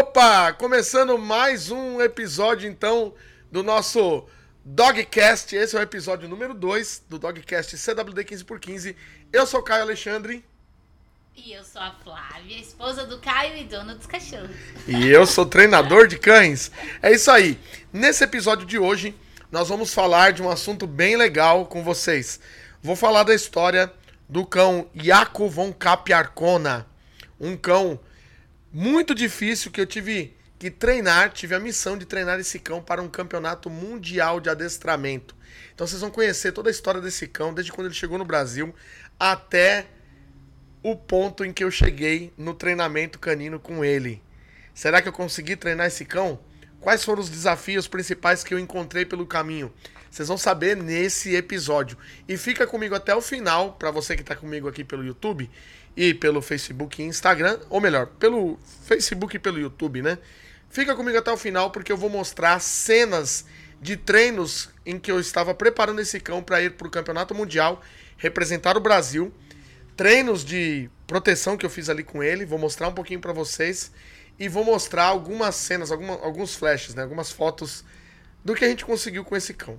Opa, começando mais um episódio então do nosso Dogcast. Esse é o episódio número 2 do Dogcast CWD 15x15. Eu sou o Caio Alexandre. E eu sou a Flávia, esposa do Caio e dona dos cachorros. E eu sou treinador de cães. É isso aí. Nesse episódio de hoje, nós vamos falar de um assunto bem legal com vocês. Vou falar da história do cão Jaco von Capiarcona. Um cão muito difícil que eu tive que treinar, tive a missão de treinar esse cão para um campeonato mundial de adestramento. Então vocês vão conhecer toda a história desse cão, desde quando ele chegou no Brasil até o ponto em que eu cheguei no treinamento canino com ele. Será que eu consegui treinar esse cão? Quais foram os desafios principais que eu encontrei pelo caminho? Vocês vão saber nesse episódio. E fica comigo até o final, para você que está comigo aqui pelo YouTube e pelo Facebook e Instagram, ou melhor, pelo Facebook e pelo YouTube, né? Fica comigo até o final porque eu vou mostrar cenas de treinos em que eu estava preparando esse cão para ir para o Campeonato Mundial, representar o Brasil treinos de proteção que eu fiz ali com ele. Vou mostrar um pouquinho para vocês e vou mostrar algumas cenas, alguma, alguns flashes, né? Algumas fotos do que a gente conseguiu com esse cão.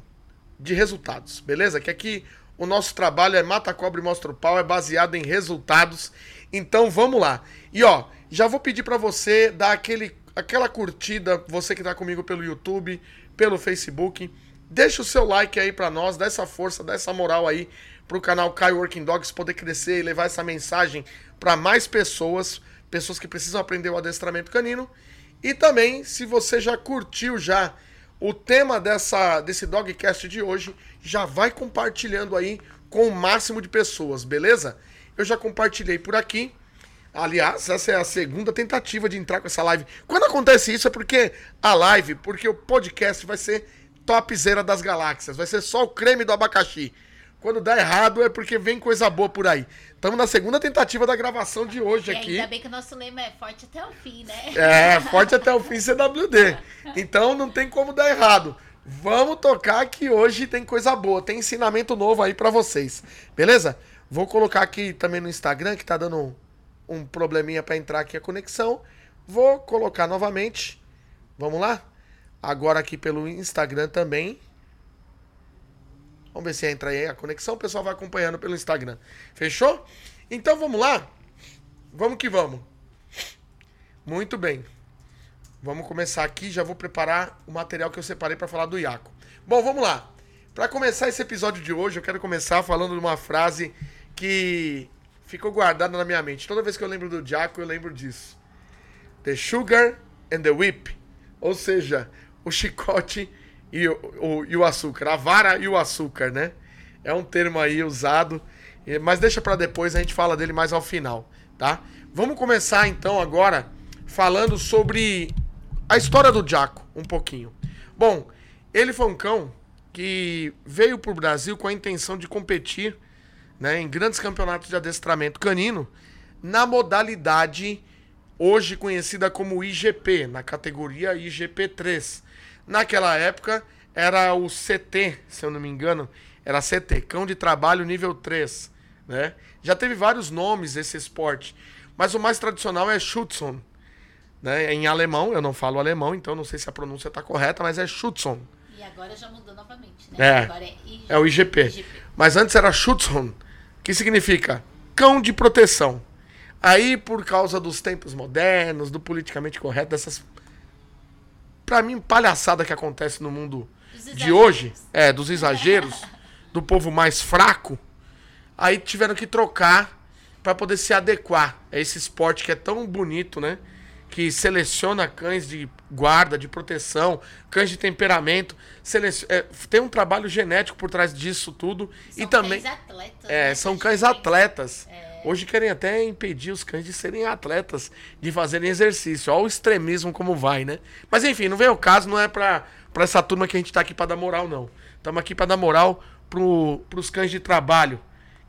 De resultados, beleza? Que aqui o nosso trabalho é mata cobre e mostra o pau, é baseado em resultados. Então vamos lá. E ó, já vou pedir para você dar aquele, aquela curtida, você que tá comigo pelo YouTube, pelo Facebook. Deixa o seu like aí para nós, dá essa força, dá essa moral aí para o canal Kai Working Dogs poder crescer e levar essa mensagem para mais pessoas, pessoas que precisam aprender o adestramento canino. E também, se você já curtiu já o tema dessa desse dogcast de hoje, já vai compartilhando aí com o máximo de pessoas, beleza? Eu já compartilhei por aqui. Aliás, essa é a segunda tentativa de entrar com essa live. Quando acontece isso é porque a live, porque o podcast vai ser topzera das galáxias, vai ser só o creme do abacaxi. Quando dá errado é porque vem coisa boa por aí. Estamos na segunda tentativa da gravação de hoje E aqui. ainda bem que o nosso lema é forte até o fim, né? É, forte até o fim CWD. Então não tem como dar errado. Vamos tocar que hoje tem coisa boa, tem ensinamento novo aí pra vocês. Beleza? Vou colocar aqui também no Instagram que tá dando um, um probleminha pra entrar aqui a conexão. Vou colocar novamente. Vamos lá? Agora aqui pelo Instagram também. Vamos ver se entra aí a conexão. O pessoal vai acompanhando pelo Instagram. Fechou? Então vamos lá? Vamos que vamos. Muito bem. Vamos começar aqui. Já vou preparar o material que eu separei para falar do Iaco. Bom, vamos lá. Para começar esse episódio de hoje, eu quero começar falando de uma frase que ficou guardada na minha mente. Toda vez que eu lembro do Jaco, eu lembro disso. The sugar and the whip. Ou seja, o chicote e o, o- e o açúcar. A vara e o açúcar, né? É um termo aí usado. eh, Mas deixa para depois, a gente fala dele mais ao final, tá? Vamos começar então agora falando sobre a história do Jaco, um pouquinho. Bom, ele foi um cão que veio pro Brasil com a intenção de competir né, em grandes campeonatos de adestramento canino na modalidade hoje conhecida como IGP, na categoria IGP3. Naquela época era o CT, se eu não me engano, era CT, cão de trabalho nível 3, né? Já teve vários nomes esse esporte, mas o mais tradicional é Schutzhund, né? Em alemão, eu não falo alemão, então não sei se a pronúncia está correta, mas é Schutzhund. E agora já mudou novamente, né? É. Agora é IGP. É o IGP. Mas antes era Schutzhund, que significa cão de proteção. Aí, por causa dos tempos modernos, do politicamente correto, dessas. Pra mim, palhaçada que acontece no mundo de hoje, é, dos exageros, do povo mais fraco, aí tiveram que trocar pra poder se adequar a esse esporte que é tão bonito, né? Que seleciona cães de guarda, de proteção, cães de temperamento. selec- é, tem um trabalho genético por trás disso tudo. São e também. cães atletas, É, né? são cães atletas. Hoje querem até impedir os cães de serem atletas, de fazerem exercício. Olha o extremismo como vai, né? Mas enfim, não vem o caso, não é pra, pra essa turma que a gente tá aqui pra dar moral, não. Estamos aqui pra dar moral pro, pros cães de trabalho,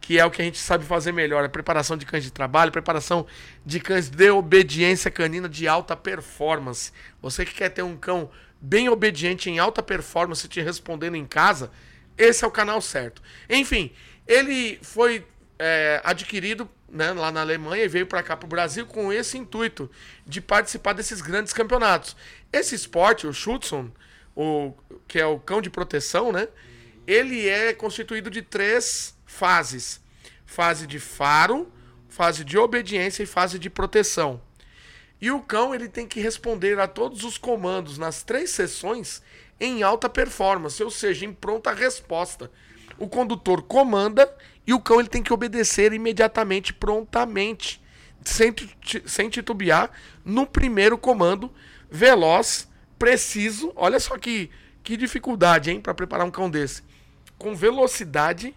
que é o que a gente sabe fazer melhor. A preparação de cães de trabalho, preparação de cães de obediência canina de alta performance. Você que quer ter um cão bem obediente em alta performance te respondendo em casa, esse é o canal certo. Enfim, ele foi é, adquirido né, lá na Alemanha e veio para cá para o Brasil com esse intuito de participar desses grandes campeonatos. Esse esporte, o Schutzhund, o que é o cão de proteção, né? Ele é constituído de três fases: fase de faro, fase de obediência e fase de proteção. E o cão ele tem que responder a todos os comandos nas três sessões em alta performance, ou seja, em pronta resposta. O condutor comanda e o cão ele tem que obedecer imediatamente, prontamente, sem, sem titubear, no primeiro comando, veloz, preciso. Olha só que, que dificuldade, hein, para preparar um cão desse. Com velocidade,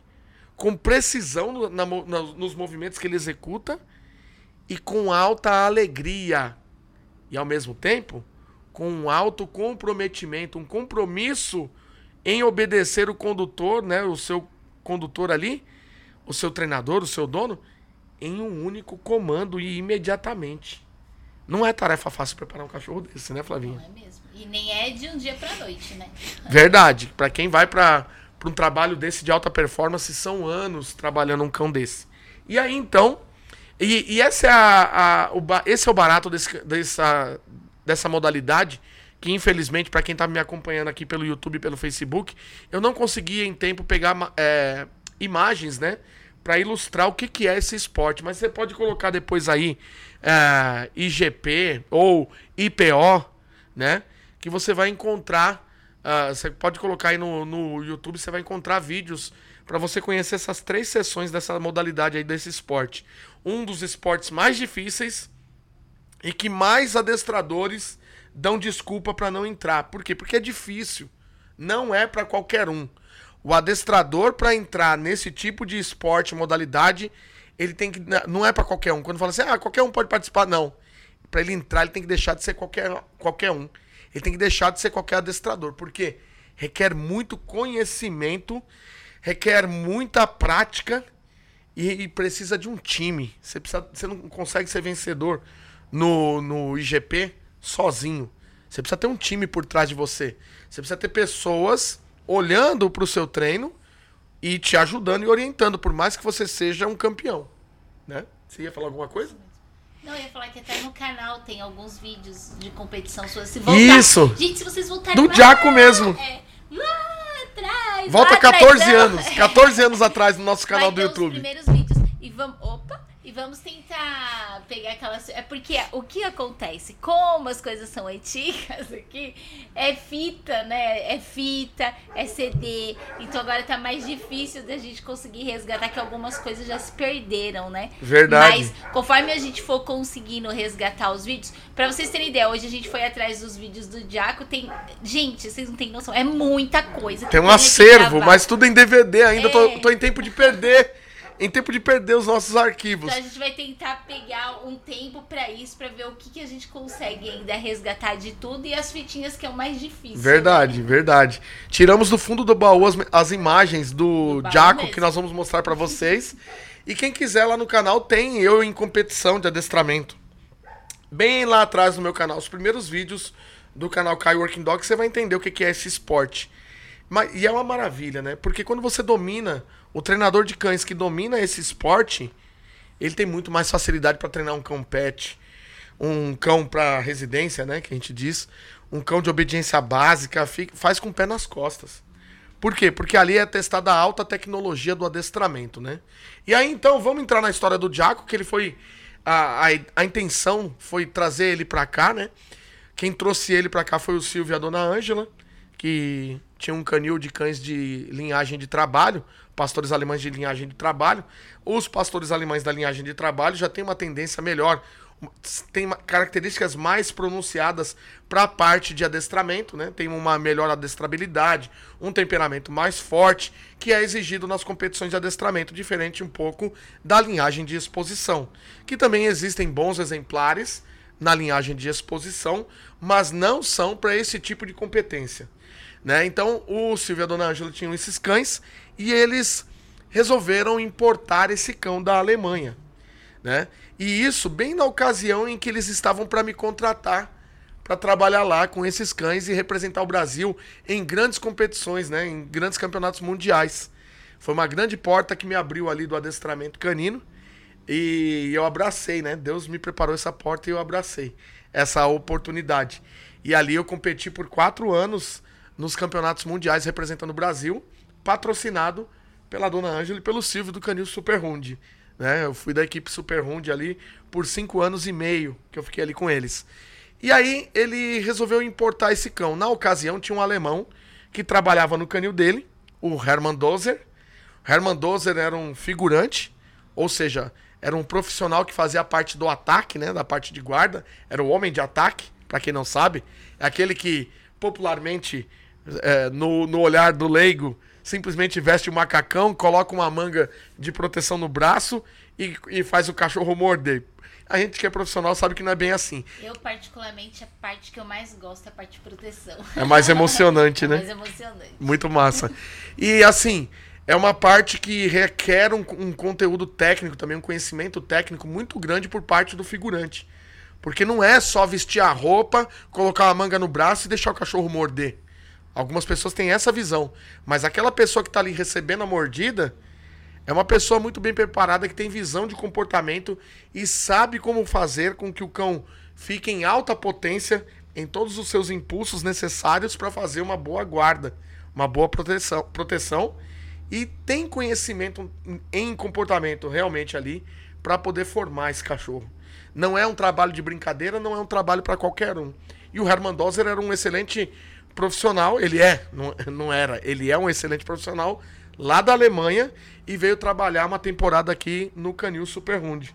com precisão no, na, na, nos movimentos que ele executa e com alta alegria. E ao mesmo tempo, com um alto comprometimento, um compromisso em obedecer o condutor, né, o seu condutor ali, o seu treinador, o seu dono, em um único comando e imediatamente. Não é tarefa fácil preparar um cachorro desse, né, Flavinha? Não é mesmo. E nem é de um dia pra noite, né? Verdade. Para quem vai para um trabalho desse de alta performance, são anos trabalhando um cão desse. E aí, então, e, e essa é a, a, o, esse é o barato desse, dessa, dessa modalidade, que infelizmente, para quem está me acompanhando aqui pelo YouTube e pelo Facebook, eu não consegui em tempo pegar é, imagens, né? Para ilustrar o que, que é esse esporte. Mas você pode colocar depois aí é, IGP ou IPO, né? Que você vai encontrar. Uh, você pode colocar aí no, no YouTube, você vai encontrar vídeos para você conhecer essas três sessões dessa modalidade aí desse esporte. Um dos esportes mais difíceis e que mais adestradores dão desculpa para não entrar. Por quê? Porque é difícil. Não é para qualquer um. O adestrador para entrar nesse tipo de esporte, modalidade, ele tem que não é para qualquer um. Quando fala assim: "Ah, qualquer um pode participar", não. Para ele entrar, ele tem que deixar de ser qualquer qualquer um. Ele tem que deixar de ser qualquer adestrador, porque requer muito conhecimento, requer muita prática e, e precisa de um time. Você precisa, você não consegue ser vencedor no, no IGP sozinho. Você precisa ter um time por trás de você. Você precisa ter pessoas olhando para o seu treino e te ajudando e orientando, por mais que você seja um campeão. Né? Você ia falar alguma coisa? Não, eu ia falar que até no canal tem alguns vídeos de competição sua. Se voltar, Isso! Gente, se vocês voltarem Do lá, Jaco mesmo. É, lá atrás. Volta lá 14 atrás, anos. 14 anos atrás no nosso canal Vai do YouTube. Os primeiros vídeos. E vamos. Opa! E vamos tentar pegar aquelas. É porque o que acontece? Como as coisas são antigas aqui, é fita, né? É fita, é CD. Então agora tá mais difícil da gente conseguir resgatar, que algumas coisas já se perderam, né? Verdade. Mas conforme a gente for conseguindo resgatar os vídeos, pra vocês terem ideia, hoje a gente foi atrás dos vídeos do Diaco. Tem. Gente, vocês não têm noção. É muita coisa. Tem um acervo, mas tudo em DVD ainda. É. Tô, tô em tempo de perder. Em tempo de perder os nossos arquivos. Então a gente vai tentar pegar um tempo pra isso, pra ver o que, que a gente consegue ainda resgatar de tudo e as fitinhas que é o mais difícil. Verdade, né? verdade. Tiramos do fundo do baú as, as imagens do, Do Jaco mesmo. que nós vamos mostrar pra vocês. E quem quiser lá no canal tem eu em competição de adestramento. Bem lá atrás no meu canal, os primeiros vídeos do canal Kai Working Dog, você vai entender o que que é esse esporte. Mas, e é uma maravilha, né? Porque quando você domina, o treinador de cães que domina esse esporte, ele tem muito mais facilidade para treinar um cão pet, um cão para residência, né? Que a gente diz, um cão de obediência básica, fica- faz com o pé nas costas. Por quê? Porque ali é testada a alta tecnologia do adestramento, né? E aí então vamos entrar na história do Jaco, que ele foi. A, a, a intenção foi trazer ele pra cá, né? Quem trouxe ele pra cá foi o Silvio e a dona Ângela, que tinha um canil de cães de linhagem de trabalho, pastores alemães de linhagem de trabalho. Os pastores alemães da linhagem de trabalho já têm uma tendência melhor, ma- características mais pronunciadas para a parte de adestramento, né? Tem uma melhor adestrabilidade, um temperamento mais forte, que é exigido nas competições de adestramento, diferente um pouco da linhagem de exposição. Que também existem bons exemplares na linhagem de exposição, mas não são para esse tipo de competência. Né? Então, o Silvio e a Dona Ângela tinham esses cães e eles resolveram importar esse cão da Alemanha. Né? E isso bem na ocasião em que eles estavam para me contratar para trabalhar lá com esses cães e representar o Brasil em grandes competições, né? em grandes campeonatos mundiais. Foi uma grande porta que me abriu ali do adestramento canino. E eu abracei, né? Deus me preparou essa porta e eu abracei essa oportunidade. E ali eu competi por quatro anos nos campeonatos mundiais representando o Brasil, patrocinado pela dona Ângela e pelo Silvio do Canil Super Rundi. Né? Eu fui da equipe Super Rundi ali por cinco anos e meio que eu fiquei ali com eles. E aí ele resolveu importar esse cão. Na ocasião tinha um alemão que trabalhava no canil dele, o Hermann Dozer. Hermann Dozer era um figurante, ou seja, era um profissional que fazia parte do ataque, né, da parte de guarda, era o homem de ataque, para quem não sabe, é aquele que popularmente é, no, no olhar do leigo simplesmente veste o um macacão, coloca uma manga de proteção no braço e, e faz o cachorro morder. A gente que é profissional sabe que não é bem assim. Eu, particularmente, a parte que eu mais gosto é a parte de proteção. É mais emocionante, é né? mais emocionante. Muito massa. E assim, é uma parte que requer um, um, conteúdo técnico, também um conhecimento técnico muito grande por parte do figurante. Porque não é só vestir a roupa, colocar a manga no braço e deixar o cachorro morder. Algumas pessoas têm essa visão. Mas aquela pessoa que está ali recebendo a mordida é uma pessoa muito bem preparada, que tem visão de comportamento e sabe como fazer com que o cão fique em alta potência em todos os seus impulsos necessários para fazer uma boa guarda, uma boa proteção, proteção e tem conhecimento em comportamento realmente ali para poder formar esse cachorro. Não é um trabalho de brincadeira, não é um trabalho para qualquer um. E o Herman Dozer era um excelente profissional, ele é, não, não era, ele é um excelente profissional lá da Alemanha e veio trabalhar uma temporada aqui no Canil Super Hund.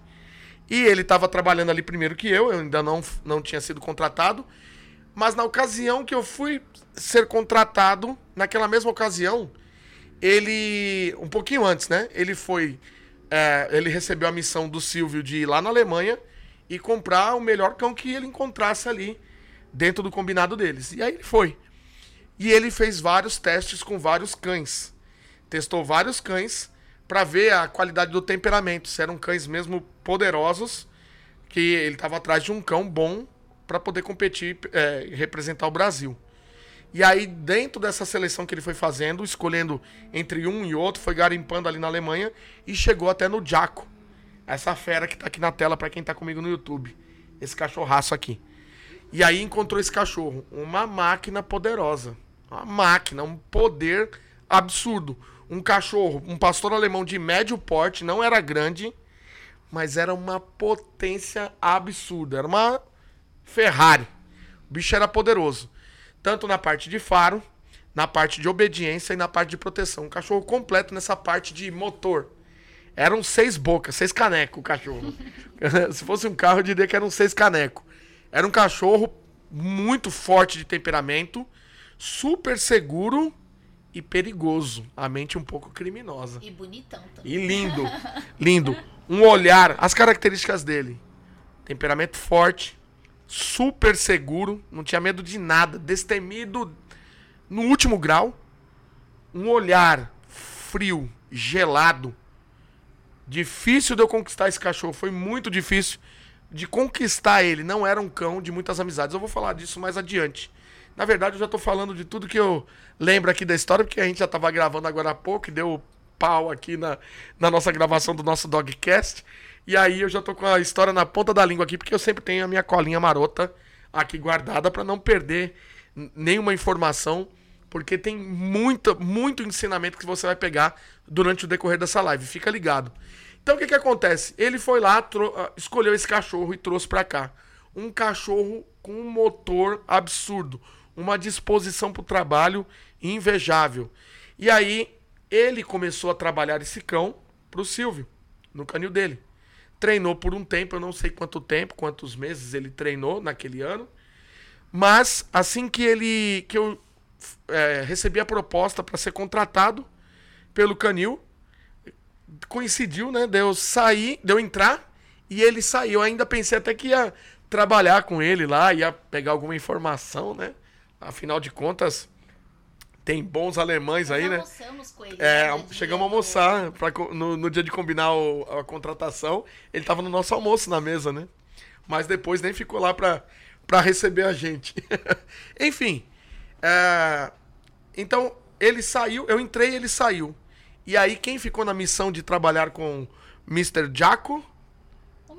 E ele estava trabalhando ali primeiro que eu, eu ainda não, não tinha sido contratado, mas na ocasião que eu fui ser contratado, naquela mesma ocasião, ele, um pouquinho antes, né, ele foi, é, ele recebeu a missão do Silvio de ir lá na Alemanha e comprar o melhor cão que ele encontrasse ali dentro do combinado deles. E aí ele foi. E ele fez vários testes com vários cães. Testou vários cães para ver a qualidade do temperamento. Se eram cães mesmo poderosos, que ele estava atrás de um cão bom para poder competir é, representar o Brasil. E aí, dentro dessa seleção que ele foi fazendo, escolhendo entre um e outro, foi garimpando ali na Alemanha e chegou até no Jaco. Essa fera que está aqui na tela para quem está comigo no YouTube. Esse cachorraço aqui. E aí encontrou esse cachorro, uma máquina poderosa. Uma máquina, um poder absurdo. Um cachorro, um pastor alemão de médio porte, não era grande, mas era uma potência absurda. Era uma Ferrari. O bicho era poderoso. Tanto na parte de faro, na parte de obediência e na parte de proteção. Um cachorro completo nessa parte de motor. Eram seis bocas, seis canecos o cachorro. Se fosse um carro, eu diria que eram seis canecos. Era um cachorro muito forte de temperamento super seguro e perigoso. A mente um pouco criminosa. E bonitão também. E lindo. lindo. Um olhar, as características dele. Temperamento forte, super seguro, não tinha medo de nada, destemido no último grau. Um olhar frio, gelado. Difícil de eu conquistar esse cachorro, foi muito difícil de conquistar ele. Não era um cão de muitas amizades. Eu vou falar disso mais adiante. Na verdade, eu já tô falando de tudo que eu lembro aqui da história, porque a gente já tava gravando agora há pouco e deu pau aqui na, na nossa gravação do nosso Dogcast. E aí eu já tô com a história na ponta da língua aqui, porque eu sempre tenho a minha colinha marota aqui guardada para não perder nenhuma informação, porque tem muita, muito ensinamento que você vai pegar durante o decorrer dessa live. Fica ligado. Então o que que acontece? Ele foi lá, ah, escolheu esse cachorro e trouxe para cá. Um cachorro com um motor absurdo uma disposição para o trabalho invejável. E aí ele começou a trabalhar esse cão para o Silvio, no canil dele. Treinou por um tempo, eu não sei quanto tempo, quantos meses ele treinou naquele ano. Mas assim que ele que eu é, recebi a proposta para ser contratado pelo canil, coincidiu, né? Deu sair, deu entrar e ele saiu. Eu ainda pensei até que ia trabalhar com ele lá, ia pegar alguma informação, né? Afinal de contas, tem bons alemães aí, né? Almoçamos com ele. É, né, chegamos a almoçar pra, no, no dia de combinar o, a contratação. Ele tava no nosso almoço na mesa, né? Mas depois nem ficou lá pra, pra receber a gente. Enfim. É, então, ele saiu, eu entrei e ele saiu. E aí, quem ficou na missão de trabalhar com Mr. Jaco,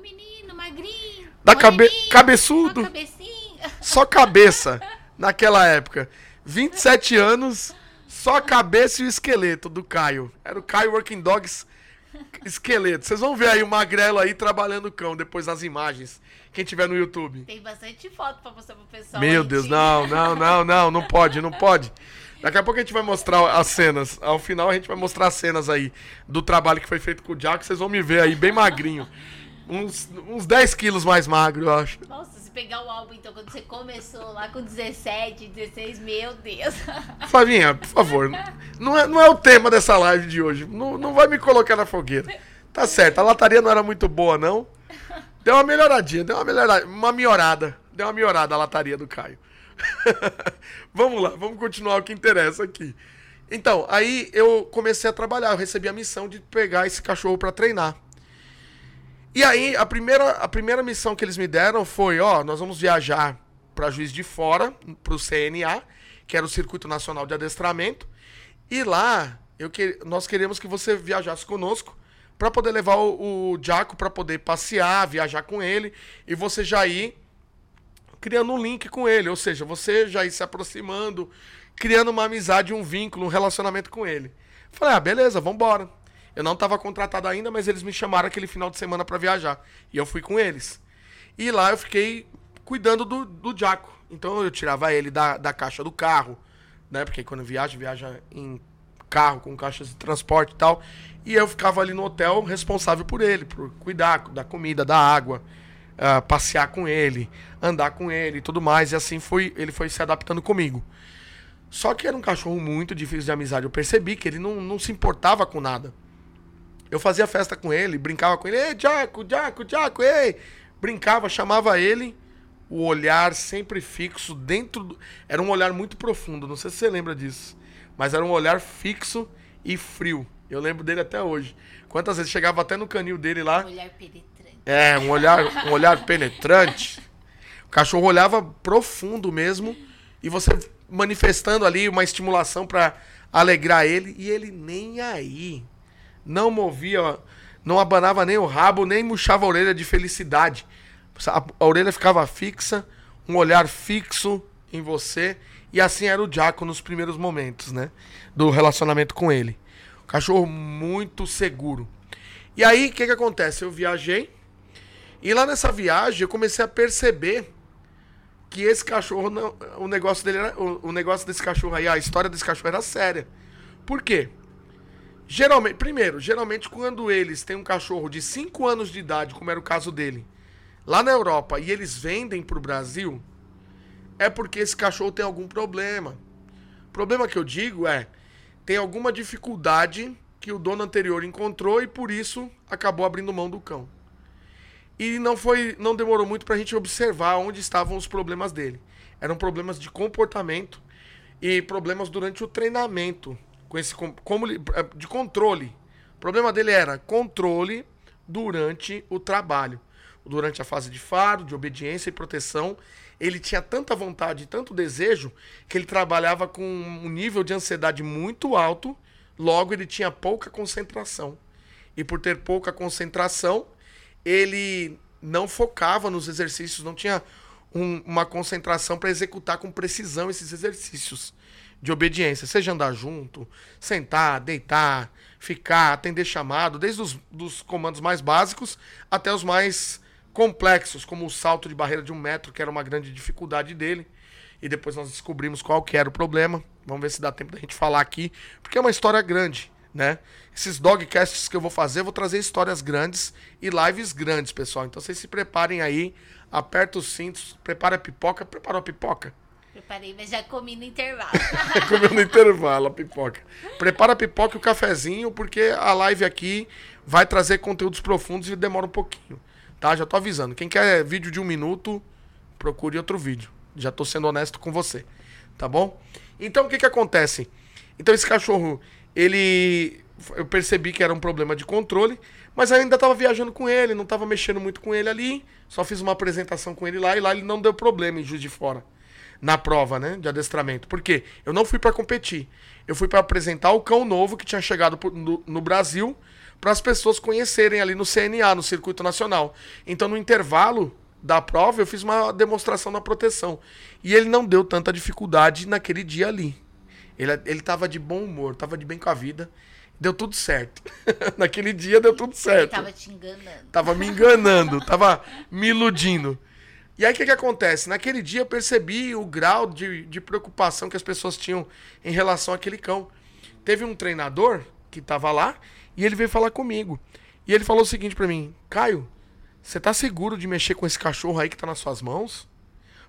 menino magrinho. Da cabe... Cabeçudo. Só. Só cabeça. naquela época. 27 anos, só a cabeça e o esqueleto do Caio. Era o Caio Working Dogs esqueleto. Vocês vão ver aí o magrelo aí trabalhando o cão depois nas imagens. Quem tiver no YouTube. Tem bastante foto pra mostrar pro pessoal. Meu Deus, de- não, não, não, não, não pode, não pode. Daqui a pouco a gente vai mostrar as cenas. Ao final a gente vai mostrar as cenas aí do trabalho que foi feito com o Jaco. Vocês vão me ver aí bem magrinho. Uns, uns 10 quilos mais magro, eu acho. Nossa, pegar o álbum, então, quando você começou lá com 17, 16, meu Deus. Flavinha, por favor. Não é, não é o tema dessa live de hoje. Não, não vai me colocar na fogueira. Tá certo, a lataria não era muito boa, não. Deu uma melhoradinha, deu uma melhorada, uma melhorada. Deu uma melhorada a lataria do Caio. vamos lá, vamos continuar o que interessa aqui. Então, aí eu comecei a trabalhar, eu recebi a missão de pegar esse cachorro pra treinar. E aí, a primeira, a primeira missão que eles me deram foi, ó, nós vamos viajar para Juiz de Fora, pro CNA, que era o Circuito Nacional de Adestramento. E lá, eu que, nós queríamos que você viajasse conosco para poder levar o, o Jaco para poder passear, viajar com ele e você já ir criando um link com ele, ou seja, você já ir se aproximando, criando uma amizade, um vínculo, um relacionamento com ele. Falei, ah, beleza, vambora. Eu não estava contratado ainda, mas eles me chamaram aquele final de semana para viajar. E eu fui com eles. E lá eu fiquei cuidando do, do Jaco. Então eu tirava ele da, da caixa do carro, né? Porque quando viaja, viaja em carro, com caixas de transporte e tal. E eu ficava ali no hotel responsável por ele, por cuidar da comida, da água, ah, passear com ele, andar com ele e tudo mais. E assim foi, ele foi se adaptando comigo. Só que era um cachorro muito difícil de amizade. Eu percebi que ele não, não se importava com nada. Eu fazia festa com ele, brincava com ele, ei, Jaco, Jaco, Jaco, ei! Brincava, chamava ele, o olhar sempre fixo dentro do... Era um olhar muito profundo, não sei se você lembra disso. Mas era um olhar fixo e frio. Eu lembro dele até hoje. Quantas vezes chegava até no canil dele lá. Olhar penetrante. É, um olhar, um olhar penetrante. O cachorro olhava profundo mesmo e você manifestando ali uma estimulação pra alegrar ele e ele nem aí. Não movia, não abanava nem o rabo, nem murchava a orelha de felicidade. A, a orelha ficava fixa, um olhar fixo em você e assim era o Jaco nos primeiros momentos, né, do relacionamento com ele. Cachorro muito seguro. E aí, o que que acontece? Eu viajei e lá nessa viagem eu comecei a perceber que esse cachorro, não, o negócio dele era, o, o negócio desse cachorro aí, a história desse cachorro era séria. Por quê? Geralmente, primeiro, geralmente quando eles têm um cachorro de 5 anos de idade, como era o caso dele, lá na Europa, e eles vendem pro Brasil, é porque esse cachorro tem algum problema. O problema que eu digo é, tem alguma dificuldade que o dono anterior encontrou e por isso acabou abrindo mão do cão. E não foi, não demorou muito pra gente observar onde estavam os problemas dele. Eram problemas de comportamento e problemas durante o treinamento, com esse com- como eh, de controle. O problema dele era controle durante o trabalho, durante a fase de faro, de obediência e proteção. Ele tinha tanta vontade, tanto desejo, que ele trabalhava com um nível de ansiedade muito alto, logo ele tinha pouca concentração. E por ter pouca concentração, ele não focava nos exercícios, não tinha um- uma concentração para executar com precisão esses exercícios de obediência, seja andar junto, sentar, deitar, ficar, atender chamado, desde os dos comandos mais básicos até os mais complexos, como o salto de barreira de um metro, que era uma grande dificuldade dele. E depois nós descobrimos qual que era o problema. Vamos ver se dá tempo da gente falar aqui, porque é uma história grande, né? Esses dogcasts que eu vou fazer, eu vou trazer histórias grandes e lives grandes, pessoal. Então vocês se preparem aí, aperta os cintos, prepara a pipoca. Preparou a pipoca? Preparei, mas já comi no intervalo. Comeu no intervalo a pipoca. Prepara a pipoca e o cafezinho, porque a live aqui vai trazer conteúdos profundos e demora um pouquinho. Tá? Já tô avisando. Quem quer vídeo de um minuto, procure outro vídeo. Já tô sendo honesto com você. Tá bom? Então o que que acontece? Então esse cachorro, ele. Eu percebi que era um problema de controle, mas ainda tava viajando com ele, não tava mexendo muito com ele ali. Só fiz uma apresentação com ele lá e lá ele não deu problema em Juiz de Fora na prova, né, de adestramento. Por quê? Eu não fui para competir. Eu fui para apresentar o cão novo que tinha chegado no Brasil para as pessoas conhecerem ali no CNA, no Circuito Nacional. Então, no intervalo da prova, eu fiz uma demonstração da proteção. E ele não deu tanta dificuldade naquele dia ali. Ele, ele tava de bom humor, tava de bem com a vida. Deu tudo certo. naquele dia deu tudo certo. Ele tava te enganando. Tava me enganando, tava me iludindo. E aí o que, que acontece? Naquele dia eu percebi o grau de, de preocupação que as pessoas tinham em relação àquele cão. Teve um treinador que tava lá e ele veio falar comigo. E ele falou o seguinte para mim: Caio, você tá seguro de mexer com esse cachorro aí que tá nas suas mãos?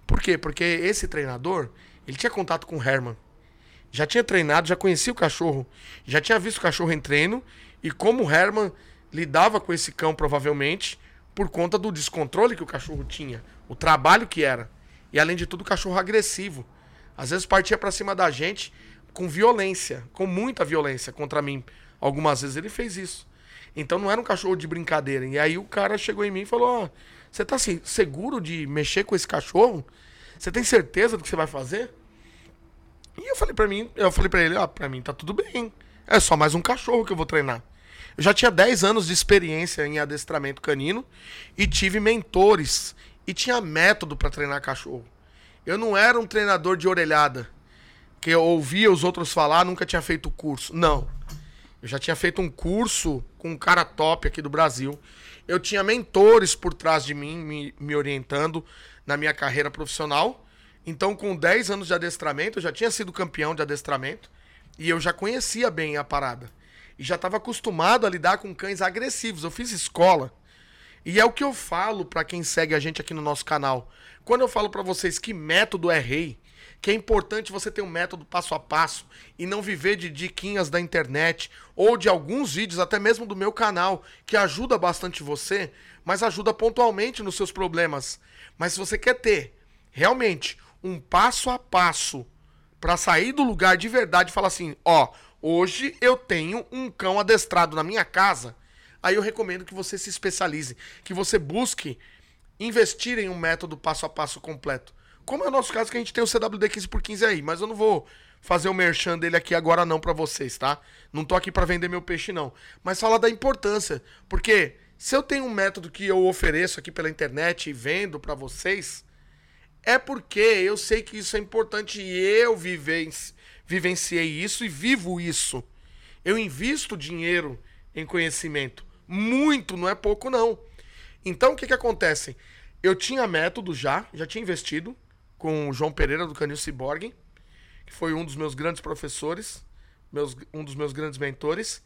Por quê? Porque esse treinador, ele tinha contato com o Herman. Já tinha treinado, já conhecia o cachorro, já tinha visto o cachorro em treino e como o Herman lidava com esse cão provavelmente por conta do descontrole que o cachorro tinha, o trabalho que era. E além de tudo, cachorro agressivo. Às vezes partia para cima da gente com violência, com muita violência contra mim. Algumas vezes ele fez isso. Então não era um cachorro de brincadeira. E aí o cara chegou em mim e falou: Você tá assim, seguro de mexer com esse cachorro? Você tem certeza do que você vai fazer? E eu falei para mim, eu falei para ele, ó, para mim tá tudo bem. É só mais um cachorro que eu vou treinar. Eu já tinha 10 anos de experiência em adestramento canino e tive mentores e tinha método para treinar cachorro. Eu não era um treinador de orelhada que eu ouvia os outros falar, nunca tinha feito curso. Não. Eu já tinha feito um curso com um cara top aqui do Brasil. Eu tinha mentores por trás de mim, me, me orientando na minha carreira profissional. Então, com 10 anos de adestramento, eu já tinha sido campeão de adestramento. E eu já conhecia bem a parada. E já estava acostumado a lidar com cães agressivos. Eu fiz escola. E é o que eu falo para quem segue a gente aqui no nosso canal. Quando eu falo para vocês que método é rei, que é importante você ter um método passo a passo e não viver de diquinhas da internet ou de alguns vídeos, até mesmo do meu canal, que ajuda bastante você, mas ajuda pontualmente nos seus problemas. Mas se você quer ter realmente um passo a passo para sair do lugar de verdade e falar assim, ó, hoje eu tenho um cão adestrado na minha casa, aí eu recomendo que você se especialize, que você busque investir em um método passo a passo completo. Como é o nosso caso que a gente tem o CWD 15 por 15 aí, mas eu não vou fazer o merchan dele aqui agora não para vocês, tá? Não tô aqui para vender meu peixe não, mas falar da importância, porque se eu tenho um método que eu ofereço aqui pela internet e vendo para vocês, é porque eu sei que isso é importante e eu vivenci, vivenciei isso e vivo isso. Eu invisto dinheiro em conhecimento, muito, não é pouco não. Então o que que acontece? Eu tinha método já, já tinha investido, com o João Pereira do Canil Ciborgue, que foi um dos meus grandes professores, meus, um dos meus grandes mentores,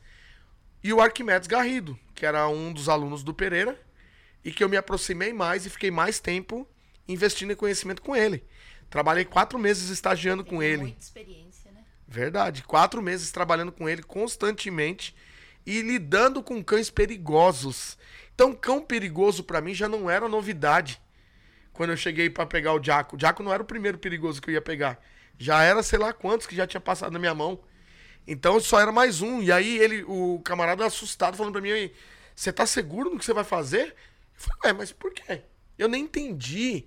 e o Arquimedes Garrido, que era um dos alunos do Pereira, e que eu me aproximei mais e fiquei mais tempo investindo em conhecimento com ele. Trabalhei quatro meses estagiando Tem com ele. Muita experiência, né? Verdade. Quatro meses trabalhando com ele constantemente e lidando com cães perigosos. Então, cão perigoso para mim já não era novidade quando eu cheguei para pegar o Jaco. O Jaco não era o primeiro perigoso que eu ia pegar. Já era sei lá quantos que já tinha passado na minha mão. Então só era mais um. E aí ele, o camarada assustado, falando pra mim, você tá seguro no que você vai fazer? Eu falei, ué, mas por quê? Eu nem entendi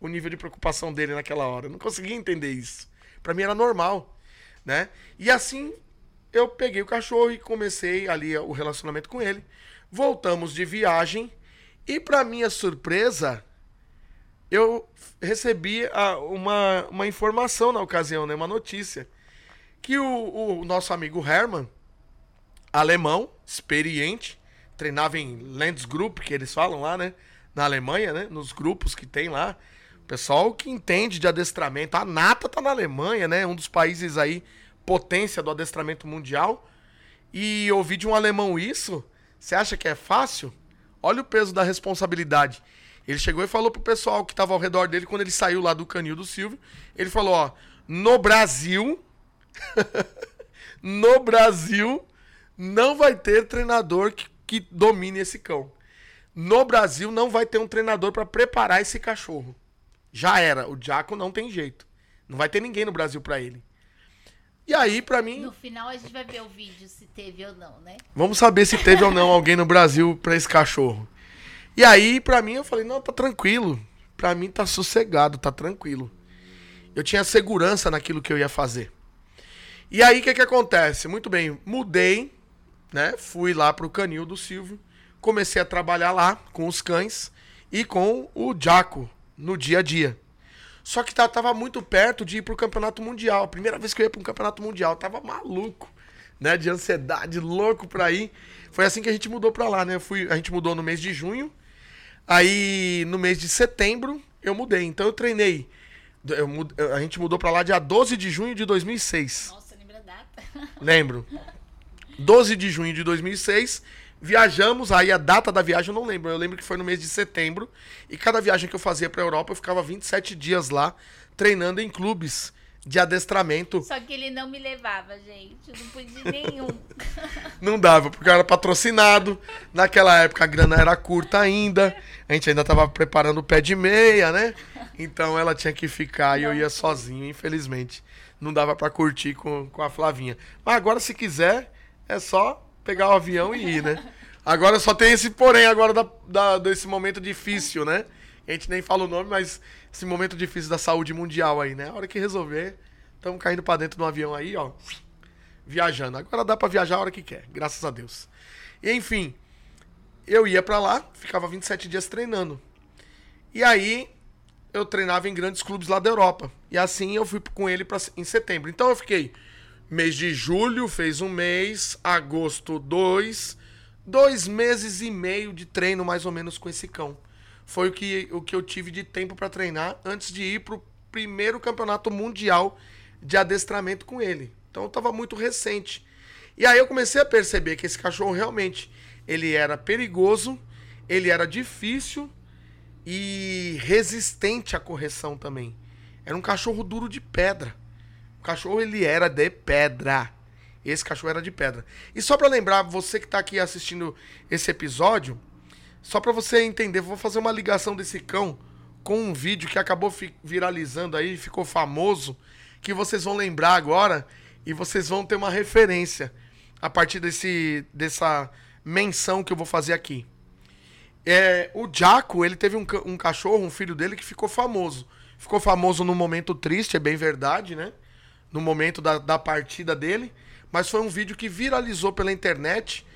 o nível de preocupação dele naquela hora. Eu não conseguia entender isso. Para mim era normal, né? E assim eu peguei o cachorro e comecei ali o relacionamento com ele. Voltamos de viagem e para minha surpresa, eu recebi a, uma, uma informação na ocasião, né, uma notícia, que o, o nosso amigo Herman, alemão, experiente, treinava em Landsgrupp, que eles falam lá, né, na Alemanha, né, nos grupos que tem lá, pessoal que entende de adestramento, a nata tá na Alemanha, né, um dos países aí, potência do adestramento mundial, e ouvir de um alemão isso, você acha que é fácil? Olha o peso da responsabilidade. Ele chegou e falou pro pessoal que tava ao redor dele quando ele saiu lá do canil do Silvio. Ele falou: ó, no Brasil, no Brasil, não vai ter treinador que, que domine esse cão. No Brasil não vai ter um treinador para preparar esse cachorro. Já era, o Jaco não tem jeito. Não vai ter ninguém no Brasil para ele. E aí, para mim. No final a gente vai ver o vídeo se teve ou não, né? Vamos saber se teve ou não alguém no Brasil para esse cachorro. E aí, pra mim, eu falei, não, tá tranquilo. Pra mim tá sossegado, tá tranquilo. Eu tinha segurança naquilo que eu ia fazer. E aí, o que que acontece? Muito bem, mudei, né? Fui lá pro canil do Silvio, comecei a trabalhar lá com os cães e com o Jaco no dia a dia. Só que tava muito perto de ir pro campeonato mundial. Primeira vez que eu ia pro um campeonato mundial, eu tava maluco, né? De ansiedade, louco pra ir. Foi assim que a gente mudou pra lá, né? Eu fui, a gente mudou no mês de junho. Aí no mês de setembro eu mudei. Então eu treinei. Eu, a gente mudou pra lá dia 12 de junho de 2006. Nossa, lembra a data? Lembro. 12 de junho de 2006. Viajamos, aí a data da viagem eu não lembro. Eu lembro que foi no mês de setembro. E cada viagem que eu fazia pra Europa, eu ficava 27 dias lá, treinando em clubes de adestramento. Só que ele não me levava, gente. Eu não podia nenhum. não dava, porque eu era patrocinado. Naquela época a grana era curta ainda. A gente ainda tava preparando o pé de meia, né? Então ela tinha que ficar e eu ia sozinho, infelizmente. Não dava para curtir com, com a Flavinha. Mas agora, se quiser, é só pegar o avião e ir, né? Agora só tem esse porém agora da, da, desse momento difícil, né? A gente nem fala o nome, mas esse momento difícil da saúde mundial aí, né? A hora que resolver, estamos caindo para dentro de um avião aí, ó. Viajando. Agora dá para viajar a hora que quer, graças a Deus. E, enfim, eu ia para lá, ficava 27 dias treinando. E aí eu treinava em grandes clubes lá da Europa. E assim eu fui com ele pra, em setembro. Então eu fiquei mês de julho, fez um mês, agosto, dois, dois meses e meio de treino mais ou menos com esse cão. Foi o que, o que eu tive de tempo para treinar antes de ir pro primeiro campeonato mundial de adestramento com ele. Então eu tava muito recente. E aí eu comecei a perceber que esse cachorro realmente ele era perigoso, ele era difícil e resistente à correção também. Era um cachorro duro de pedra. O cachorro ele era de pedra. Esse cachorro era de pedra. E só para lembrar você que tá aqui assistindo esse episódio, só para você entender, vou fazer uma ligação desse cão com um vídeo que acabou viralizando aí, ficou famoso, que vocês vão lembrar agora e vocês vão ter uma referência a partir desse dessa menção que eu vou fazer aqui. É, o Jaco, ele teve um, um cachorro, um filho dele, que ficou famoso. Ficou famoso num momento triste, é bem verdade, né? No momento da, da partida dele. Mas foi um vídeo que viralizou pela internet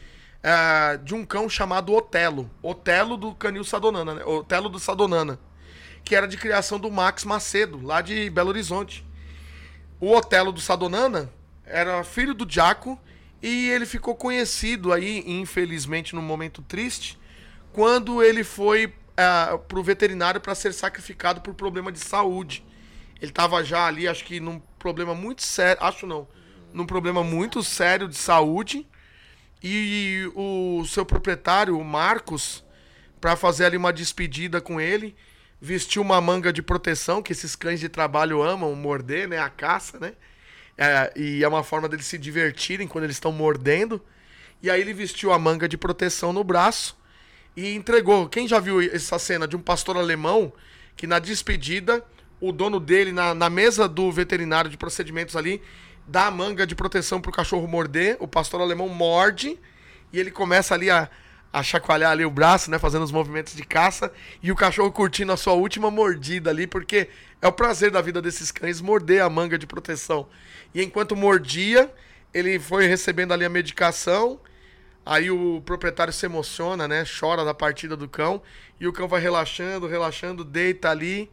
é, de um cão chamado Otelo. Otelo do Canil Sadonana, né? Otelo do Sadonana. Que era de criação do Max Macedo, lá de Belo Horizonte. O Otelo do Sadonana era filho do Jaco e ele ficou conhecido aí, infelizmente, num momento triste, quando ele foi uh, é, para o veterinário para ser sacrificado por problema de saúde. Ele estava já ali, acho que num problema muito sério, acho não, num problema muito sério de saúde. E o seu proprietário, o Marcos, para fazer ali uma despedida com ele, vestiu uma manga de proteção, que esses cães de trabalho amam morder, né? A caça, né? É, e é uma forma deles se divertirem quando eles estão mordendo. E aí ele vestiu a manga de proteção no braço e entregou. Quem já viu essa cena de um pastor alemão que na despedida, o dono dele, na, na mesa do veterinário de procedimentos ali, dá a manga de proteção pro cachorro morder, o pastor alemão morde e ele começa ali a, a chacoalhar ali o braço, né, fazendo os movimentos de caça e o cachorro curtindo a sua última mordida ali, porque é o prazer da vida desses cães morder a manga de proteção. E enquanto mordia, ele foi recebendo ali a medicação Aí o proprietário se emociona, né? Chora da partida do cão. E o cão vai relaxando, relaxando, deita ali,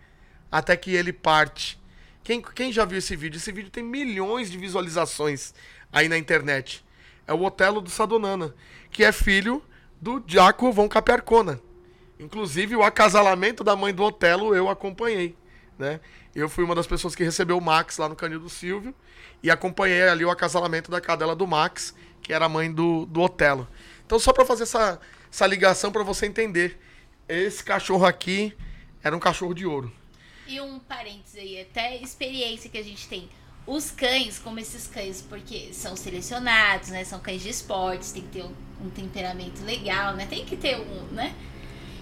até que ele parte. Quem, quem já viu esse vídeo? Esse vídeo tem milhões de visualizações aí na internet. É o Otelo do Sadonana, que é filho do Jaco von Capercona. Inclusive, o acasalamento da mãe do Otelo eu acompanhei. Né? Eu fui uma das pessoas que recebeu o Max lá no Canil do Silvio e acompanhei ali o acasalamento da cadela do Max que era a mãe do, do Otelo. Então, só para fazer essa, essa ligação para você entender, esse cachorro aqui era um cachorro de ouro. E um parênteses aí, até experiência que a gente tem. Os cães, como esses cães, porque são selecionados, né? São cães de esportes, tem que ter um, um temperamento legal, né? Tem que ter um, né?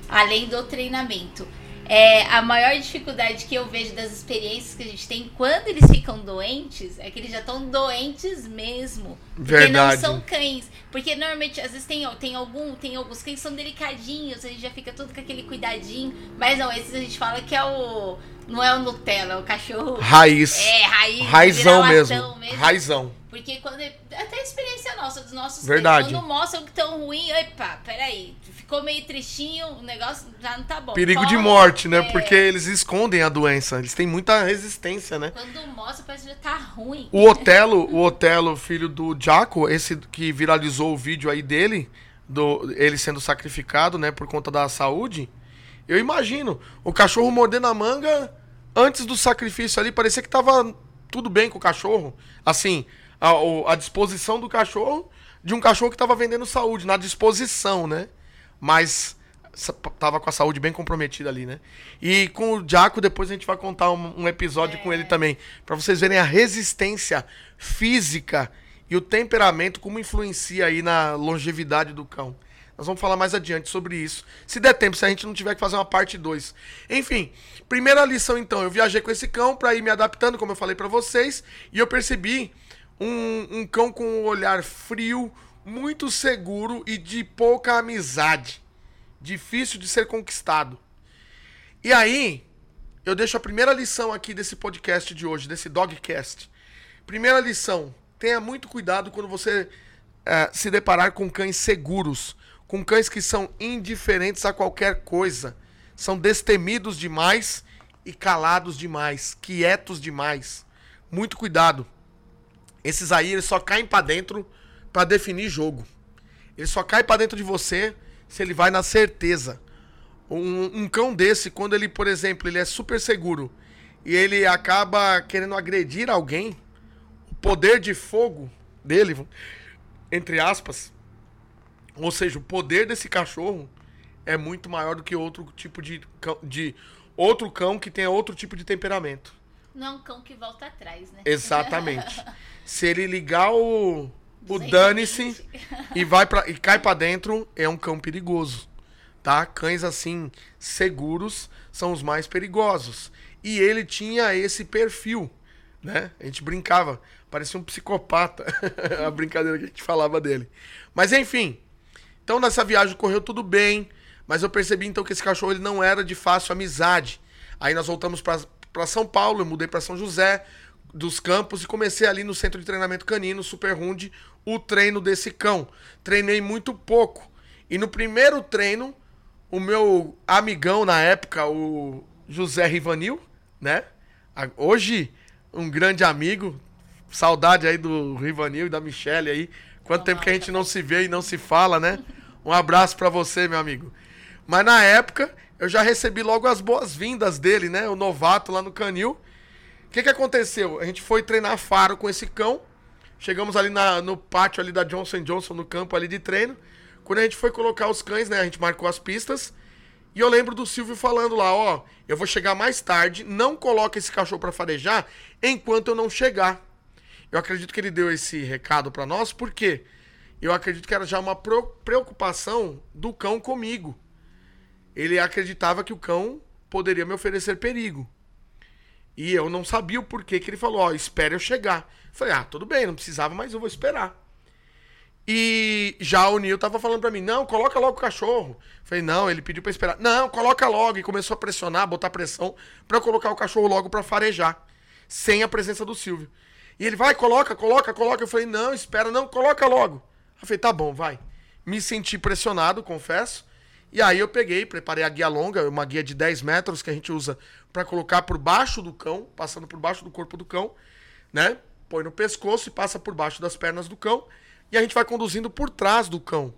Além do treinamento. É, a maior dificuldade que eu vejo das experiências que a gente tem quando eles ficam doentes é que eles já estão doentes mesmo. Verdade. Porque não são cães. Porque normalmente, às vezes, tem, tem, algum, tem alguns cães que são delicadinhos, a gente já fica todo com aquele cuidadinho. Mas não, esses a gente fala que é o. Não é o Nutella, é o cachorro. Raiz. É, raiz. Raizão mesmo. mesmo. Raizão. Porque quando. Até a experiência nossa, dos nossos Verdade. quando mostram que tão ruim, epa, peraí, ficou meio tristinho, o negócio já não tá bom. Perigo de Toma, morte, né? é, Porque eles escondem a doença. Eles têm muita resistência, né? Quando mostra, parece que já tá ruim. O Otelo, o Otelo, filho do Jaco, esse que viralizou o vídeo aí dele, do ele sendo sacrificado, né, por conta da saúde. Eu imagino, o cachorro mordendo a manga antes do sacrifício ali, parecia que tava tudo bem com o cachorro. Assim, a, a disposição do cachorro de um cachorro que tava vendendo saúde, na disposição, né? Mas tava com a saúde bem comprometida ali, né? E com o Jaco, depois a gente vai contar um, um episódio com ele também, Pra vocês verem a resistência física e o temperamento como influencia aí na longevidade do cão. Nós vamos falar mais adiante sobre isso. Se der tempo, se a gente não tiver que fazer uma parte 2. Enfim, primeira lição então, eu viajei com esse cão pra ir me adaptando, como eu falei pra vocês, e eu percebi um, um cão com um olhar frio, muito seguro e de pouca amizade. Difícil de ser conquistado. E aí, eu deixo a primeira lição aqui desse podcast de hoje, desse Dogcast. Primeira lição: tenha muito cuidado quando você eh, se deparar com cães seguros, com cães que são indiferentes a qualquer coisa, são destemidos demais e calados demais, quietos demais. Muito cuidado. Esses aí, eles só caem pra dentro pra definir jogo. Ele só cai pra dentro de você se ele vai na certeza. Um, um cão desse, quando ele, por exemplo, ele é super seguro e ele acaba querendo agredir alguém, o poder de fogo dele, entre aspas, ou seja, o poder desse cachorro é muito maior do que outro tipo de cão, de outro cão que tenha outro tipo de temperamento. Não é um cão que volta atrás, né? Exatamente. Se ele ligar o o 220. dane-se e vai para e cai pra dentro, é um cão perigoso, tá? Cães assim seguros são os mais perigosos. E ele tinha esse perfil, né? A gente brincava, parecia um psicopata, a brincadeira que a gente falava dele. Mas enfim, então nessa viagem correu tudo bem, mas eu percebi então que esse cachorro ele não era de fácil amizade. Aí nós voltamos para São Paulo, eu mudei para São José dos Campos e comecei ali no centro de treinamento canino, Super Hund, o treino desse cão. Treinei muito pouco. E no primeiro treino, o meu amigão na época, o José Rivanil, né? Hoje, um grande amigo. Saudade aí do Rivanil e da Michelle aí. Quanto tempo que a gente não se vê e não se fala, né? Um abraço pra você, meu amigo. Mas na época, eu já recebi logo as boas-vindas dele, né? O novato lá no Canil. O que, que aconteceu? A gente foi treinar faro com esse cão. Chegamos ali na- no pátio ali da Johnson Johnson, no campo ali de treino. Quando a gente foi colocar os cães, né? A gente marcou as pistas. E eu lembro do Silvio falando lá, ó, eu vou chegar mais tarde, não coloca esse cachorro pra farejar enquanto eu não chegar. Eu acredito que ele deu esse recado pra nós, porque eu acredito que era já uma preocupação do cão comigo. Ele acreditava que o cão poderia me oferecer perigo. E eu não sabia o porquê que ele falou, ó, espere eu chegar. Falei, ah, tudo bem, não precisava, mas eu vou esperar. E já o Nil tava falando pra mim, não, coloca logo o cachorro. Falei, não, ele pediu pra esperar. Não, coloca logo. E começou a pressionar, botar pressão eu colocar o cachorro logo pra farejar. Sem a presença do Silvio. E ele, vai, coloca, coloca, coloca. Eu falei, não, espera, não, coloca logo. Eu falei, tá bom, vai. Me senti pressionado, confesso. E aí eu peguei, preparei a guia longa, uma guia de 10 metros que a gente usa pra colocar por baixo do cão, passando por baixo do corpo do cão, né? Põe no pescoço e passa por baixo das pernas do cão. E a gente vai conduzindo por trás do cão.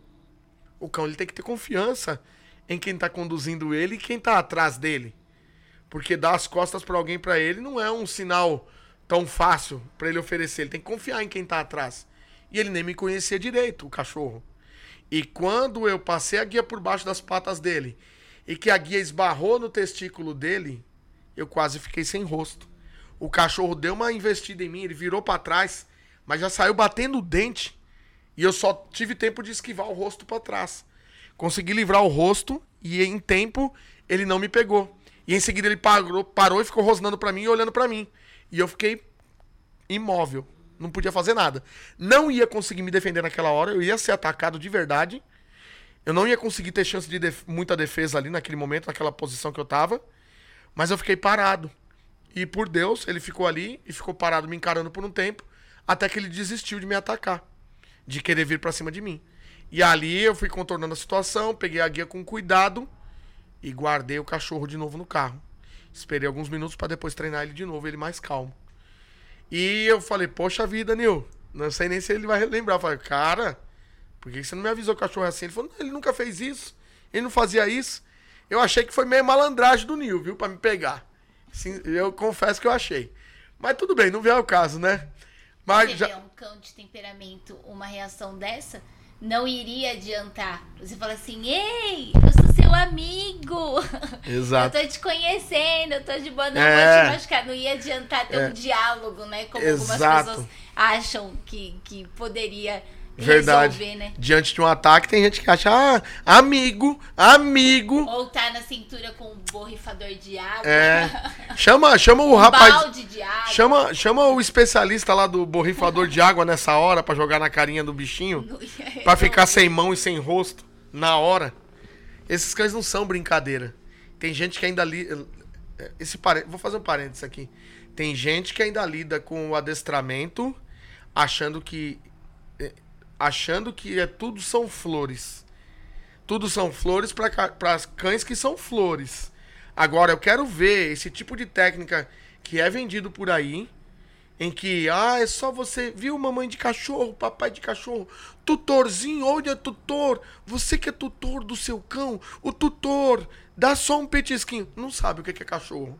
O cão ele tem que ter confiança em quem tá conduzindo ele e quem tá atrás dele. Porque dar as costas pra alguém pra ele não é um sinal tão fácil pra ele oferecer. Ele tem que confiar em quem tá atrás. E ele nem me conhecia direito, o cachorro. E quando eu passei a guia por baixo das patas dele e que a guia esbarrou no testículo dele, eu quase fiquei sem rosto. O cachorro deu uma investida em mim, ele virou pra trás, mas já saiu batendo o dente. E eu só tive tempo de esquivar o rosto pra trás. Consegui livrar o rosto e em tempo ele não me pegou. E em seguida ele parou, parou e ficou rosnando pra mim e olhando pra mim. E eu fiquei imóvel, não podia fazer nada. Não ia conseguir me defender naquela hora, eu ia ser atacado de verdade. Eu não ia conseguir ter chance de def- muita defesa ali naquele momento, naquela posição que eu tava. Mas eu fiquei parado. E por Deus, ele ficou ali e ficou parado me encarando por um tempo. Até que ele desistiu de me atacar, de querer vir pra cima de mim. E ali eu fui contornando a situação, peguei a guia com cuidado e guardei o cachorro de novo no carro. Esperei alguns minutos pra depois treinar ele de novo, ele mais calmo. E eu falei, poxa vida, Nil, não sei nem se ele vai lembrar. Eu falei, cara, por que você não me avisou que o cachorro é assim? Ele falou, não, ele nunca fez isso, ele não fazia isso. Eu achei que foi meio malandragem do Nil, viu, pra me pegar. Sim, eu confesso que eu achei. Mas tudo bem, não vem ao caso, né? Mas Você já... um cão de temperamento, uma reação dessa, não iria adiantar. Você fala assim, ei, eu sou seu amigo. Exato. Eu tô te conhecendo, eu tô de boa, não É. vou te machucar. Não ia adiantar ter É. um diálogo, né? Como Exato. algumas pessoas acham que, que poderia Verdade. resolver, né? Diante de um ataque, tem gente que acha, ah, amigo, amigo. Ou tá na cintura com um borrifador de água. É. Chama, chama o um rapaz. balde de água. Chama, chama o especialista lá do borrifador de água nessa hora pra jogar na carinha do bichinho. Pra ficar sem mão e sem rosto na hora. Esses cães não são brincadeira. Tem gente que ainda lida. Esse parê- Vou fazer um parênteses aqui. Tem gente que ainda lida com o adestramento achando que. eh, Achando que é tudo são flores. Tudo são flores para cães que são flores. Agora, eu quero ver esse tipo de técnica que é vendido por aí, em que, ah, é só você, viu, mamãe de cachorro, papai de cachorro, tutorzinho, olha, tutor, você que é tutor do seu cão, o tutor, dá só um petisquinho. Não sabe o que é cachorro.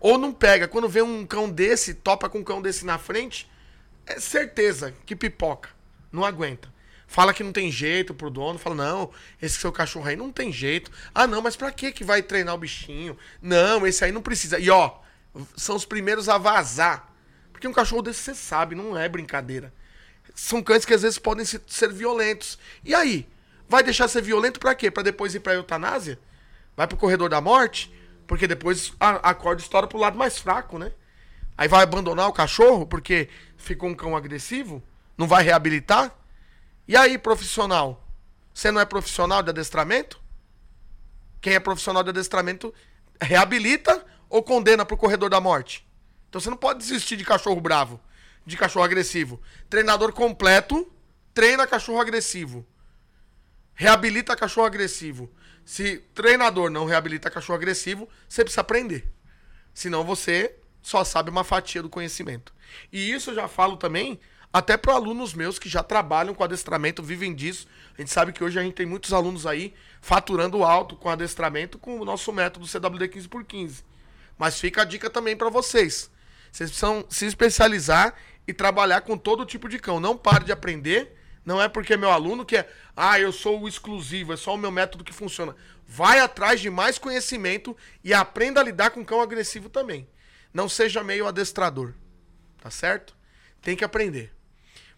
Ou não pega, quando vê um cão desse, topa com um cão desse na frente, é certeza que pipoca. Não aguenta. Fala que não tem jeito pro dono, fala, não, esse seu cachorro aí não tem jeito. Ah, não, mas pra que que vai treinar o bichinho? Não, esse aí não precisa. E ó, são os primeiros a vazar. Porque um cachorro desse você sabe, não é brincadeira. São cães que às vezes podem se- ser violentos. E aí? Vai deixar ser violento pra quê? Pra depois ir pra eutanásia? Vai pro corredor da morte? Porque depois a, a corda estoura pro lado mais fraco, né? Aí vai abandonar o cachorro porque ficou um cão agressivo? Não vai reabilitar? E aí, profissional? Você não é profissional de adestramento? Quem é profissional de adestramento reabilita ou condena pro corredor da morte? Então você não pode desistir de cachorro bravo, de cachorro agressivo. Treinador completo treina cachorro agressivo. Reabilita cachorro agressivo. Se treinador não reabilita cachorro agressivo, você precisa aprender. Senão você só sabe uma fatia do conhecimento. E isso eu já falo também até para alunos meus que já trabalham com adestramento, vivem disso. A gente sabe que hoje a gente tem muitos alunos aí faturando alto com adestramento com o nosso método CWD 15 por 15. Mas fica a dica também para vocês. Vocês precisam se especializar e trabalhar com todo tipo de cão. Não pare de aprender. Não é porque é meu aluno que é, ah, eu sou o exclusivo, é só o meu método que funciona. Vai atrás de mais conhecimento e aprenda a lidar com cão agressivo também. Não seja meio adestrador. Tá certo? Tem que aprender.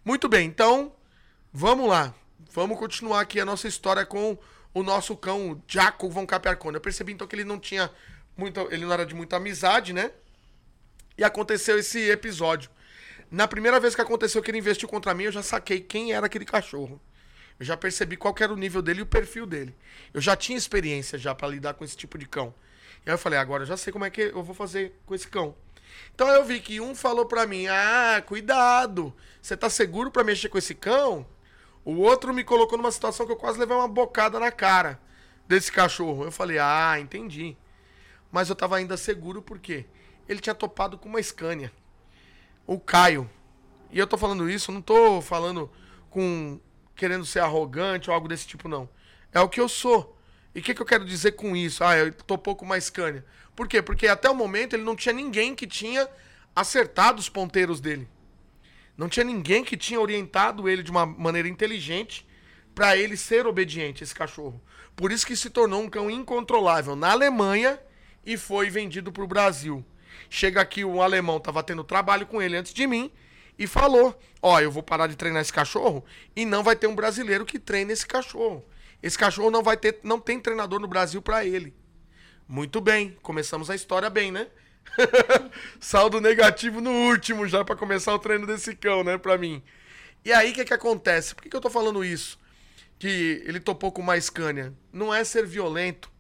Muito bem, então, vamos lá. Vamos continuar aqui a nossa história com o nosso cão, Jaco von Capriarcone. Eu percebi então que ele não tinha muita, ele não era de muita amizade, né? E aconteceu esse episódio. Na primeira vez que aconteceu que ele investiu contra mim, eu já saquei quem era aquele cachorro. Eu já percebi qual era o nível dele e o perfil dele. Eu já tinha experiência já para lidar com esse tipo de cão. E aí eu falei, agora eu já sei como é que eu vou fazer com esse cão. Então eu vi que um falou pra mim: "Ah, cuidado. Você tá seguro pra mexer com esse cão?" O outro me colocou numa situação que eu quase levei uma bocada na cara desse cachorro. Eu falei: "Ah, entendi." Mas eu tava ainda seguro porque ele tinha topado com uma Scania. O Caio. E eu tô falando isso, não tô falando com querendo ser arrogante ou algo desse tipo não. É o que eu sou. E o que, que eu quero dizer com isso? Ah, eu topou com uma Scania. Por quê? Porque até o momento ele não tinha ninguém que tinha acertado os ponteiros dele. Não tinha ninguém que tinha orientado ele de uma maneira inteligente para ele ser obediente, esse cachorro. Por isso que se tornou um cão incontrolável na Alemanha e foi vendido para o Brasil. Chega aqui, um alemão estava tendo trabalho com ele antes de mim e falou: Ó, eu vou parar de treinar esse cachorro e não vai ter um brasileiro que treine esse cachorro. Esse cachorro não vai ter, não tem treinador no Brasil para ele. Muito bem, começamos a história bem, né? Saldo negativo no último já para começar o treino desse cão, né, para mim. E aí o que que acontece? Por que, que eu tô falando isso? Que ele topou com uma Scania. Não é ser violento,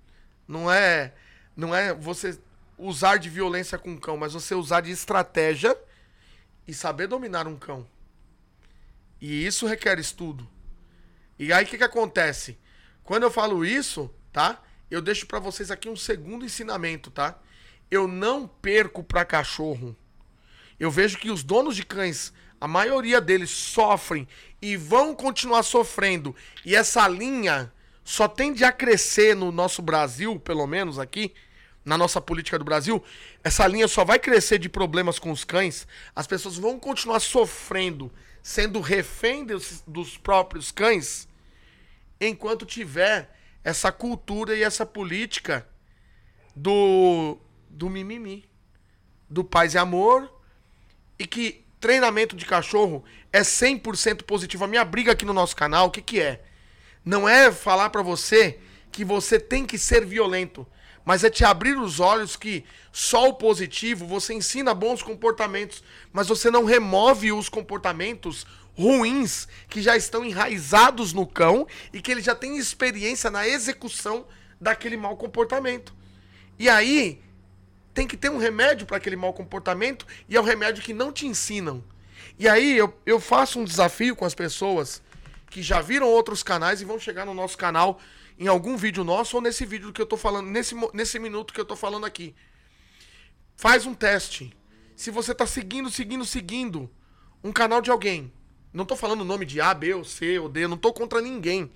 não é não é você usar de violência com o cão, mas você usar de estratégia e saber dominar um cão. E isso requer estudo. E aí o que, que acontece? Quando eu falo isso, tá? Eu deixo para vocês aqui um segundo ensinamento, tá? Eu não perco para cachorro. Eu vejo que os donos de cães, a maioria deles sofrem e vão continuar sofrendo. E essa linha só tende a crescer no nosso Brasil, pelo menos aqui, na nossa política do Brasil, essa linha só vai crescer de problemas com os cães. As pessoas vão continuar sofrendo, sendo refém dos, dos próprios cães, enquanto tiver essa cultura e essa política do, do mimimi, do paz e amor, e que treinamento de cachorro é 100% positivo. A minha briga aqui no nosso canal, o que, que é? Não é falar para você que você tem que ser violento mas é te abrir os olhos que só o positivo, você ensina bons comportamentos, mas você não remove os comportamentos ruins que já estão enraizados no cão e que ele já tem experiência na execução daquele mau comportamento. E aí tem que ter um remédio para aquele mau comportamento e é um remédio que não te ensinam. E aí eu, eu faço um desafio com as pessoas que já viram outros canais e vão chegar no nosso canal em algum vídeo nosso ou nesse vídeo que eu tô falando, nesse, nesse minuto que eu tô falando aqui. Faz um teste. Se você tá seguindo, seguindo, seguindo um canal de alguém. Não tô falando o nome de A, B, ou C, ou D, não tô contra ninguém.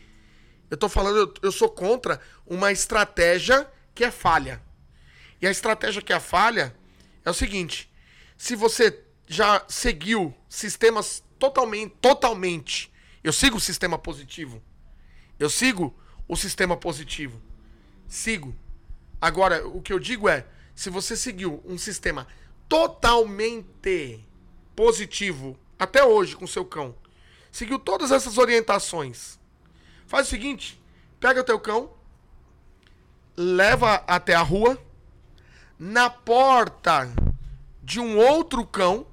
Eu tô falando, eu, eu sou contra uma estratégia que é falha. E a estratégia que é falha é o seguinte: se você já seguiu sistemas totalmente, totalmente, eu sigo o sistema positivo. Eu sigo o sistema positivo. Sigo. Agora, o que eu digo é, se você seguiu um sistema totalmente positivo até hoje com seu cão, seguiu todas essas orientações, faz o seguinte, pega o teu cão, leva até a rua, na porta de um outro cão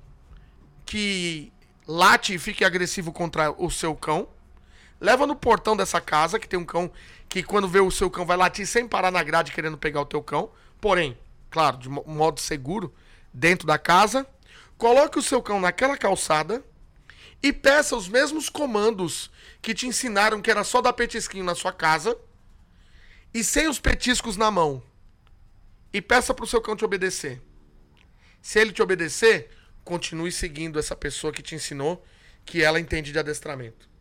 que late e fique agressivo contra o seu cão, Leva no portão dessa casa, que tem um cão que quando vê o seu cão vai latir sem parar na grade querendo pegar o teu cão. Porém, claro, de modo seguro, dentro da casa. Coloque o seu cão naquela calçada e peça os mesmos comandos que te ensinaram que era só dar petisquinho na sua casa e sem os petiscos na mão. E peça pro seu cão te obedecer. Se ele te obedecer, continue seguindo essa pessoa que te ensinou que ela entende de adestramento.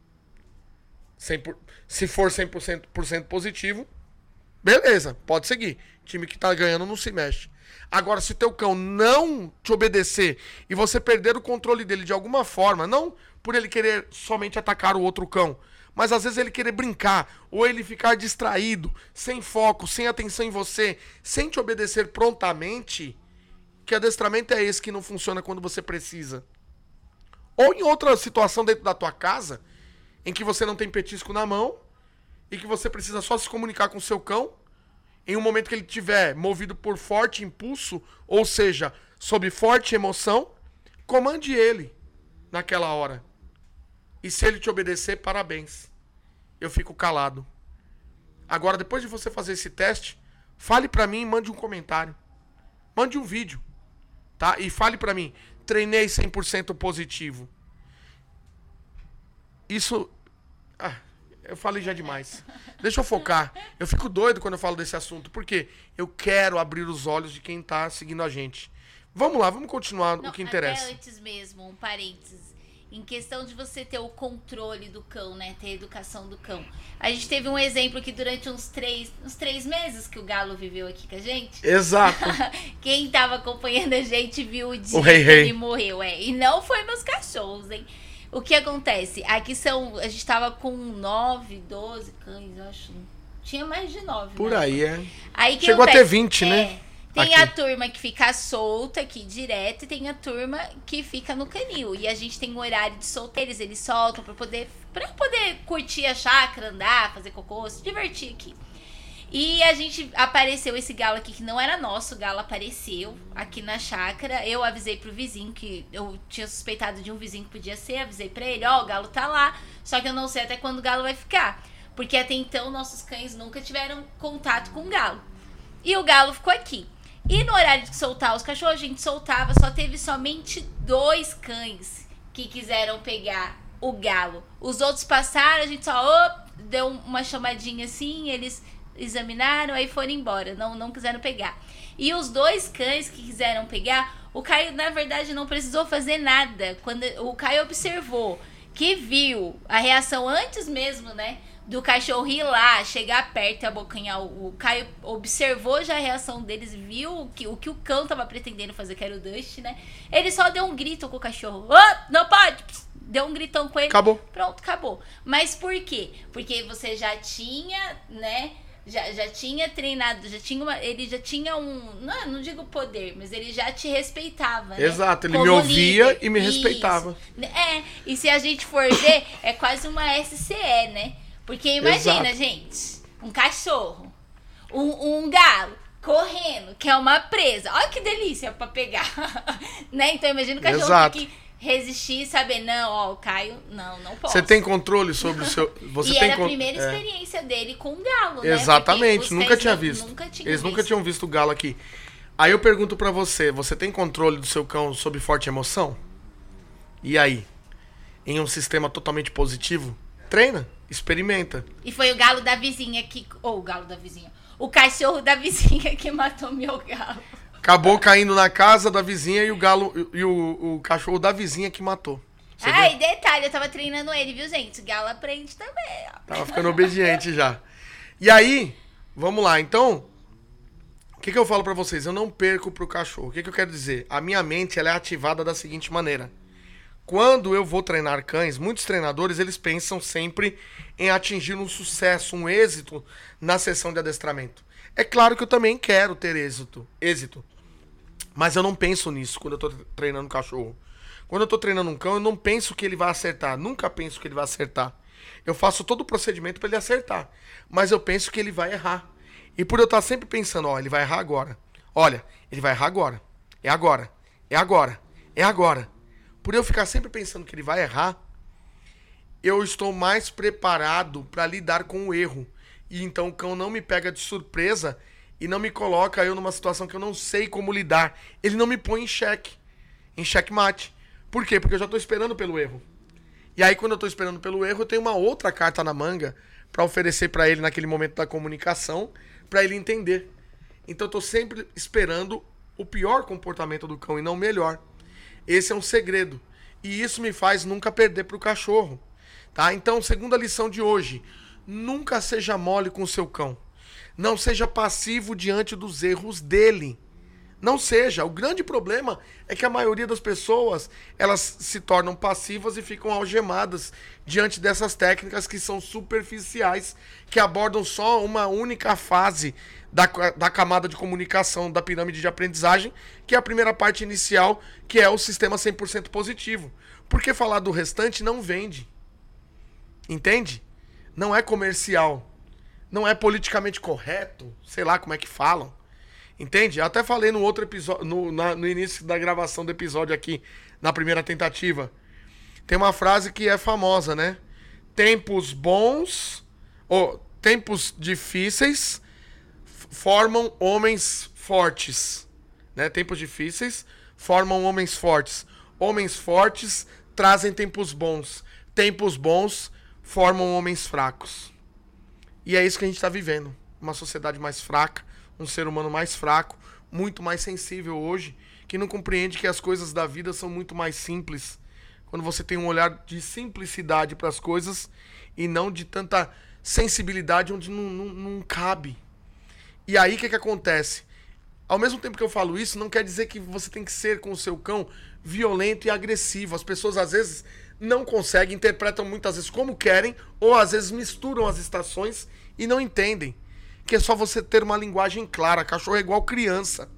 100%, se for 100% positivo, beleza, pode seguir. Time que tá ganhando não se mexe. Agora, se teu cão não te obedecer e você perder o controle dele de alguma forma, não por ele querer somente atacar o outro cão, mas às vezes ele querer brincar, ou ele ficar distraído, sem foco, sem atenção em você, sem te obedecer prontamente, que adestramento é esse que não funciona quando você precisa? Ou em outra situação dentro da tua casa, em que você não tem petisco na mão e que você precisa só se comunicar com o seu cão em um momento que ele estiver movido por forte impulso, ou seja, sob forte emoção, comande ele naquela hora. E se ele te obedecer, parabéns. Eu fico calado. Agora, depois de você fazer esse teste, fale para mim e mande um comentário. Mande um vídeo, tá? E fale para mim, treinei 100% positivo. Isso ah, eu falei já demais. Deixa eu focar. Eu fico doido quando eu falo desse assunto, porque eu quero abrir os olhos de quem tá seguindo a gente. Vamos lá, vamos continuar Não, o que interessa. Até antes mesmo, um parênteses. Em questão de você ter o controle do cão, né? Ter a educação do cão. A gente teve um exemplo que durante uns três, uns três meses que o Galo viveu aqui com a gente. Exato. Quem tava acompanhando a gente viu o dia o rei, que rei. ele morreu, é. E não foi meus cachorros, hein? O que acontece? Aqui são. A gente tava com 9, 12 cães, eu acho. Tinha mais de 9. Por né? aí, é. Aí, Chegou acontece? a ter 20, né? é, né? Tem aqui. a turma que fica solta aqui direto e tem a turma que fica no canil. E a gente tem um horário de solteiros, eles soltam para poder para poder curtir a chácara, andar, fazer cocô, se divertir aqui. E a gente apareceu esse galo aqui que não era nosso, o galo apareceu aqui na chácara. Eu avisei pro vizinho que eu tinha suspeitado de um vizinho que podia ser, avisei para ele, ó, oh, o galo tá lá, só que eu não sei até quando o galo vai ficar, porque até então nossos cães nunca tiveram contato com o galo. E o galo ficou aqui. E no horário de soltar os cachorros, a gente soltava, só teve somente dois cães que quiseram pegar o galo. Os outros passaram, a gente só oh, deu uma chamadinha assim, eles examinaram, aí foram embora, não, não quiseram pegar. E os dois cães que quiseram pegar, o Caio, na verdade, não precisou fazer nada. Quando o Caio observou que viu a reação antes mesmo, né? do cachorro ir lá, chegar perto e abocanhar o, o Caio observou já a reação deles, viu o que o, que o cão tava pretendendo fazer, que era o Dust, né? Ele só deu um grito com o cachorro. Oh, não pode! Deu um gritão com ele. Acabou. Pronto, acabou. Mas por quê? Porque você já tinha, né? Já, já tinha treinado, já tinha uma, ele já tinha um, não, não digo poder, mas ele já te respeitava, né? Exato, ele Como me ouvia líder. e me respeitava. É, e se a gente for ver, é quase uma SCE, né? Porque imagina, Exato. gente, um cachorro, um, um galo correndo, que é uma presa. Olha que delícia para pegar. né? Então imagina o cachorro Exato. que resistir e saber, não, ó, o Caio, não, não posso. Você tem controle sobre o seu. Você e tem era a primeira é. experiência dele com o galo, né? Exatamente, nunca tinha visto. Nunca Eles visto. nunca tinham visto o galo aqui. Aí eu pergunto para você, você tem controle do seu cão sob forte emoção? E aí? Em um sistema totalmente positivo? Treina. Experimenta. E foi o galo da vizinha que. Ou o galo da vizinha. O cachorro da vizinha que matou meu galo. Acabou caindo na casa da vizinha e o galo. E o, o cachorro da vizinha que matou. Você ah, e detalhe, eu tava treinando ele, viu, gente? O galo aprende também, ó. Tava ficando obediente já. E aí, vamos lá, então. O que, que eu falo para vocês? Eu não perco pro cachorro. O que, que eu quero dizer? A minha mente ela é ativada da seguinte maneira. Quando eu vou treinar cães, muitos treinadores eles pensam sempre em atingir um sucesso, um êxito na sessão de adestramento. É claro que eu também quero ter êxito, êxito. Mas eu não penso nisso quando eu tô treinando um cachorro. Quando eu tô treinando um cão, eu não penso que ele vai acertar, nunca penso que ele vai acertar. Eu faço todo o procedimento para ele acertar, mas eu penso que ele vai errar. E por eu estar sempre pensando, ó, ele vai errar agora. Olha, ele vai errar agora. É agora. É agora. É agora por eu ficar sempre pensando que ele vai errar, eu estou mais preparado para lidar com o erro. E então o cão não me pega de surpresa e não me coloca eu numa situação que eu não sei como lidar. Ele não me põe em xeque, em xeque-mate. Por quê? Porque eu já estou esperando pelo erro. E aí quando eu estou esperando pelo erro, eu tenho uma outra carta na manga para oferecer para ele naquele momento da comunicação, para ele entender. Então eu estou sempre esperando o pior comportamento do cão e não o melhor. Esse é um segredo. E isso me faz nunca perder para o cachorro. Tá? Então, segunda lição de hoje: nunca seja mole com o seu cão. Não seja passivo diante dos erros dele. Não seja. O grande problema é que a maioria das pessoas elas se tornam passivas e ficam algemadas diante dessas técnicas que são superficiais, que abordam só uma única fase da, da camada de comunicação da pirâmide de aprendizagem, que é a primeira parte inicial, que é o sistema 100% positivo. Porque falar do restante não vende. Entende? Não é comercial. Não é politicamente correto. Sei lá como é que falam. Entende? Eu até falei no outro episódio, no, na, no início da gravação do episódio aqui, na primeira tentativa. Tem uma frase que é famosa, né? Tempos bons, ou tempos difíceis formam homens fortes. Né? Tempos difíceis formam homens fortes. Homens fortes trazem tempos bons. Tempos bons formam homens fracos. E é isso que a gente está vivendo. Uma sociedade mais fraca, um ser humano mais fraco, muito mais sensível hoje, que não compreende que as coisas da vida são muito mais simples. Quando você tem um olhar de simplicidade para as coisas e não de tanta sensibilidade onde não, não, não cabe. E aí o que, que acontece? Ao mesmo tempo que eu falo isso, não quer dizer que você tem que ser com o seu cão violento e agressivo. As pessoas às vezes não conseguem, interpretam muitas vezes como querem, ou às vezes misturam as estações e não entendem. Que é só você ter uma linguagem clara. Cachorro é igual criança.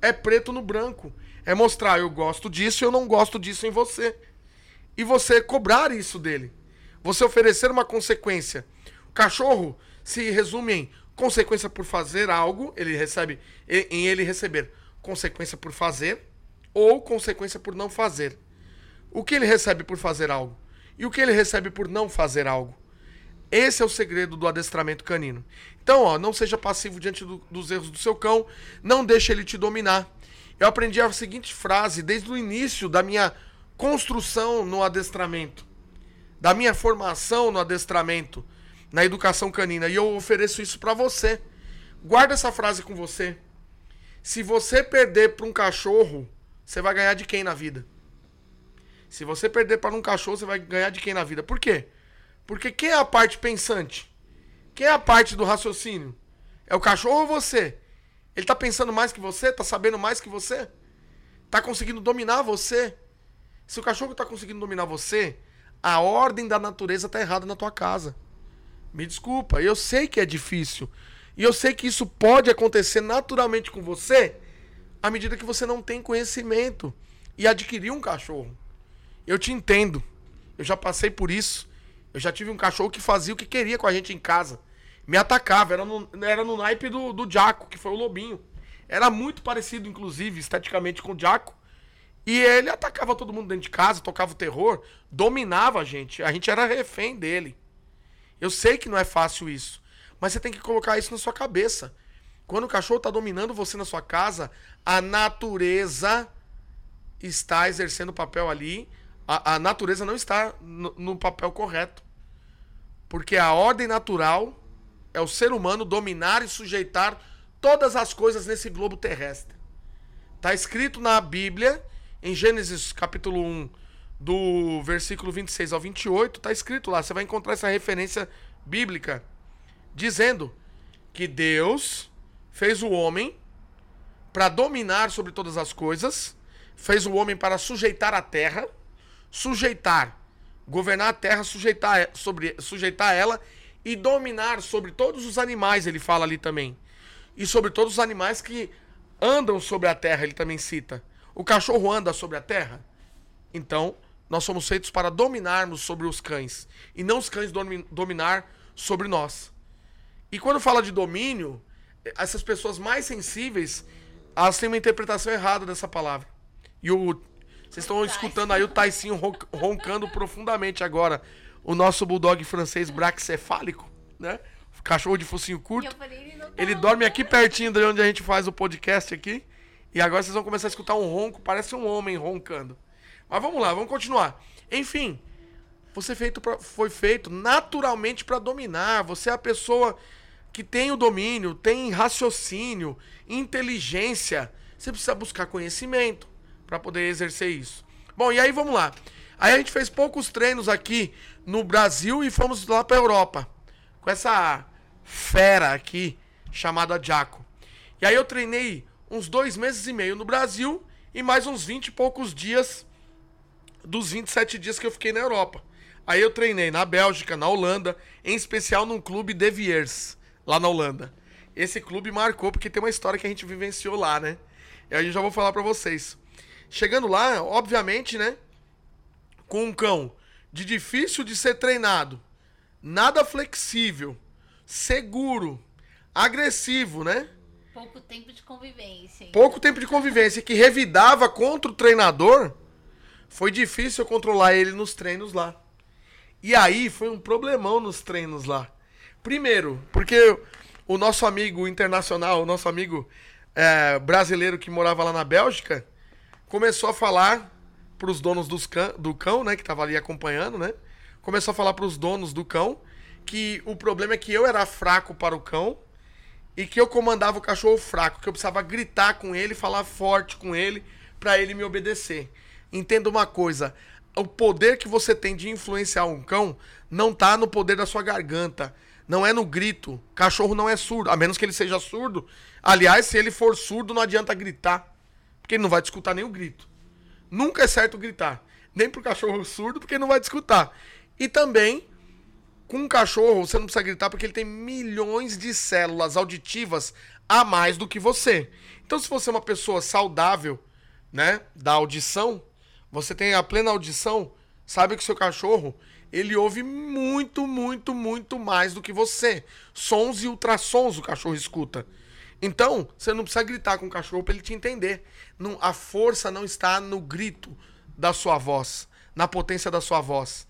É preto no branco. É mostrar, eu gosto disso e eu não gosto disso em você. E você cobrar isso dele. Você oferecer uma consequência. O cachorro se resume em Consequência por fazer algo, ele recebe em ele receber consequência por fazer ou consequência por não fazer. O que ele recebe por fazer algo e o que ele recebe por não fazer algo. Esse é o segredo do adestramento canino. Então, ó, não seja passivo diante do, dos erros do seu cão, não deixe ele te dominar. Eu aprendi a seguinte frase desde o início da minha construção no adestramento, da minha formação no adestramento, na educação canina, e eu ofereço isso para você. Guarda essa frase com você. Se você perder para um cachorro, você vai ganhar de quem na vida? Se você perder para um cachorro, você vai ganhar de quem na vida? Por quê? Porque quem é a parte pensante? Quem é a parte do raciocínio? É o cachorro ou você? Ele tá pensando mais que você? Tá sabendo mais que você? Tá conseguindo dominar você? Se o cachorro tá conseguindo dominar você, a ordem da natureza tá errada na tua casa. Me desculpa, eu sei que é difícil. E eu sei que isso pode acontecer naturalmente com você à medida que você não tem conhecimento e adquirir um cachorro. Eu te entendo. Eu já passei por isso. Eu já tive um cachorro que fazia o que queria com a gente em casa. Me atacava. Era no, era no naipe do, do Jaco, que foi o Lobinho. Era muito parecido, inclusive, esteticamente com o Jaco. E ele atacava todo mundo dentro de casa, tocava o terror, dominava a gente. A gente era refém dele. Eu sei que não é fácil isso. Mas você tem que colocar isso na sua cabeça. Quando o cachorro está dominando você na sua casa, a natureza está exercendo o papel ali. A, a natureza não está no, no papel correto. Porque a ordem natural é o ser humano dominar e sujeitar todas as coisas nesse globo terrestre. Está escrito na Bíblia, em Gênesis capítulo 1, do versículo 26 ao 28, está escrito lá, você vai encontrar essa referência bíblica, dizendo que Deus fez o homem para dominar sobre todas as coisas, fez o homem para sujeitar a terra, sujeitar governar a terra, sujeitar, sobre, sujeitar ela e dominar sobre todos os animais, ele fala ali também. E sobre todos os animais que andam sobre a terra, ele também cita. O cachorro anda sobre a terra? Então, nós somos feitos para dominarmos sobre os cães. E não os cães dominar sobre nós. E quando fala de domínio, essas pessoas mais sensíveis, elas têm uma interpretação errada dessa palavra. E o vocês estão escutando aí o Taicinho roncando profundamente agora. O nosso bulldog francês braxcefálico, né? Cachorro de focinho curto. Falei, ele, ele dorme aqui pertinho de onde a gente faz o podcast aqui. E agora vocês vão começar a escutar um ronco, parece um homem roncando. Mas vamos lá, vamos continuar. Enfim, você feito pra, foi feito naturalmente para dominar. Você é a pessoa que tem o domínio, tem raciocínio, inteligência. Você precisa buscar conhecimento para poder exercer isso. Bom, e aí vamos lá. Aí a gente fez poucos treinos aqui no Brasil e fomos lá para Europa com essa fera aqui chamada Jaco. E aí eu treinei uns dois meses e meio no Brasil e mais uns 20 e poucos dias dos 27 dias que eu fiquei na Europa. Aí eu treinei na Bélgica, na Holanda, em especial num clube de Viers, lá na Holanda. Esse clube marcou porque tem uma história que a gente vivenciou lá, né? E aí eu já vou falar para vocês. Chegando lá, obviamente, né? Com um cão de difícil de ser treinado, nada flexível, seguro, agressivo, né? Pouco tempo de convivência. Pouco tempo de convivência, que revidava contra o treinador, foi difícil controlar ele nos treinos lá. E aí foi um problemão nos treinos lá. Primeiro, porque o nosso amigo internacional, o nosso amigo é, brasileiro que morava lá na Bélgica, começou a falar para os donos dos cão, do cão, né, que estava ali acompanhando, né? Começou a falar para os donos do cão que o problema é que eu era fraco para o cão e que eu comandava o cachorro fraco, que eu precisava gritar com ele, falar forte com ele para ele me obedecer. Entenda uma coisa, o poder que você tem de influenciar um cão não tá no poder da sua garganta, não é no grito. Cachorro não é surdo, a menos que ele seja surdo. Aliás, se ele for surdo, não adianta gritar. Porque ele não vai te escutar nem o grito. Nunca é certo gritar. Nem pro cachorro surdo, porque ele não vai te escutar. E também, com um cachorro, você não precisa gritar porque ele tem milhões de células auditivas a mais do que você. Então, se você é uma pessoa saudável, né, da audição, você tem a plena audição, sabe que o seu cachorro, ele ouve muito, muito, muito mais do que você. Sons e ultrassons o cachorro escuta. Então, você não precisa gritar com o cachorro para ele te entender. Não, a força não está no grito da sua voz, na potência da sua voz.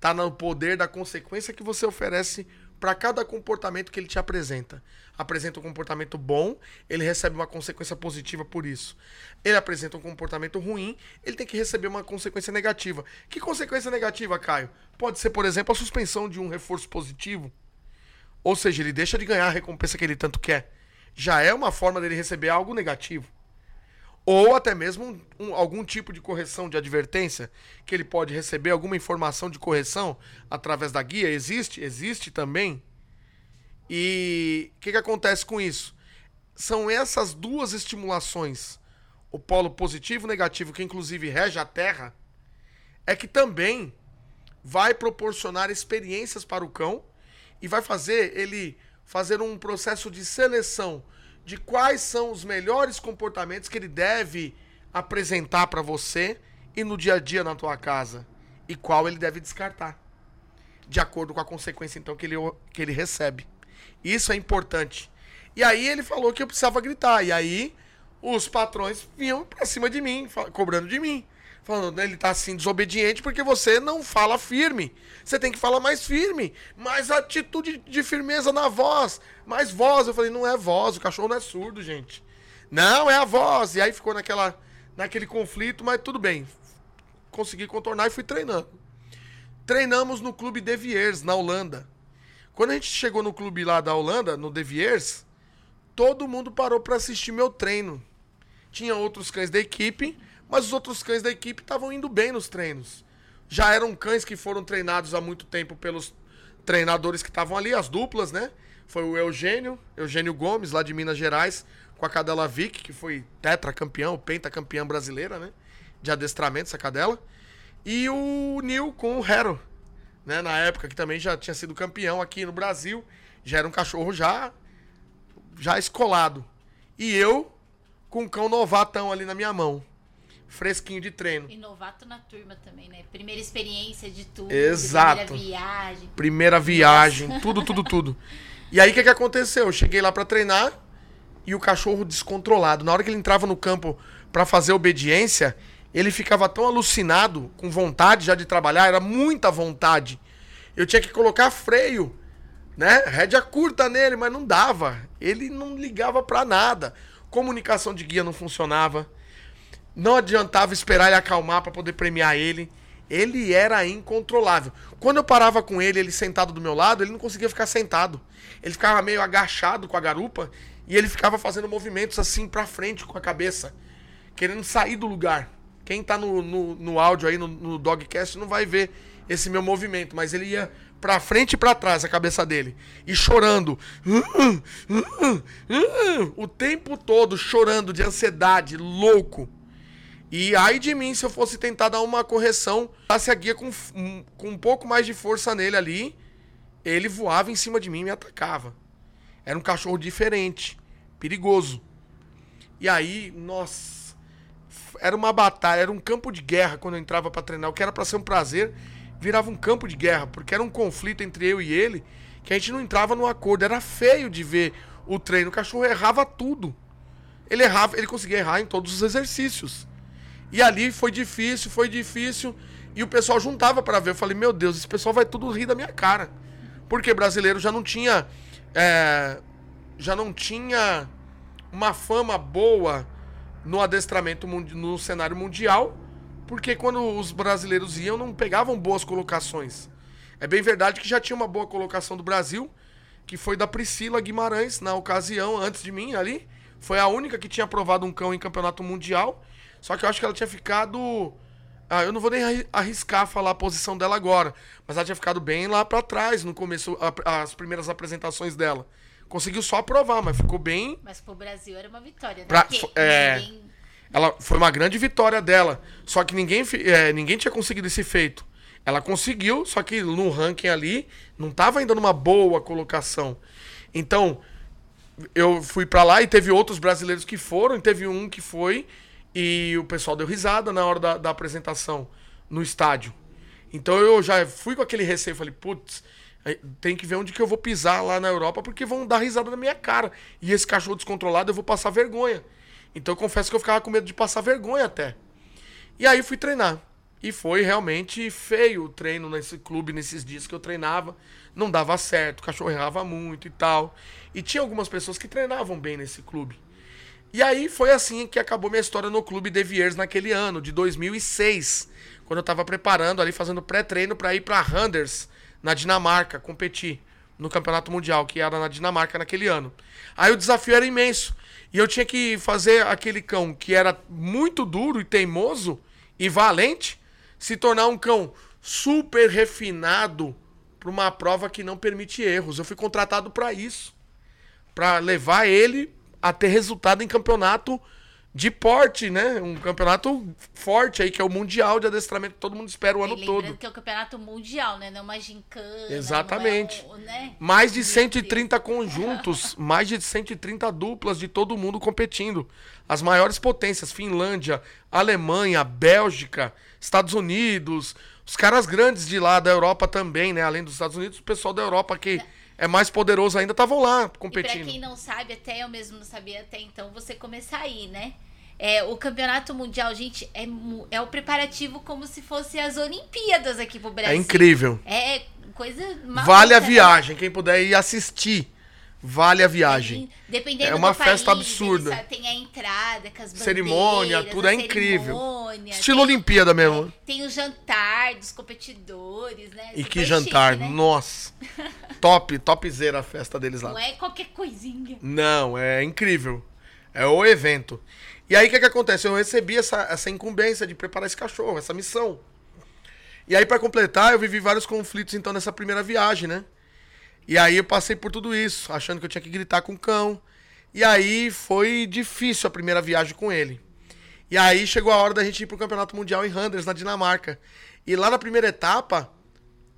Tá no poder da consequência que você oferece para cada comportamento que ele te apresenta. Apresenta um comportamento bom, ele recebe uma consequência positiva por isso. Ele apresenta um comportamento ruim, ele tem que receber uma consequência negativa. Que consequência negativa, Caio? Pode ser, por exemplo, a suspensão de um reforço positivo. Ou seja, ele deixa de ganhar a recompensa que ele tanto quer. Já é uma forma dele receber algo negativo. Ou até mesmo um, um, algum tipo de correção de advertência, que ele pode receber alguma informação de correção através da guia. Existe? Existe também. E o que, que acontece com isso? São essas duas estimulações, o polo positivo e negativo, que inclusive rege a Terra, é que também vai proporcionar experiências para o cão e vai fazer ele fazer um processo de seleção de quais são os melhores comportamentos que ele deve apresentar para você e no dia a dia na tua casa e qual ele deve descartar, de acordo com a consequência então que ele, que ele recebe. Isso é importante. E aí ele falou que eu precisava gritar. E aí os patrões vinham para cima de mim, cobrando de mim falando, né, ele tá assim desobediente porque você não fala firme. Você tem que falar mais firme, mais atitude de firmeza na voz, mais voz. Eu falei, não é voz, o cachorro não é surdo, gente. Não, é a voz. E aí ficou naquela naquele conflito, mas tudo bem. Consegui contornar e fui treinando. Treinamos no clube De Viers, na Holanda. Quando a gente chegou no clube lá da Holanda, no De Viers, todo mundo parou para assistir meu treino. Tinha outros cães da equipe, mas os outros cães da equipe estavam indo bem nos treinos. Já eram cães que foram treinados há muito tempo pelos treinadores que estavam ali, as duplas, né? Foi o Eugênio, Eugênio Gomes, lá de Minas Gerais, com a cadela Vic, que foi tetracampeão, pentacampeã brasileira, né? De adestramento, essa cadela. E o Nil com o Hero, né? Na época, que também já tinha sido campeão aqui no Brasil. Já era um cachorro já, já escolado. E eu com um cão novatão ali na minha mão fresquinho de treino. E novato na turma também, né? Primeira experiência de tudo. Exato. Primeira viagem. Primeira viagem, Nossa. tudo, tudo, tudo. E aí o que, que aconteceu? Eu cheguei lá para treinar e o cachorro descontrolado. Na hora que ele entrava no campo para fazer obediência, ele ficava tão alucinado, com vontade já de trabalhar, era muita vontade. Eu tinha que colocar freio, né? Rédea curta nele, mas não dava. Ele não ligava para nada. Comunicação de guia não funcionava. Não adiantava esperar ele acalmar para poder premiar ele. Ele era incontrolável. Quando eu parava com ele, ele sentado do meu lado, ele não conseguia ficar sentado. Ele ficava meio agachado com a garupa e ele ficava fazendo movimentos assim para frente com a cabeça, querendo sair do lugar. Quem tá no, no, no áudio aí, no, no Dogcast, não vai ver esse meu movimento, mas ele ia pra frente e pra trás a cabeça dele. E chorando. O tempo todo chorando de ansiedade, louco. E ai de mim se eu fosse tentar dar uma correção, passe a guia com, com um pouco mais de força nele ali, ele voava em cima de mim e me atacava. Era um cachorro diferente, perigoso. E aí, nossa, era uma batalha, era um campo de guerra quando eu entrava para treinar. O que era para ser um prazer, virava um campo de guerra, porque era um conflito entre eu e ele, que a gente não entrava no acordo. Era feio de ver o treino. O cachorro errava tudo. Ele errava, ele conseguia errar em todos os exercícios. E ali foi difícil, foi difícil. E o pessoal juntava para ver. Eu falei, meu Deus, esse pessoal vai tudo rir da minha cara. Porque brasileiro já não tinha. É, já não tinha uma fama boa no adestramento no cenário mundial. Porque quando os brasileiros iam, não pegavam boas colocações. É bem verdade que já tinha uma boa colocação do Brasil, que foi da Priscila Guimarães, na ocasião, antes de mim ali. Foi a única que tinha aprovado um cão em campeonato mundial. Só que eu acho que ela tinha ficado. Ah, eu não vou nem arriscar falar a posição dela agora. Mas ela tinha ficado bem lá para trás no começo, as primeiras apresentações dela. Conseguiu só aprovar, mas ficou bem. Mas pro Brasil era uma vitória, né? Pra, é, ninguém... Ela foi uma grande vitória dela. Só que ninguém, é, ninguém tinha conseguido esse feito. Ela conseguiu, só que no ranking ali não estava ainda numa boa colocação. Então, eu fui para lá e teve outros brasileiros que foram, e teve um que foi e o pessoal deu risada na hora da, da apresentação no estádio. Então eu já fui com aquele receio, falei, putz, tem que ver onde que eu vou pisar lá na Europa, porque vão dar risada na minha cara. E esse cachorro descontrolado eu vou passar vergonha. Então eu confesso que eu ficava com medo de passar vergonha até. E aí fui treinar. E foi realmente feio o treino nesse clube, nesses dias que eu treinava. Não dava certo, o cachorro errava muito e tal. E tinha algumas pessoas que treinavam bem nesse clube. E aí foi assim que acabou minha história no clube de Viers naquele ano, de 2006, quando eu tava preparando ali, fazendo pré-treino para ir para Randers, na Dinamarca, competir no Campeonato Mundial, que era na Dinamarca naquele ano. Aí o desafio era imenso. E eu tinha que fazer aquele cão que era muito duro e teimoso e valente se tornar um cão super refinado para uma prova que não permite erros. Eu fui contratado para isso, para levar ele a ter resultado em campeonato de porte, né? Um campeonato forte aí, que é o Mundial de Adestramento que todo mundo espera o ano todo. que é o campeonato mundial, né? Não uma gincana. Exatamente. É um, né? Mais de 130 conjuntos, mais de 130 duplas de todo mundo competindo. As maiores potências, Finlândia, Alemanha, Bélgica, Estados Unidos, os caras grandes de lá da Europa também, né? Além dos Estados Unidos, o pessoal da Europa que é mais poderoso ainda estavam lá competindo. E pra quem não sabe, até eu mesmo não sabia até então, você começar aí, né? É, o campeonato mundial, gente, é, é o preparativo como se fosse as Olimpíadas aqui pro Brasil. É incrível. É coisa maluca, Vale a né? viagem, quem puder ir assistir. Vale a viagem. Dependendo é uma festa país, absurda. Tem a entrada com as Cerimônia, tudo é incrível. Estilo tem, Olimpíada mesmo. É, tem o jantar dos competidores, né? E Super que jantar, chique, né? nossa. top, topzera a festa deles lá. Não é qualquer coisinha. Não, é incrível. É o evento. E aí o que, que acontece? Eu recebi essa, essa incumbência de preparar esse cachorro, essa missão. E aí, para completar, eu vivi vários conflitos então nessa primeira viagem, né? E aí eu passei por tudo isso, achando que eu tinha que gritar com o cão. E aí foi difícil a primeira viagem com ele. E aí chegou a hora da gente ir pro Campeonato Mundial em Randers, na Dinamarca. E lá na primeira etapa,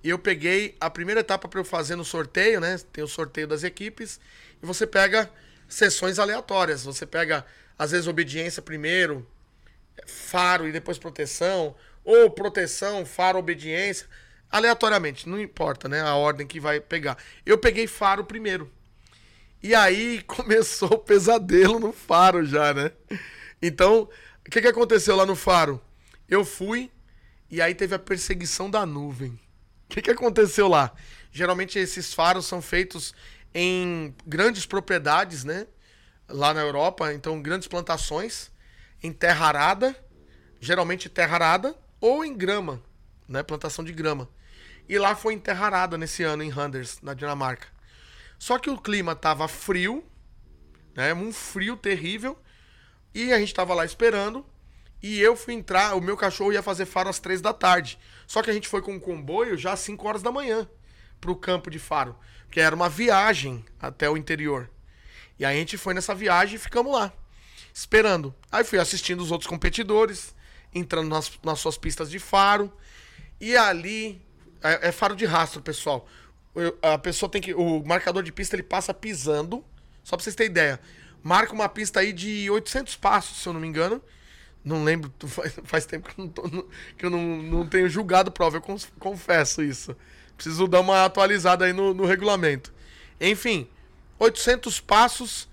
eu peguei a primeira etapa para eu fazer no sorteio, né? Tem o sorteio das equipes. E você pega sessões aleatórias. Você pega, às vezes, obediência primeiro, faro e depois proteção. Ou proteção, faro, obediência aleatoriamente, não importa, né? A ordem que vai pegar. Eu peguei faro primeiro. E aí começou o pesadelo no faro já, né? Então, o que, que aconteceu lá no faro? Eu fui e aí teve a perseguição da nuvem. O que, que aconteceu lá? Geralmente esses faros são feitos em grandes propriedades, né? Lá na Europa, então grandes plantações, em terra arada, geralmente terra arada, ou em grama, né? Plantação de grama. E lá foi enterrada nesse ano em Randers, na Dinamarca. Só que o clima tava frio, né? Um frio terrível. E a gente tava lá esperando. E eu fui entrar, o meu cachorro ia fazer faro às três da tarde. Só que a gente foi com um comboio já às 5 horas da manhã pro campo de faro. Que era uma viagem até o interior. E aí a gente foi nessa viagem e ficamos lá, esperando. Aí fui assistindo os outros competidores, entrando nas, nas suas pistas de faro. E ali é, é faro de rastro, pessoal. A pessoa tem que. O marcador de pista ele passa pisando. Só pra vocês terem ideia. Marca uma pista aí de 800 passos, se eu não me engano. Não lembro, faz, faz tempo que eu, não, tô, que eu não, não tenho julgado prova, eu confesso isso. Preciso dar uma atualizada aí no, no regulamento. Enfim, 800 passos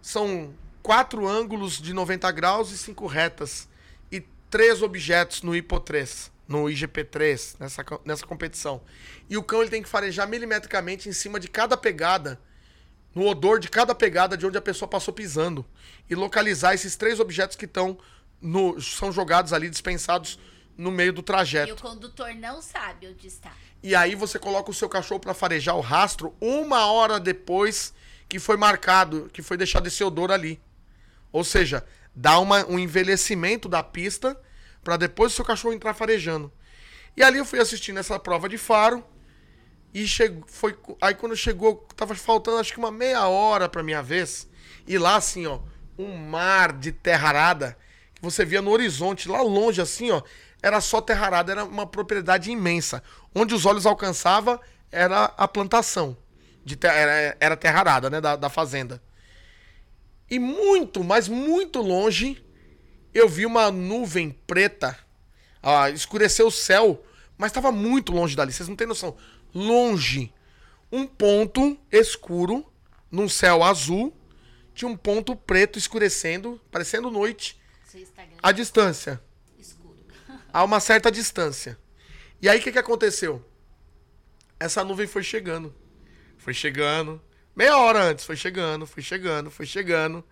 são quatro ângulos de 90 graus e cinco retas. E três objetos no hipo 3 no IGP3, nessa, nessa competição. E o cão ele tem que farejar milimetricamente em cima de cada pegada, no odor de cada pegada de onde a pessoa passou pisando. E localizar esses três objetos que estão no, são jogados ali, dispensados no meio do trajeto. E o condutor não sabe onde está. E aí você coloca o seu cachorro para farejar o rastro uma hora depois que foi marcado, que foi deixado esse odor ali. Ou seja, dá uma, um envelhecimento da pista para depois o seu cachorro entrar farejando. E ali eu fui assistindo essa prova de faro. E chegou, foi, aí quando chegou, tava faltando acho que uma meia hora pra minha vez. E lá assim, ó, um mar de terra arada que você via no horizonte, lá longe assim, ó, era só terra arada, era uma propriedade imensa. Onde os olhos alcançava era a plantação. De ter, era, era terra arada, né, da, da fazenda. E muito, mas muito longe, eu vi uma nuvem preta, ah, escureceu o céu, mas estava muito longe dali, vocês não têm noção. Longe. Um ponto escuro num céu azul, tinha um ponto preto escurecendo, parecendo noite. A distância. Escuro. a uma certa distância. E aí o que, que aconteceu? Essa nuvem foi chegando. Foi chegando. Meia hora antes, foi chegando, foi chegando, foi chegando.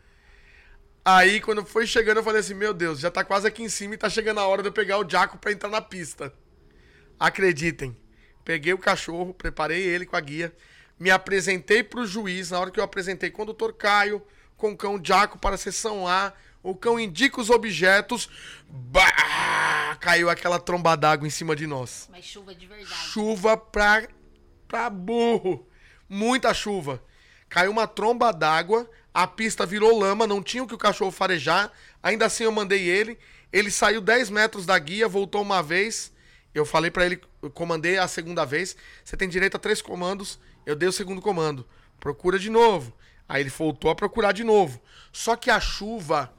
Aí, quando foi chegando, eu falei assim: Meu Deus, já tá quase aqui em cima e tá chegando a hora de eu pegar o Jaco pra entrar na pista. Acreditem. Peguei o cachorro, preparei ele com a guia, me apresentei pro juiz. Na hora que eu apresentei, condutor Caio, com o cão Jaco para a sessão A, o cão indica os objetos. Bah! Caiu aquela tromba d'água em cima de nós. Mas chuva de verdade. Chuva pra, pra burro. Muita chuva. Caiu uma tromba d'água, a pista virou lama, não tinha o que o cachorro farejar. Ainda assim eu mandei ele. Ele saiu 10 metros da guia, voltou uma vez. Eu falei para ele, eu comandei a segunda vez. Você tem direito a três comandos. Eu dei o segundo comando. Procura de novo. Aí ele voltou a procurar de novo. Só que a chuva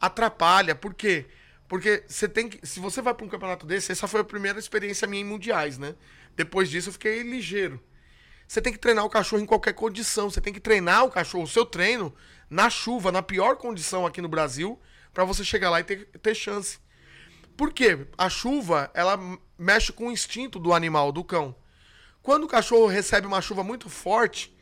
atrapalha. Por quê? Porque você tem que. Se você vai para um campeonato desse, essa foi a primeira experiência minha em mundiais, né? Depois disso eu fiquei ligeiro. Você tem que treinar o cachorro em qualquer condição. Você tem que treinar o cachorro, o seu treino, na chuva, na pior condição aqui no Brasil, para você chegar lá e ter, ter chance. Por quê? A chuva, ela mexe com o instinto do animal, do cão. Quando o cachorro recebe uma chuva muito forte,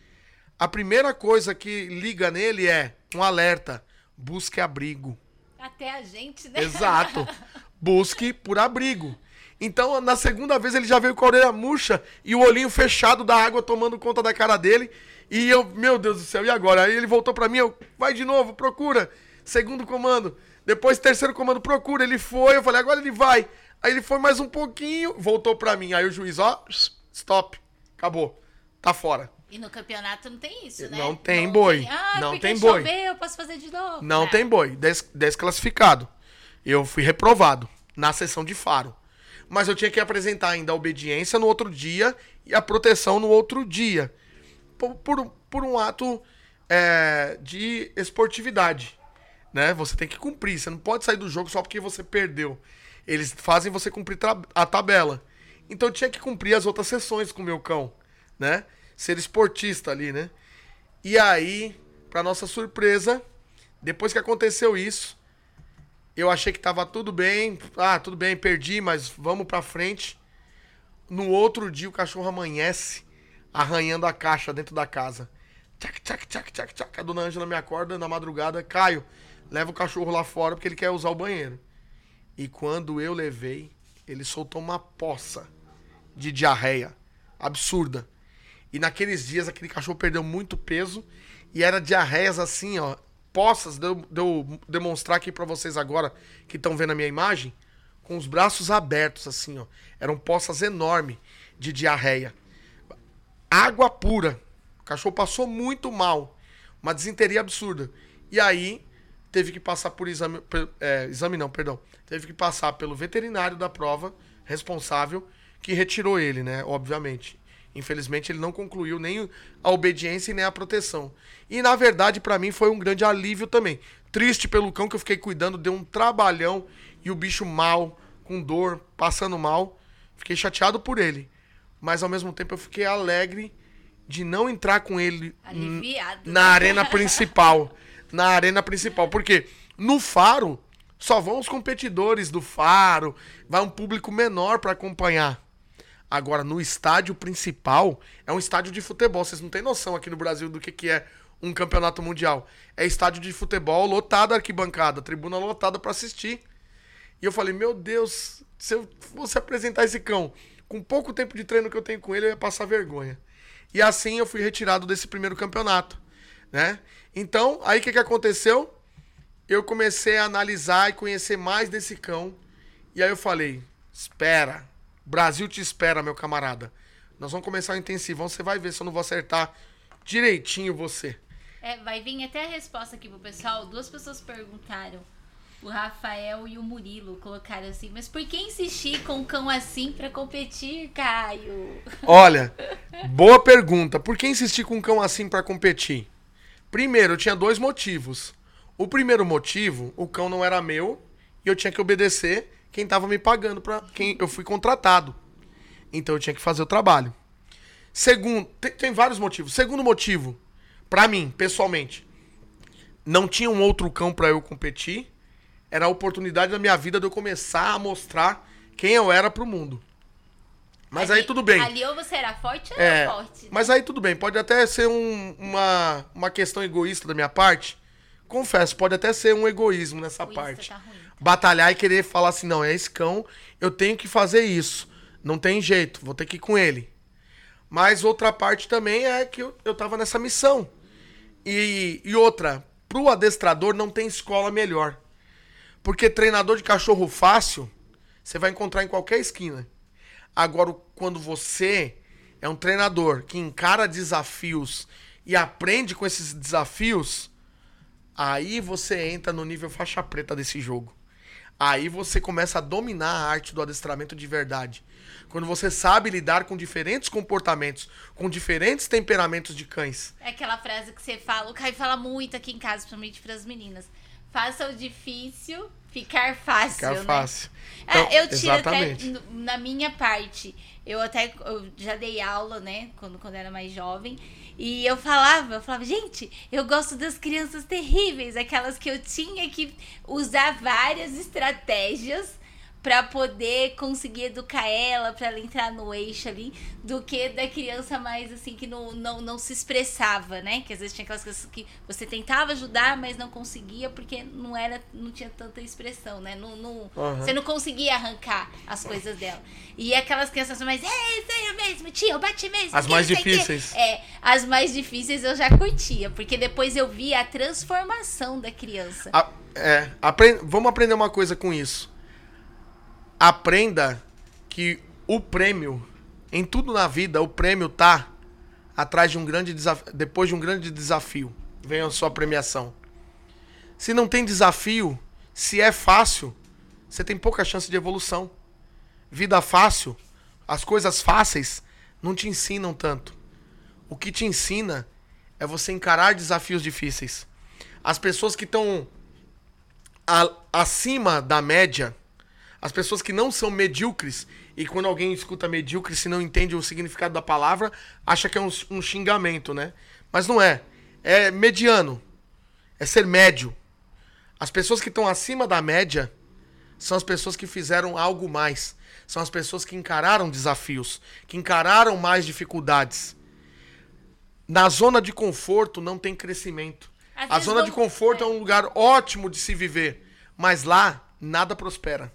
a primeira coisa que liga nele é um alerta: busque abrigo. Até a gente, né? Exato. Busque por abrigo. Então, na segunda vez, ele já veio com a orelha murcha e o olhinho fechado da água tomando conta da cara dele. E eu, meu Deus do céu, e agora? Aí ele voltou para mim, eu, vai de novo, procura. Segundo comando. Depois, terceiro comando, procura. Ele foi, eu falei, agora ele vai. Aí ele foi mais um pouquinho, voltou para mim. Aí o juiz, ó, stop, acabou, tá fora. E no campeonato não tem isso, né? Não tem boi. Tem... Ah, não tem boi. choveu, eu posso fazer de novo. Não Ah, tem boi. Des- desclassificado. Eu fui reprovado na sessão de faro. Mas eu tinha que apresentar ainda a obediência no outro dia e a proteção no outro dia. Por, por, um- por um ato é, de esportividade. Né? Você tem que cumprir. Você não pode sair do jogo só porque você perdeu. Eles fazem você cumprir a tabela. Então eu tinha que cumprir as outras sessões com o meu cão. Né? Ser esportista ali, né? E aí, pra nossa surpresa, depois que aconteceu isso, eu achei que tava tudo bem. Ah, tudo bem, perdi, mas vamos pra frente. No outro dia, o cachorro amanhece arranhando a caixa dentro da casa. Tchac, tchac, tchac, tchac, tchac. A dona Ângela me acorda na madrugada. Caio, leva o cachorro lá fora porque ele quer usar o banheiro. E quando eu levei, ele soltou uma poça de diarreia absurda. E naqueles dias aquele cachorro perdeu muito peso e era diarreias assim, ó, poças, de eu, de eu demonstrar aqui pra vocês agora que estão vendo a minha imagem, com os braços abertos assim, ó. Eram poças enormes de diarreia. Água pura. O cachorro passou muito mal. Uma desinteria absurda. E aí teve que passar por exame, per- é, exame não, perdão. Teve que passar pelo veterinário da prova, responsável, que retirou ele, né? Obviamente. Infelizmente ele não concluiu nem a obediência e nem a proteção. E na verdade para mim foi um grande alívio também. Triste pelo cão que eu fiquei cuidando, deu um trabalhão e o bicho mal, com dor, passando mal. Fiquei chateado por ele. Mas ao mesmo tempo eu fiquei alegre de não entrar com ele Aliviado. na arena principal. Na arena principal. Porque no Faro só vão os competidores do Faro, vai um público menor para acompanhar. Agora, no estádio principal, é um estádio de futebol. Vocês não têm noção aqui no Brasil do que, que é um campeonato mundial. É estádio de futebol, lotado arquibancada, tribuna lotada para assistir. E eu falei, meu Deus, se eu fosse apresentar esse cão com pouco tempo de treino que eu tenho com ele, eu ia passar vergonha. E assim eu fui retirado desse primeiro campeonato, né? Então, aí o que, que aconteceu? Eu comecei a analisar e conhecer mais desse cão. E aí eu falei, espera, Brasil te espera, meu camarada. Nós vamos começar o intensivão, você vai ver se eu não vou acertar direitinho você. É, vai vir até a resposta aqui pro pessoal. Duas pessoas perguntaram. O Rafael e o Murilo colocaram assim, mas por que insistir com um cão assim pra competir, Caio? Olha, boa pergunta. Por que insistir com um cão assim pra competir? Primeiro, eu tinha dois motivos. O primeiro motivo, o cão não era meu e eu tinha que obedecer quem tava me pagando para quem eu fui contratado. Então eu tinha que fazer o trabalho. Segundo, tem, tem vários motivos. Segundo motivo, pra mim, pessoalmente, não tinha um outro cão pra eu competir. Era a oportunidade da minha vida de eu começar a mostrar quem eu era pro mundo. Mas ali, aí tudo bem. Ali ou você era forte ou É, era forte. mas aí tudo bem. Pode até ser um- uma, uma questão egoísta da minha parte. Confesso, pode até ser um egoísmo nessa O parte. tá ruim. Batalhar e querer falar assim, não, é esse cão, eu tenho que fazer isso. Não tem jeito, vou ter que ir com ele. Mas outra parte também é que eu, eu tava nessa missão. E, e outra, pro adestrador não tem escola melhor. Porque treinador de cachorro fácil, você vai encontrar em qualquer esquina. Agora, quando você é um treinador que encara desafios e aprende com esses desafios, aí você entra no nível faixa preta desse jogo. Aí você começa a dominar a arte do adestramento de verdade. Quando você sabe lidar com diferentes comportamentos, com diferentes temperamentos de cães. É aquela frase que você fala, o Caio fala muito aqui em casa, principalmente para as meninas. Faça o difícil ficar fácil. Ficar né? fácil. É, Então, eu tiro exatamente. até na minha parte. Eu até eu já dei aula, né? Quando, quando era mais jovem. E eu falava, eu falava, gente, eu gosto das crianças terríveis, aquelas que eu tinha que usar várias estratégias pra poder conseguir educar ela, pra ela entrar no eixo ali, do que da criança mais assim que não, não, não se expressava, né? Que às vezes tinha aquelas crianças que você tentava ajudar, mas não conseguia porque não era, não tinha tanta expressão, né? Não, não, Aham. Você não conseguia arrancar as coisas dela. E aquelas crianças mais, é, sério mesmo, tia, eu bati mesmo. As mais não sei o quê." difíceis. É, as mais difíceis eu já curtia, porque depois eu via a transformação da criança. A- é, apren- vamos aprender uma coisa com isso. Aprenda que o prêmio, em tudo na vida, o prêmio tá atrás de um grande desafio. Depois de um grande desafio, vem a sua premiação. Se não tem desafio, se é fácil, você tem pouca chance de evolução. Vida fácil, as coisas fáceis não te ensinam tanto. O que te ensina é você encarar desafios difíceis. As pessoas que estão acima da média, as pessoas que não são medíocres, e quando alguém escuta medíocre, se não entende o significado da palavra, acha que é um, um xingamento, né? Mas não é. É mediano. É ser médio. As pessoas que estão acima da média são as pessoas que fizeram algo mais. São as pessoas que encararam desafios, que encararam mais dificuldades. Na zona de conforto não tem crescimento. Às A zona de vamos- conforto é. um lugar ótimo de se viver, mas lá nada prospera.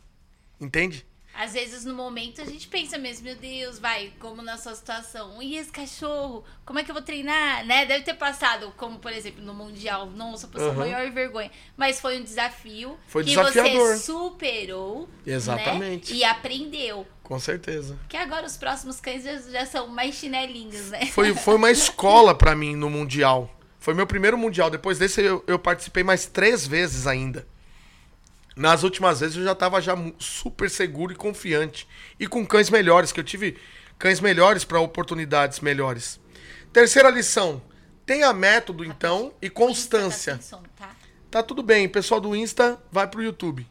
Entende? Às vezes no momento a gente pensa mesmo, meu Deus, vai, como na sua situação, e esse cachorro, como é que eu vou treinar, né? Deve ter passado, como por exemplo no Mundial, nossa, passou Aham. maior vergonha. Mas foi um desafio Foi que desafiador. você superou, Exatamente. né? E aprendeu. Com certeza. Que agora os próximos cães já, já são mais chinelinhos, né? Foi, foi uma escola pra mim no Mundial. Foi meu primeiro Mundial. Depois desse eu, eu participei mais três vezes ainda. Nas últimas vezes eu já tava já super seguro e confiante. E com cães melhores, que eu tive cães melhores para oportunidades melhores. Terceira lição. Tenha método, então, e constância. Tá tá? Tudo bem, pessoal do Insta vai pro YouTube.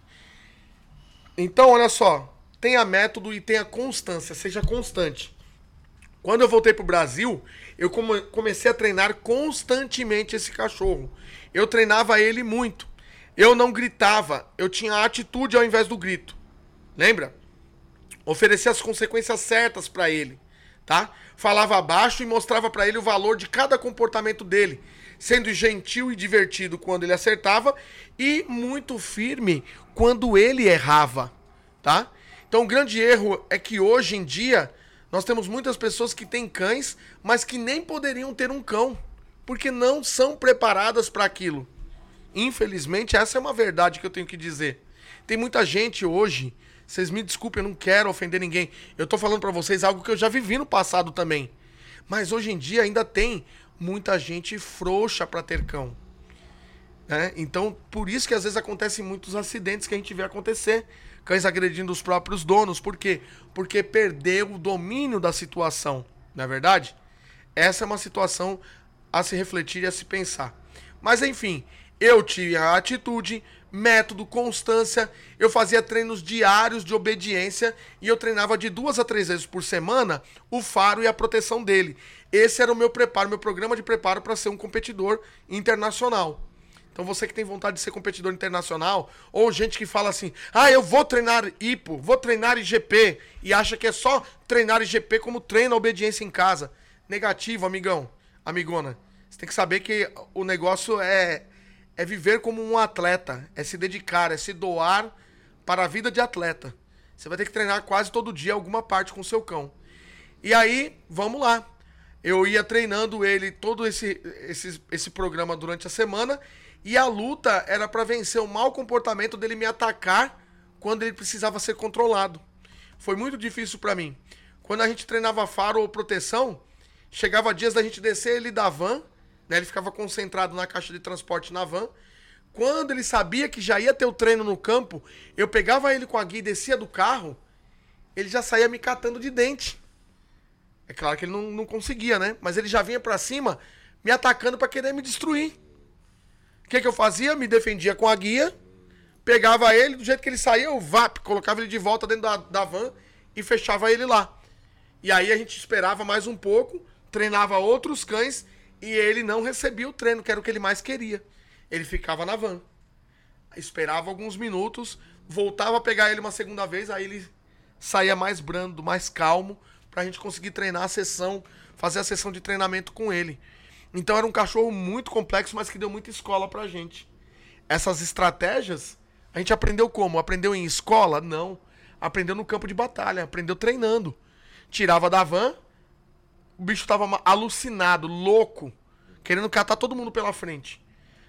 Então, olha só, tenha método e tenha constância, seja constante. Quando eu voltei pro Brasil, eu come- comecei a treinar constantemente esse cachorro. Eu treinava ele muito. Eu não gritava, eu tinha atitude ao invés do grito. Lembra? Oferecia as consequências certas pra ele, tá? Falava baixo e mostrava pra ele o valor de cada comportamento dele, sendo gentil e divertido quando ele acertava e muito firme quando ele errava, tá? Então o grande erro é que hoje em dia nós temos muitas pessoas que têm cães, mas que nem poderiam ter um cão, porque não são preparadas para aquilo. Infelizmente, essa é uma verdade que eu tenho que dizer. Tem muita gente hoje, vocês me desculpem, eu não quero ofender ninguém. Eu tô falando pra vocês algo que eu já vivi no passado também. Mas hoje em dia ainda tem muita gente frouxa pra ter cão. né? Então, por isso que às vezes acontecem muitos acidentes que a gente vê acontecer. Cães agredindo os próprios donos. Por quê? Porque perdeu o domínio da situação. Não é verdade? Essa é uma situação a se refletir e a se pensar. Mas enfim, eu tinha atitude, método, constância. Eu fazia treinos diários de obediência e eu treinava de duas a três vezes por semana o faro e a proteção dele. Esse era o meu preparo, meu programa de preparo para ser um competidor internacional. Então você que tem vontade de ser competidor internacional, ou gente que fala assim, ah, eu vou treinar IPO, vou treinar IGP, e acha que é só treinar IGP como treina a obediência em casa. Negativo, amigão, amigona. Você tem que saber que o negócio é, é viver como um atleta, é se dedicar, é se doar para a vida de atleta. Você vai ter que treinar quase todo dia alguma parte com o seu cão. E aí, vamos lá. Eu ia treinando ele todo esse, esse, esse programa durante a semana e a luta era para vencer o mau comportamento dele me atacar quando ele precisava ser controlado. Foi muito difícil para mim. Quando a gente treinava faro ou proteção, chegava dias da gente descer ele da van, né? Ele ficava concentrado na caixa de transporte na van. Quando ele sabia que já ia ter o treino no campo, eu pegava ele com a guia e descia do carro, ele já saía me catando de dente. É claro que ele não, não conseguia, né? Mas ele já vinha para cima me atacando para querer me destruir que, que eu fazia? Me defendia com a guia, pegava ele, do jeito que ele saía, eu vap, colocava ele de volta dentro da, da van e fechava ele lá. E aí a gente esperava mais um pouco, treinava outros cães e ele não recebia o treino, que era o que ele mais queria. Ele ficava na van. Esperava alguns minutos, voltava a pegar ele uma segunda vez, aí ele saía mais brando, mais calmo, pra gente conseguir treinar a sessão, fazer a sessão de treinamento com ele. Então era um cachorro muito complexo, mas que deu muita escola pra gente. Essas estratégias, a gente aprendeu como? Aprendeu em escola? Não. Aprendeu no campo de batalha, aprendeu treinando. Tirava da van, o bicho tava alucinado, louco, querendo catar todo mundo pela frente.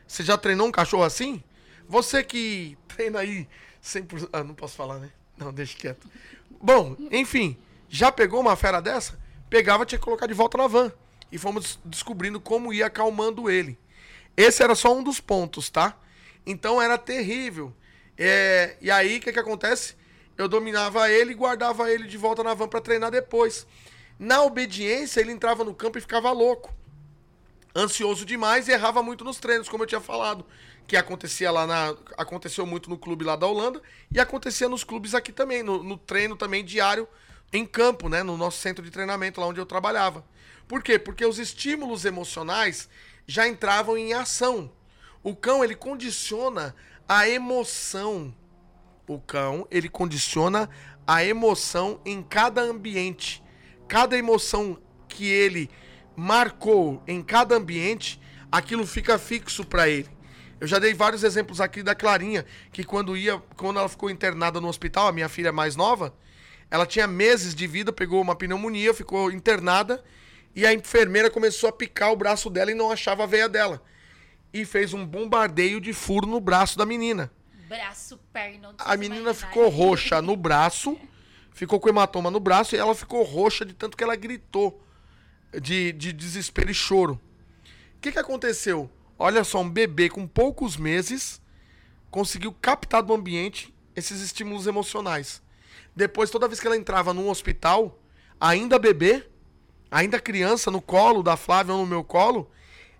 Você já treinou um cachorro assim? Você que treina aí 100%. Ah, não posso falar, né? Não, deixa quieto. Bom, enfim, já pegou uma fera dessa? Pegava, tinha que colocar de volta na van e fomos descobrindo como ia acalmando ele. Esse era só um dos pontos, tá? Então era terrível. É, e aí, o que, que acontece? Eu dominava ele e guardava ele de volta na van para treinar depois. Na obediência, ele entrava no campo e ficava louco. Ansioso demais e errava muito nos treinos, como eu tinha falado. Que acontecia lá na. Aconteceu muito no clube lá da Holanda e acontecia nos clubes aqui também, no, no treino também diário em campo, né? No nosso centro de treinamento, lá onde eu trabalhava. Por quê? Porque os estímulos emocionais já entravam em ação. O cão, ele condiciona a emoção. O cão, ele condiciona a emoção em cada ambiente. Cada emoção que ele marcou em cada ambiente, aquilo fica fixo para ele. Eu já dei vários exemplos aqui da Clarinha, que quando ia, quando ela ficou internada no hospital, a minha filha mais nova, ela tinha meses de vida, pegou uma pneumonia, ficou internada e a enfermeira começou a picar o braço dela e não achava a veia dela. E fez um bombardeio de furo no braço da menina. Braço, perna. A menina ficou roxa no braço, ficou com hematoma no braço e ela ficou roxa de tanto que ela gritou de, de desespero e choro. O que, que aconteceu? Olha só, um bebê com poucos meses conseguiu captar do ambiente esses estímulos emocionais. Depois, toda vez que ela entrava num hospital, ainda bebê, ainda criança, no colo da Flávia ou no meu colo,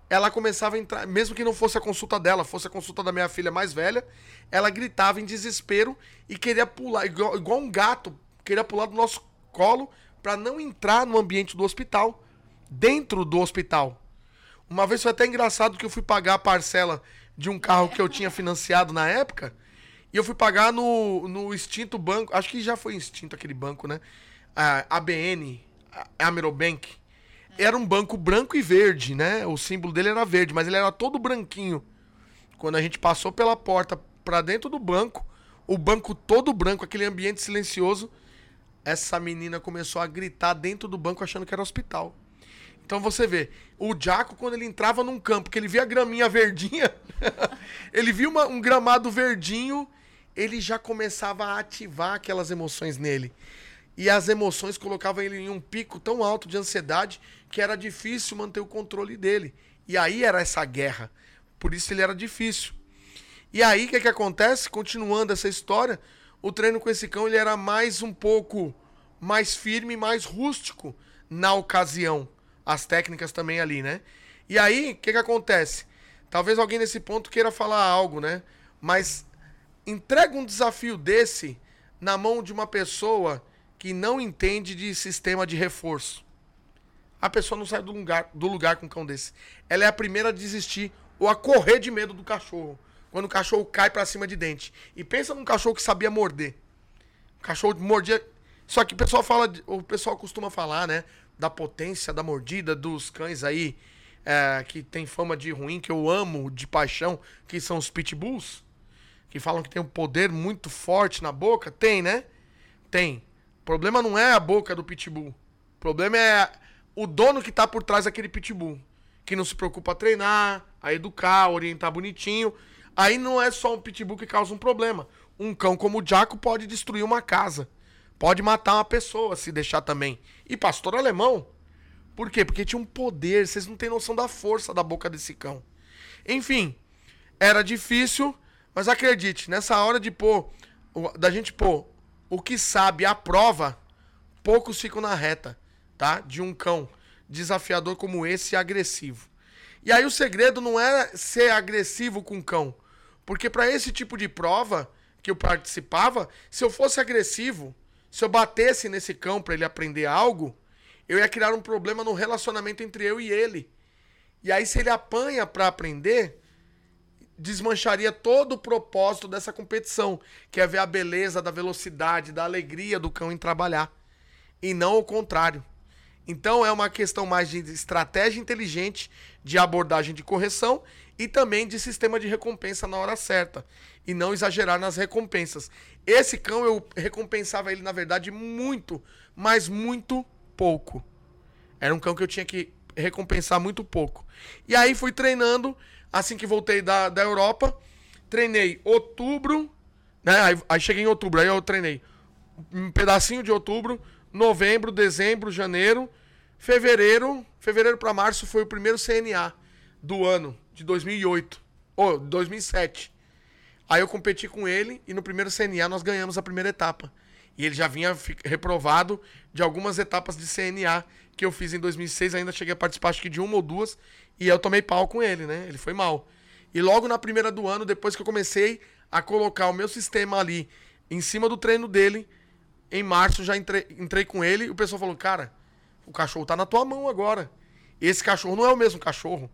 ela começava a entrar, mesmo que não fosse a consulta dela, fosse a consulta da minha filha mais velha, ela gritava em desespero e queria pular, igual, igual um gato, queria pular do nosso colo para não entrar no ambiente do hospital, dentro do hospital. Uma vez foi até engraçado que eu fui pagar a parcela de um carro que eu tinha financiado na época, e eu fui pagar no, no extinto banco, acho que já foi extinto aquele banco, né? A ABN, Amerobank, era um banco branco e verde, né? O símbolo dele era verde, mas ele era todo branquinho. Quando a gente passou pela porta para dentro do banco, o banco todo branco, aquele ambiente silencioso, essa menina começou a gritar dentro do banco achando que era hospital. Então você vê, o Jaco, quando ele entrava num campo, que ele via a graminha verdinha, ele via uma, um gramado verdinho, ele já começava a ativar aquelas emoções nele. E as emoções colocavam ele em um pico tão alto de ansiedade que era difícil manter o controle dele. E aí era essa guerra. Por isso ele era difícil. E aí o que, que acontece? Continuando essa história, o treino com esse cão ele era mais um pouco mais firme, mais rústico na ocasião. As técnicas também ali, né? E aí, o que, que acontece? Talvez alguém nesse ponto queira falar algo, né? Mas entrega um desafio desse na mão de uma pessoa que não entende de sistema de reforço. A pessoa não sai do lugar, do lugar com um cão desse. Ela é a primeira a desistir. ou a correr de medo do cachorro. Quando o cachorro cai para cima de dente. E pensa num cachorro que sabia morder. O cachorro mordia. Só que o pessoal fala, o pessoal costuma falar, né, da potência da mordida dos cães aí, é, que tem fama de ruim, que eu amo de paixão, que são os pitbulls, que falam que tem um poder muito forte na boca. Tem, né? Tem. O problema não é a boca do pitbull. O problema é o dono que tá por trás daquele pitbull. Que não se preocupa a treinar, a educar, a orientar bonitinho. Aí não é só um pitbull que causa um problema. Um cão como o Jaco pode destruir uma casa. Pode matar uma pessoa se deixar também. E pastor alemão. Por quê? Porque tinha um poder. Vocês não têm noção da força da boca desse cão. Enfim, era difícil, mas acredite, nessa hora de pôr, da gente pôr o que sabe à prova, poucos ficam na reta, tá? De um cão desafiador como esse agressivo. E aí o segredo não é ser agressivo com o cão. Porque para esse tipo de prova que eu participava, se eu fosse agressivo, se eu batesse nesse cão para ele aprender algo, eu ia criar um problema no relacionamento entre eu e ele. E aí se ele apanha para aprender, desmancharia todo o propósito dessa competição, que é ver a beleza da velocidade, da alegria do cão em trabalhar, e não o contrário. Então é uma questão mais de estratégia inteligente, de abordagem de correção e também de sistema de recompensa na hora certa. E não exagerar nas recompensas. Esse cão eu recompensava ele, na verdade, muito, mas muito pouco. Era um cão que eu tinha que recompensar muito pouco. E aí fui treinando, assim que voltei da, da Europa. Treinei outubro, né? Aí, aí cheguei em outubro, aí eu treinei um pedacinho de outubro, novembro, dezembro, janeiro, fevereiro, fevereiro para março foi o primeiro CNA do ano de 2008, ou 2007. Aí eu competi com ele e no primeiro CNA nós ganhamos a primeira etapa. E ele já vinha reprovado de algumas etapas de CNA que eu fiz em 2006, ainda cheguei a participar acho que de uma ou duas, e eu tomei pau com ele, né? Ele foi mal. E logo na primeira do ano, depois que eu comecei a colocar o meu sistema ali em cima do treino dele, em março já entrei, entrei com ele e o pessoal falou: Cara, o cachorro tá na tua mão agora. Esse cachorro não é o mesmo cachorro.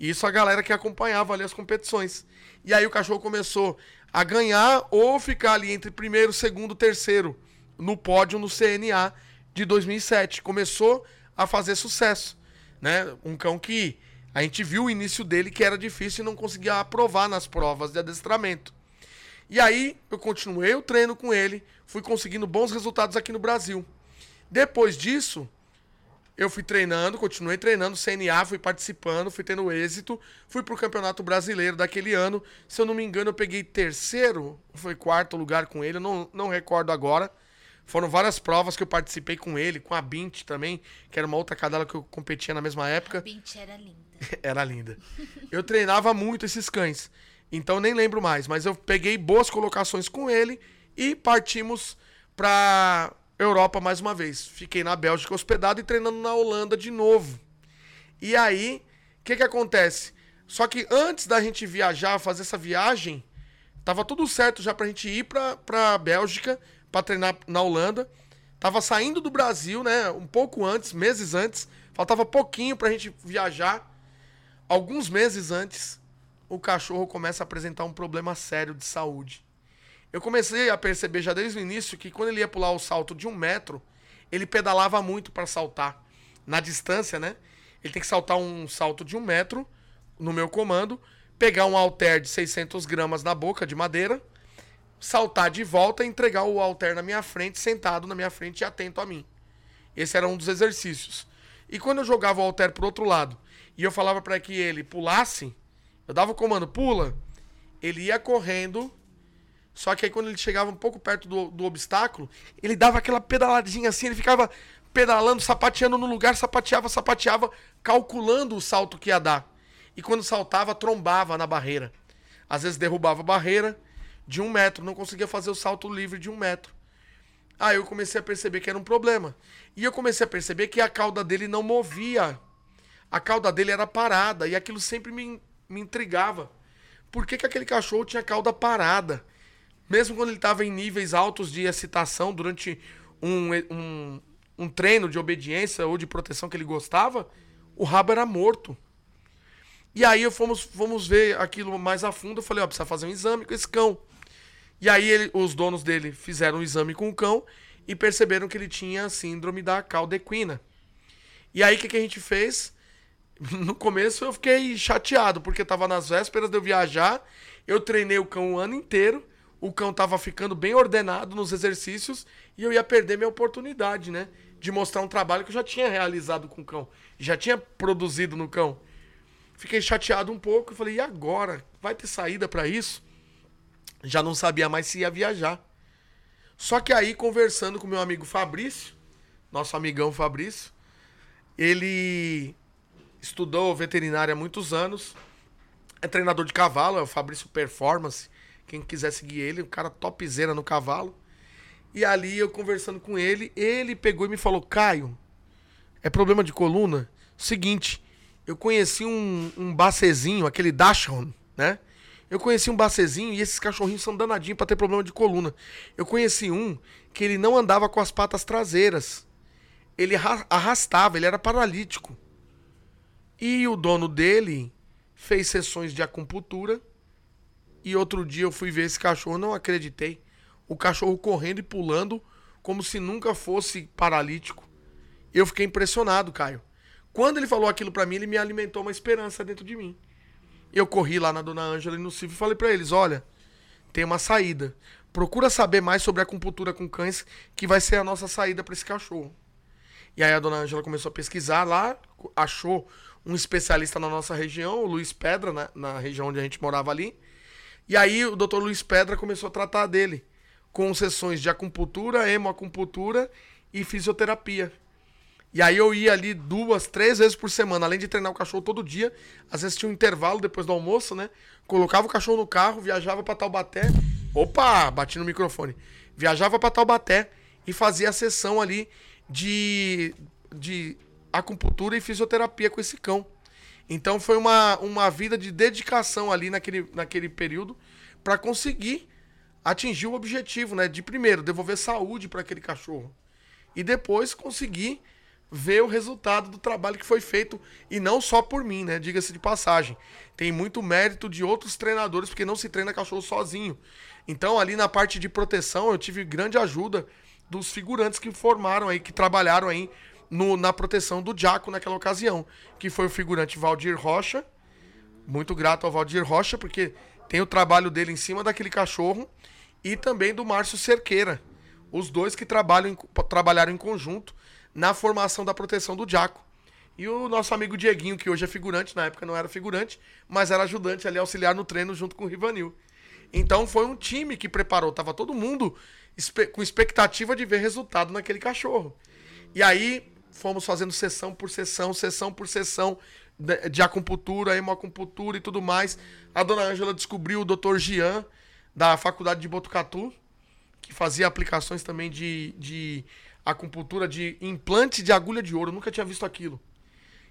Isso a galera que acompanhava ali as competições. E aí o cachorro começou a ganhar ou ficar ali entre primeiro, segundo, terceiro no pódio no CNA de 2007. Começou a fazer sucesso, né? Um cão que a gente viu o início dele que era difícil e não conseguia aprovar nas provas de adestramento. E aí eu continuei o treino com ele, fui conseguindo bons resultados aqui no Brasil. Depois disso, eu fui treinando, continuei treinando, CNA, fui participando, fui tendo êxito, fui pro Campeonato Brasileiro daquele ano. Se eu não me engano, eu peguei terceiro, foi quarto lugar com ele, eu não, não recordo agora. Foram várias provas que eu participei com ele, com a Bint também, que era uma outra cadela que eu competia na mesma época. A Bint era linda. era linda. Eu treinava muito esses cães. Então nem lembro mais, mas eu peguei boas colocações com ele e partimos para Europa mais uma vez. Fiquei na Bélgica hospedado e treinando na Holanda de novo. E aí, o que que acontece? Só que antes da gente viajar, fazer essa viagem, tava tudo certo já pra gente ir pra, pra Bélgica para treinar na Holanda. Tava saindo do Brasil, né? Um pouco antes, meses antes. Faltava pouquinho pra gente viajar. Alguns meses antes, o cachorro começa a apresentar um problema sério de saúde. Eu comecei a perceber já desde o início que quando ele ia pular o salto de um metro, ele pedalava muito para saltar. Na distância, né? Ele tem que saltar um salto de um metro no meu comando, pegar um halter de 600 gramas na boca de madeira, saltar de volta e entregar o halter na minha frente, sentado na minha frente e atento a mim. Esse era um dos exercícios. E quando eu jogava o halter pro outro lado e eu falava para que ele pulasse, eu dava o comando, pula. Ele ia correndo. Só que aí quando ele chegava um pouco perto do, do obstáculo, ele dava aquela pedaladinha assim, ele ficava pedalando, sapateando no lugar, sapateava, sapateava, calculando o salto que ia dar. E quando saltava, trombava na barreira. Às vezes derrubava a barreira de um metro, não conseguia fazer o salto livre de um metro. Aí eu comecei a perceber que era um problema. E eu comecei a perceber que a cauda dele não movia. A cauda dele era parada. E aquilo sempre me, me intrigava. Por que, que aquele cachorro tinha cauda parada? Mesmo quando ele estava em níveis altos de excitação durante um, um, um treino de obediência ou de proteção que ele gostava, o rabo era morto. E aí eu fomos, fomos ver aquilo mais a fundo. Eu falei, ó, precisa fazer um exame com esse cão. E aí ele, os donos dele fizeram um exame com o cão e perceberam que ele tinha síndrome da caldequina. E aí o que, que a gente fez? No começo eu fiquei chateado, porque tava nas vésperas de eu viajar. Eu treinei o cão o ano inteiro. O cão tava ficando bem ordenado nos exercícios e eu ia perder minha oportunidade, né? De mostrar um trabalho que eu já tinha realizado com o cão. Já tinha produzido no cão. Fiquei chateado um pouco e falei, e agora? Vai ter saída para isso? Já não sabia mais se ia viajar. Só que aí, conversando com meu amigo Fabrício, nosso amigão Fabrício, ele estudou veterinária há muitos anos, é treinador de cavalo, é o Fabrício Performance. Quem quiser seguir ele, um cara topzera no cavalo. E ali eu conversando com ele, ele pegou e me falou: Caio, é problema de coluna? Seguinte, eu conheci um, um bacezinho, aquele Dachshund, né? Eu conheci um bacezinho e esses cachorrinhos são danadinhos para ter problema de coluna. Eu conheci um que ele não andava com as patas traseiras. Ele arrastava, ele era paralítico. E o dono dele fez sessões de acupuntura. E outro dia eu fui ver esse cachorro, não acreditei. O cachorro correndo e pulando como se nunca fosse paralítico. Eu fiquei impressionado, Caio. Quando ele falou aquilo para mim, ele me alimentou uma esperança dentro de mim. Eu corri lá na Dona Ângela e no Silvio e falei para eles: olha, tem uma saída. Procura saber mais sobre a acupuntura com cães, que vai ser a nossa saída para esse cachorro. E aí a Dona Ângela começou a pesquisar lá, achou um especialista na nossa região, o Luiz Pedra, na, na região onde a gente morava ali. E aí o Dr. Luiz Pedra começou a tratar dele com sessões de acupuntura, hemoacupuntura e fisioterapia. E aí eu ia ali duas, três vezes por semana, além de treinar o cachorro todo dia. Às vezes tinha um intervalo depois do almoço, né? Colocava o cachorro no carro, viajava para Taubaté. Opa, bati no microfone. Viajava para Taubaté e fazia a sessão ali de, de acupuntura e fisioterapia com esse cão. Então foi uma, uma vida de dedicação ali naquele, naquele período para conseguir atingir o objetivo, né? De primeiro devolver saúde para aquele cachorro e depois conseguir ver o resultado do trabalho que foi feito e não só por mim, né? Diga-se de passagem. Tem muito mérito de outros treinadores, porque não se treina cachorro sozinho. Então, ali na parte de proteção, eu tive grande ajuda dos figurantes que formaram aí, que trabalharam aí no, na proteção do Jaco naquela ocasião, que foi o figurante Valdir Rocha. Muito grato ao Valdir Rocha, porque tem o trabalho dele em cima daquele cachorro, e também do Márcio Cerqueira. Os dois que trabalham, trabalharam em conjunto na formação da proteção do Jaco. E o nosso amigo Dieguinho, que hoje é figurante, na época não era figurante, mas era ajudante ali, auxiliar no treino junto com o Rivanil. Então foi um time que preparou, tava todo mundo com expectativa de ver resultado naquele cachorro. E aí fomos fazendo sessão por sessão, sessão por sessão de acupuntura, hemoacupuntura e tudo mais. A dona Ângela descobriu o Dr. Gian, da Faculdade de Botucatu, que fazia aplicações também de, de acupuntura de implante de agulha de ouro. Nunca tinha visto aquilo.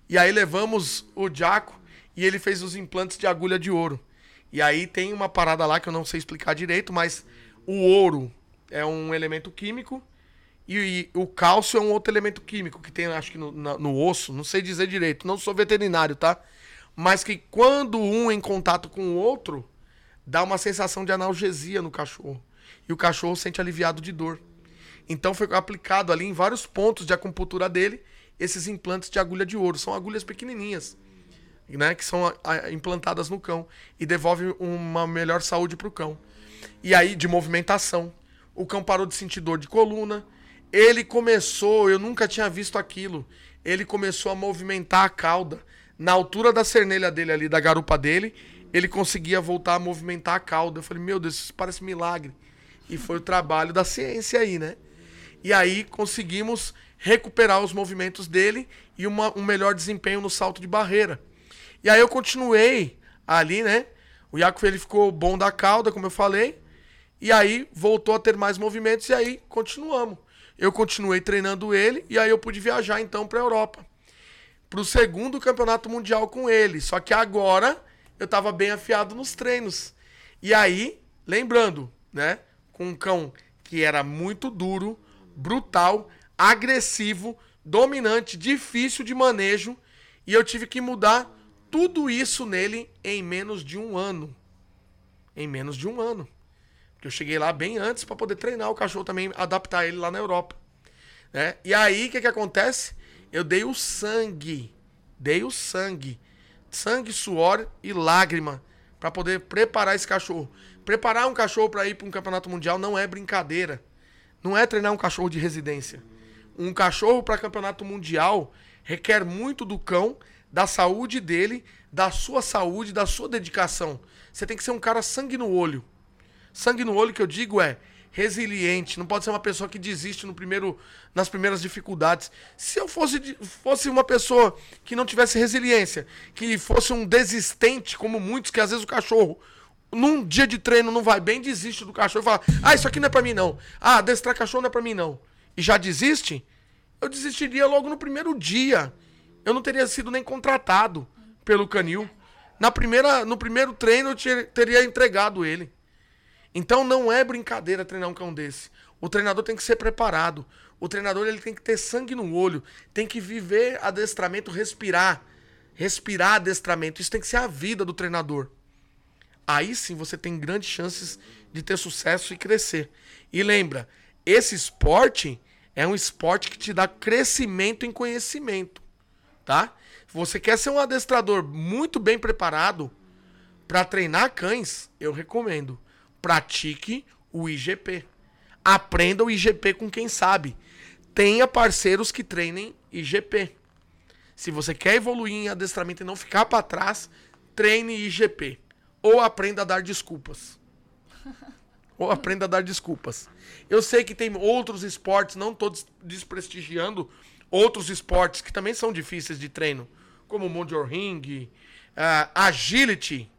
E aí levamos o Jaco e ele fez os implantes de agulha de ouro. E aí tem uma parada lá que eu não sei explicar direito, mas o ouro é um elemento químico e, e o cálcio é um outro elemento químico que tem, acho que no, na, no osso, não sei dizer direito, não sou veterinário, tá? Mas que quando um é em contato com o outro, dá uma sensação de analgesia no cachorro. E o cachorro sente aliviado de dor. Então foi aplicado ali em vários pontos de acupuntura dele esses implantes de agulha de ouro. São agulhas pequenininhas, né, que são implantadas no cão e devolve uma melhor saúde para o cão. E aí de movimentação, o cão parou de sentir dor de coluna. Ele começou, eu nunca tinha visto aquilo. Ele começou a movimentar a cauda na altura da cernelha dele ali, da garupa dele. Ele conseguia voltar a movimentar a cauda. Eu falei, meu Deus, isso parece milagre. E foi o trabalho da ciência aí, né? E aí conseguimos recuperar os movimentos dele e uma, um melhor desempenho no salto de barreira. E aí eu continuei ali, né? O Iaco ele ficou bom da cauda, como eu falei. E aí voltou a ter mais movimentos e aí continuamos. Eu continuei treinando ele e aí eu pude viajar então para a Europa. Para o segundo campeonato mundial com ele. Só que agora eu estava bem afiado nos treinos. E aí, lembrando, né? Com um cão que era muito duro, brutal, agressivo, dominante, difícil de manejo. E eu tive que mudar tudo isso nele em menos de um ano. Em menos de um ano. Porque eu cheguei lá bem antes para poder treinar o cachorro também, adaptar ele lá na Europa. Né? E aí, o que, que acontece? Eu dei o sangue. Dei o sangue. Sangue, suor e lágrima para poder preparar esse cachorro. Preparar um cachorro para ir para um campeonato mundial não é brincadeira. Não é treinar um cachorro de residência. Um cachorro para campeonato mundial requer muito do cão, da saúde dele, da sua saúde, da sua dedicação. Você tem que ser um cara sangue no olho. Sangue no olho que eu digo é resiliente, não pode ser uma pessoa que desiste no primeiro, nas primeiras dificuldades. Se eu fosse, fosse uma pessoa que não tivesse resiliência, que fosse um desistente, como muitos, que às vezes o cachorro, num dia de treino não vai bem, desiste do cachorro e fala: Ah, isso aqui não é pra mim não. Ah, destrar cachorro não é pra mim não. E já desiste, eu desistiria logo no primeiro dia. Eu não teria sido nem contratado pelo canil. Na primeira, no primeiro treino eu teria entregado ele. Então não é brincadeira treinar um cão desse. O treinador tem que ser preparado. O treinador ele tem que ter sangue no olho, tem que viver adestramento, respirar, respirar adestramento. Isso tem que ser a vida do treinador. Aí sim você tem grandes chances de ter sucesso e crescer. E lembra, esse esporte é um esporte que te dá crescimento em conhecimento, tá? Você quer ser um adestrador muito bem preparado para treinar cães? Eu recomendo pratique o IGP. Aprenda o IGP com quem sabe. Tenha parceiros que treinem IGP. Se você quer evoluir em adestramento e não ficar para trás, treine IGP. Ou aprenda a dar desculpas. Ou aprenda a dar desculpas. Eu sei que tem outros esportes, não todos desprestigiando outros esportes que também são difíceis de treino, como Mojo Ring, uh, Agility.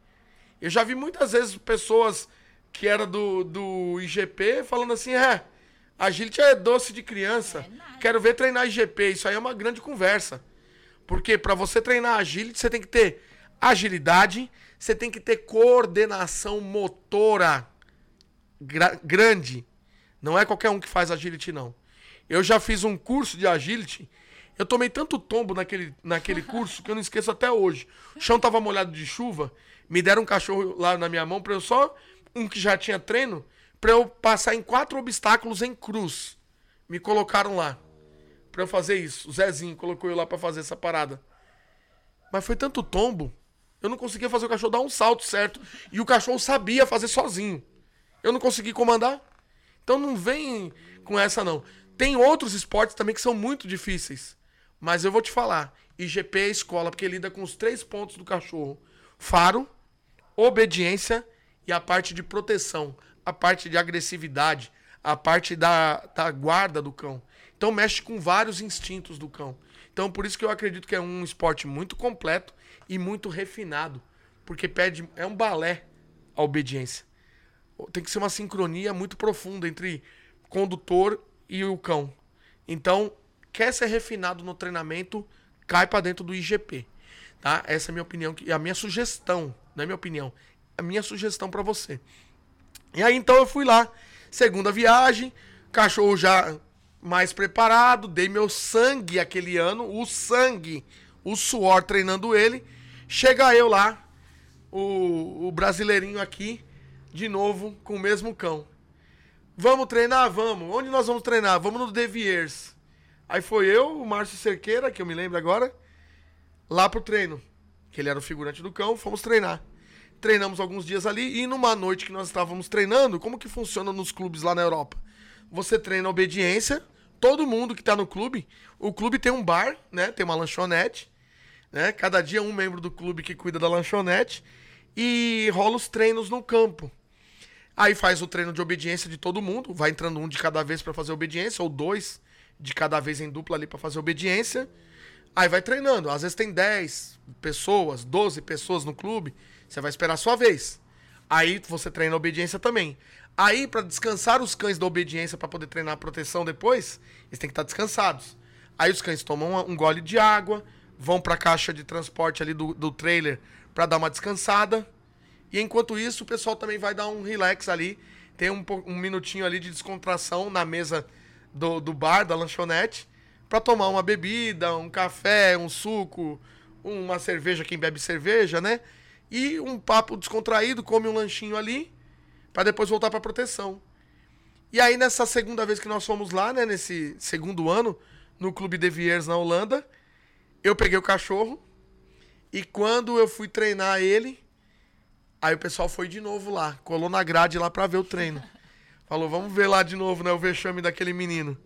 Eu já vi muitas vezes pessoas que era do, do IGP, falando assim: é, agility é doce de criança. É Quero ver treinar IGP. Isso aí é uma grande conversa. Porque para você treinar agility, você tem que ter agilidade, você tem que ter coordenação motora grande. Não é qualquer um que faz agility, não. Eu já fiz um curso de agility. Eu tomei tanto tombo naquele, naquele curso que eu não esqueço até hoje. O chão tava molhado de chuva. Me deram um cachorro lá na minha mão para eu só um que já tinha treino, para eu passar em quatro obstáculos em cruz. Me colocaram lá para eu fazer isso. O Zezinho colocou eu lá para fazer essa parada. Mas foi tanto tombo, eu não conseguia fazer o cachorro dar um salto certo. E o cachorro sabia fazer sozinho. Eu não consegui comandar. Então não vem com essa não. Tem outros esportes também que são muito difíceis. Mas eu vou te falar. IGP é escola, porque lida com os três pontos do cachorro: faro, obediência e a parte de proteção, a parte de agressividade, a parte da, da guarda do cão. Então mexe com vários instintos do cão. Então por isso que eu acredito que é um esporte muito completo e muito refinado, porque pede é um balé a obediência. Tem que ser uma sincronia muito profunda entre condutor e o cão. Então, quer ser refinado no treinamento, cai para dentro do IGP, tá? Essa é a minha opinião e a minha sugestão, não é minha opinião, a minha sugestão para você. E aí então eu fui lá, segunda viagem, cachorro já mais preparado, dei meu sangue aquele ano, o sangue, o suor treinando ele. Chega eu lá, o, o brasileirinho aqui, de novo com o mesmo cão. Vamos treinar? Vamos. Onde nós vamos treinar? Vamos no Deviers. Aí foi eu, o Márcio Cerqueira, que eu me lembro agora, lá pro treino. Que ele era o figurante do cão, fomos treinar treinamos alguns dias ali e numa noite que nós estávamos treinando, como que funciona nos clubes lá na Europa? Você treina obediência, todo mundo que está no clube, o clube tem um bar, né? Tem uma lanchonete, né? Cada dia um membro do clube que cuida da lanchonete e rola os treinos no campo. Aí faz o treino de obediência de todo mundo, vai entrando um de cada vez para fazer obediência ou dois de cada vez em dupla ali para fazer obediência. Aí vai treinando, às vezes tem 10 pessoas, 12 pessoas no clube. Você vai esperar a sua vez. Aí você treina a obediência também. Aí, para descansar os cães da obediência para poder treinar a proteção depois, eles têm que estar tá descansados. Aí os cães tomam um gole de água, vão para a caixa de transporte ali do, do trailer para dar uma descansada. E enquanto isso, o pessoal também vai dar um relax ali. Tem um, um minutinho ali de descontração na mesa do, do bar, da lanchonete, para tomar uma bebida, um café, um suco, uma cerveja, quem bebe cerveja, né? E um papo descontraído, come um lanchinho ali, para depois voltar pra proteção. E aí, nessa segunda vez que nós fomos lá, né? Nesse segundo ano, no Clube de Viers na Holanda, eu peguei o cachorro. E quando eu fui treinar ele, aí o pessoal foi de novo lá, colou na grade lá pra ver o treino. Falou, vamos ver lá de novo, né? O vexame daquele menino.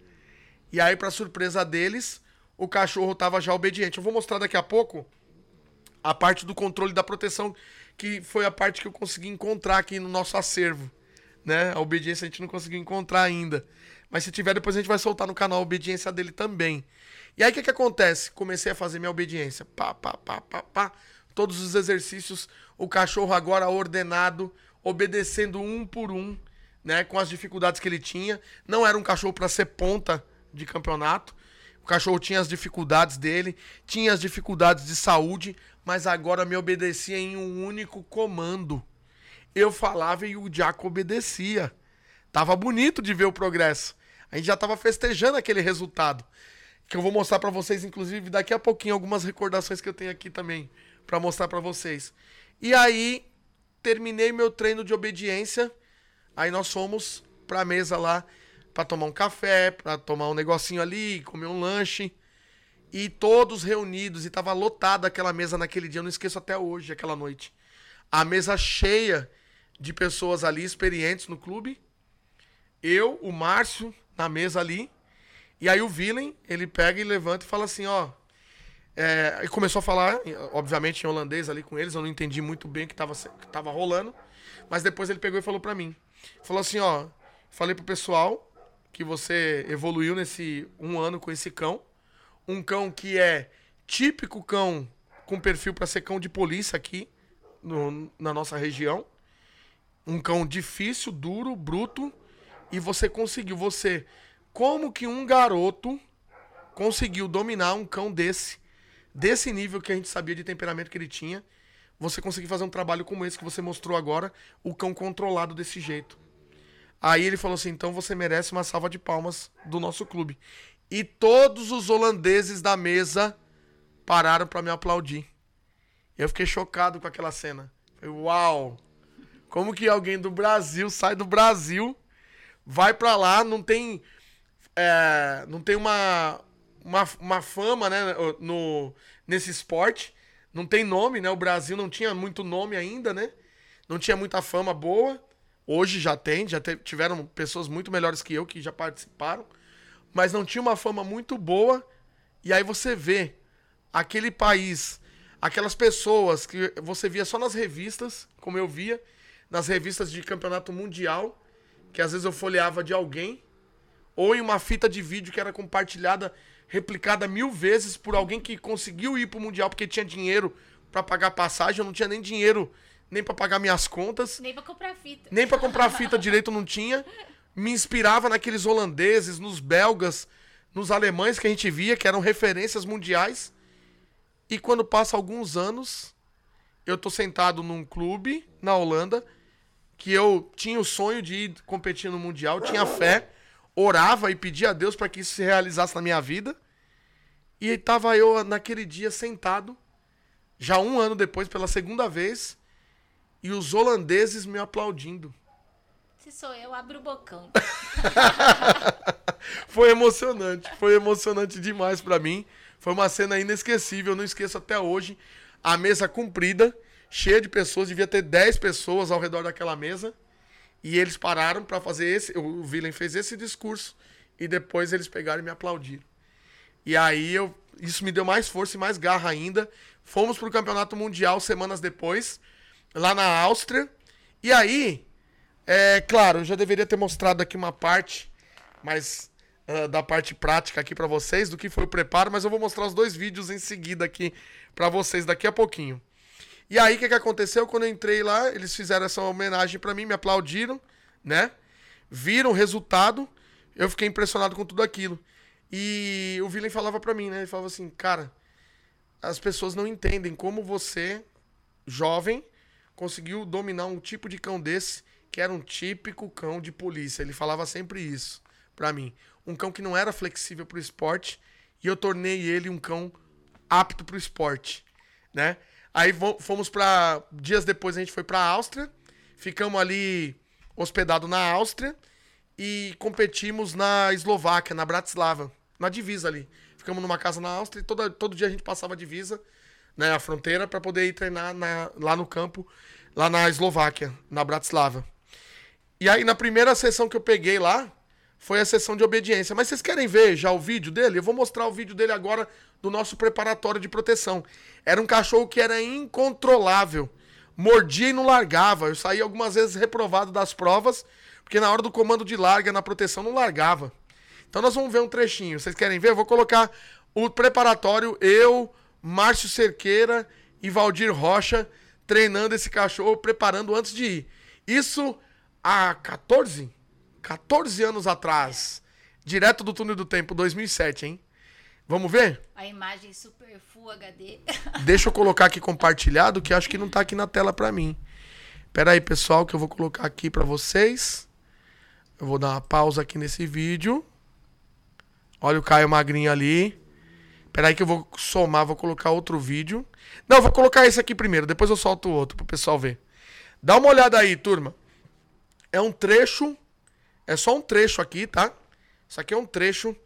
E aí, pra surpresa deles, o cachorro tava já obediente. Eu vou mostrar daqui a pouco a parte do controle da proteção, que foi a parte que eu consegui encontrar aqui no nosso acervo. Né? A obediência a gente não conseguiu encontrar ainda. Mas se tiver, depois a gente vai soltar no canal a obediência dele também. E aí o que, que acontece? Comecei a fazer minha obediência. Pá, pá, pá, pá, pá. Todos os exercícios, o cachorro agora ordenado, obedecendo um por um, né? Com as dificuldades que ele tinha. Não era um cachorro para ser ponta de campeonato. O cachorro tinha as dificuldades dele, tinha as dificuldades de saúde, mas agora me obedecia em um único comando. Eu falava e o Jaco obedecia. Tava bonito de ver o progresso. A gente já tava festejando aquele resultado. Que eu vou mostrar para vocês, inclusive, daqui a pouquinho, algumas recordações que eu tenho aqui também, para mostrar para vocês. E aí, terminei meu treino de obediência. Aí nós fomos pra mesa lá para tomar um café, para tomar um negocinho ali, comer um lanche. E todos reunidos, e tava lotada aquela mesa naquele dia, eu não esqueço até hoje, aquela noite. A mesa cheia de pessoas ali, experientes no clube. Eu, o Márcio, na mesa ali. E aí o Willem, ele pega e levanta e fala assim, ó. É, e começou a falar, obviamente, em holandês ali com eles. Eu não entendi muito bem o que tava, que tava rolando. Mas depois ele pegou e falou para mim. Falou assim, ó. Falei pro pessoal que você evoluiu nesse um ano com esse cão. Um cão que é típico cão com perfil para ser cão de polícia aqui no, na nossa região. Um cão difícil, duro, bruto. E você conseguiu. Você. Como que um garoto conseguiu dominar um cão desse? Desse nível que a gente sabia de temperamento que ele tinha. Você conseguiu fazer um trabalho como esse que você mostrou agora. O cão controlado desse jeito. Aí ele falou assim: então você merece uma salva de palmas do nosso clube. E todos os holandeses da mesa pararam para me aplaudir. Eu fiquei chocado com aquela cena. Falei, uau! Como que alguém do Brasil sai do Brasil, vai para lá, não tem. É, não tem uma, uma, uma fama né, no, nesse esporte. Não tem nome, né? O Brasil não tinha muito nome ainda, né? Não tinha muita fama boa. Hoje já tem, já tiveram pessoas muito melhores que eu que já participaram, mas não tinha uma fama muito boa. E aí você vê aquele país, aquelas pessoas que você via só nas revistas, como eu via, nas revistas de campeonato mundial, que às vezes eu folheava de alguém, ou em uma fita de vídeo que era compartilhada, replicada mil vezes por alguém que conseguiu ir pro mundial porque tinha dinheiro para pagar passagem, eu não tinha nem dinheiro nem para pagar minhas contas. Nem para comprar fita. Nem para comprar fita direito não tinha. Me inspirava naqueles holandeses, nos belgas, nos alemães que a gente via, que eram referências mundiais. E quando passa alguns anos, eu tô sentado num clube na Holanda, que eu tinha o sonho de ir competir no Mundial, tinha fé, orava e pedia a Deus para que isso se realizasse na minha vida. E tava eu naquele dia sentado, já um ano depois, pela segunda vez, e os holandeses me aplaudindo. Se sou eu, abro o bocão. foi emocionante, foi emocionante demais para mim. Foi uma cena inesquecível, não esqueço até hoje. A mesa comprida, cheia de pessoas, devia ter 10 pessoas ao redor daquela mesa. E eles pararam para fazer esse. O Willem fez esse discurso e depois eles pegaram e me aplaudiram. E aí eu, isso me deu mais força e mais garra ainda. Fomos pro campeonato mundial semanas depois lá na Áustria. E aí, é claro, eu já deveria ter mostrado aqui uma parte, mas uh, da parte prática aqui para vocês do que foi o preparo, mas eu vou mostrar os dois vídeos em seguida aqui para vocês daqui a pouquinho. E aí, o que, que aconteceu? Quando eu entrei lá, eles fizeram essa homenagem para mim, me aplaudiram, né? Viram o resultado, eu fiquei impressionado com tudo aquilo. E o Willem falava para mim, né? Ele falava assim, cara, as pessoas não entendem como você, jovem, conseguiu dominar um tipo de cão desse que era um típico cão de polícia. Ele falava sempre isso para mim. Um cão que não era flexível pro esporte e eu tornei ele um cão apto pro esporte. né? Aí fomos para dias depois a gente foi para Áustria, ficamos ali hospedado na Áustria e competimos na Eslováquia, na Bratislava, na divisa ali. Ficamos numa casa na Áustria e todo, todo dia a gente passava a divisa, né, a fronteira para poder ir treinar na, lá no campo, lá na Eslováquia, na Bratislava. E aí na primeira sessão que eu peguei lá, foi a sessão de obediência. Mas vocês querem ver já o vídeo dele? Eu vou mostrar o vídeo dele agora do nosso preparatório de proteção. Era um cachorro que era incontrolável. Mordia e não largava. Eu saí algumas vezes reprovado das provas, porque na hora do comando de larga na proteção não largava. Então nós vamos ver um trechinho. Vocês querem ver? Eu vou colocar o preparatório, eu, Márcio Cerqueira e Valdir Rocha treinando esse cachorro, preparando antes de ir. Isso há 14? 14 anos atrás. Direto do túnel do tempo, 2007, hein? Vamos ver? A imagem super full HD. Deixa eu colocar aqui compartilhado, que acho que não tá aqui na tela pra mim. Pera aí, pessoal, que eu vou colocar aqui pra vocês. Eu vou dar uma pausa aqui nesse vídeo. Olha o Caio Magrinho ali. Pera aí que eu vou somar, vou colocar outro vídeo. Não, vou colocar esse aqui primeiro, depois eu solto o outro pro pessoal ver. Dá uma olhada aí, turma. É um trecho é só um trecho aqui, tá? Isso aqui é um trecho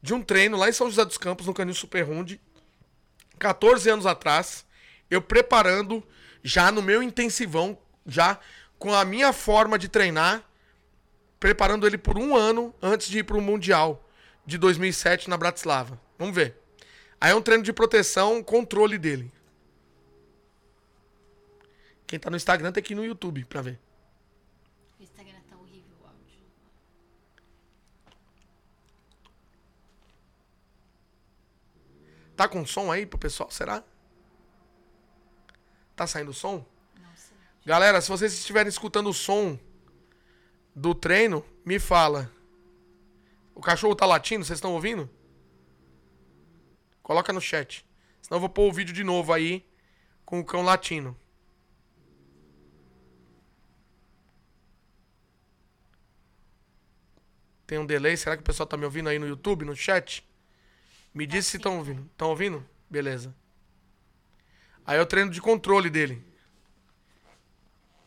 de um treino lá em São José dos Campos, no Canil Super Runde. 14 anos atrás, eu preparando já no meu intensivão, já com a minha forma de treinar, preparando ele por um ano antes de ir para o Mundial de 2007 na Bratislava. Vamos ver. Aí é um treino de proteção, controle dele. Quem tá no Instagram tem que ir no YouTube pra ver. Tá com som aí pro pessoal, será? Tá saindo som? Não sei. Galera, se vocês estiverem escutando o som do treino, me fala. O cachorro tá latindo, vocês estão ouvindo? Coloca no chat. Senão eu vou pôr o vídeo de novo aí com o cão latino. Tem um delay, será que o pessoal tá me ouvindo aí no YouTube, no chat? Me diz se estão ouvindo. Estão ouvindo? Beleza. Aí eu treino de controle dele.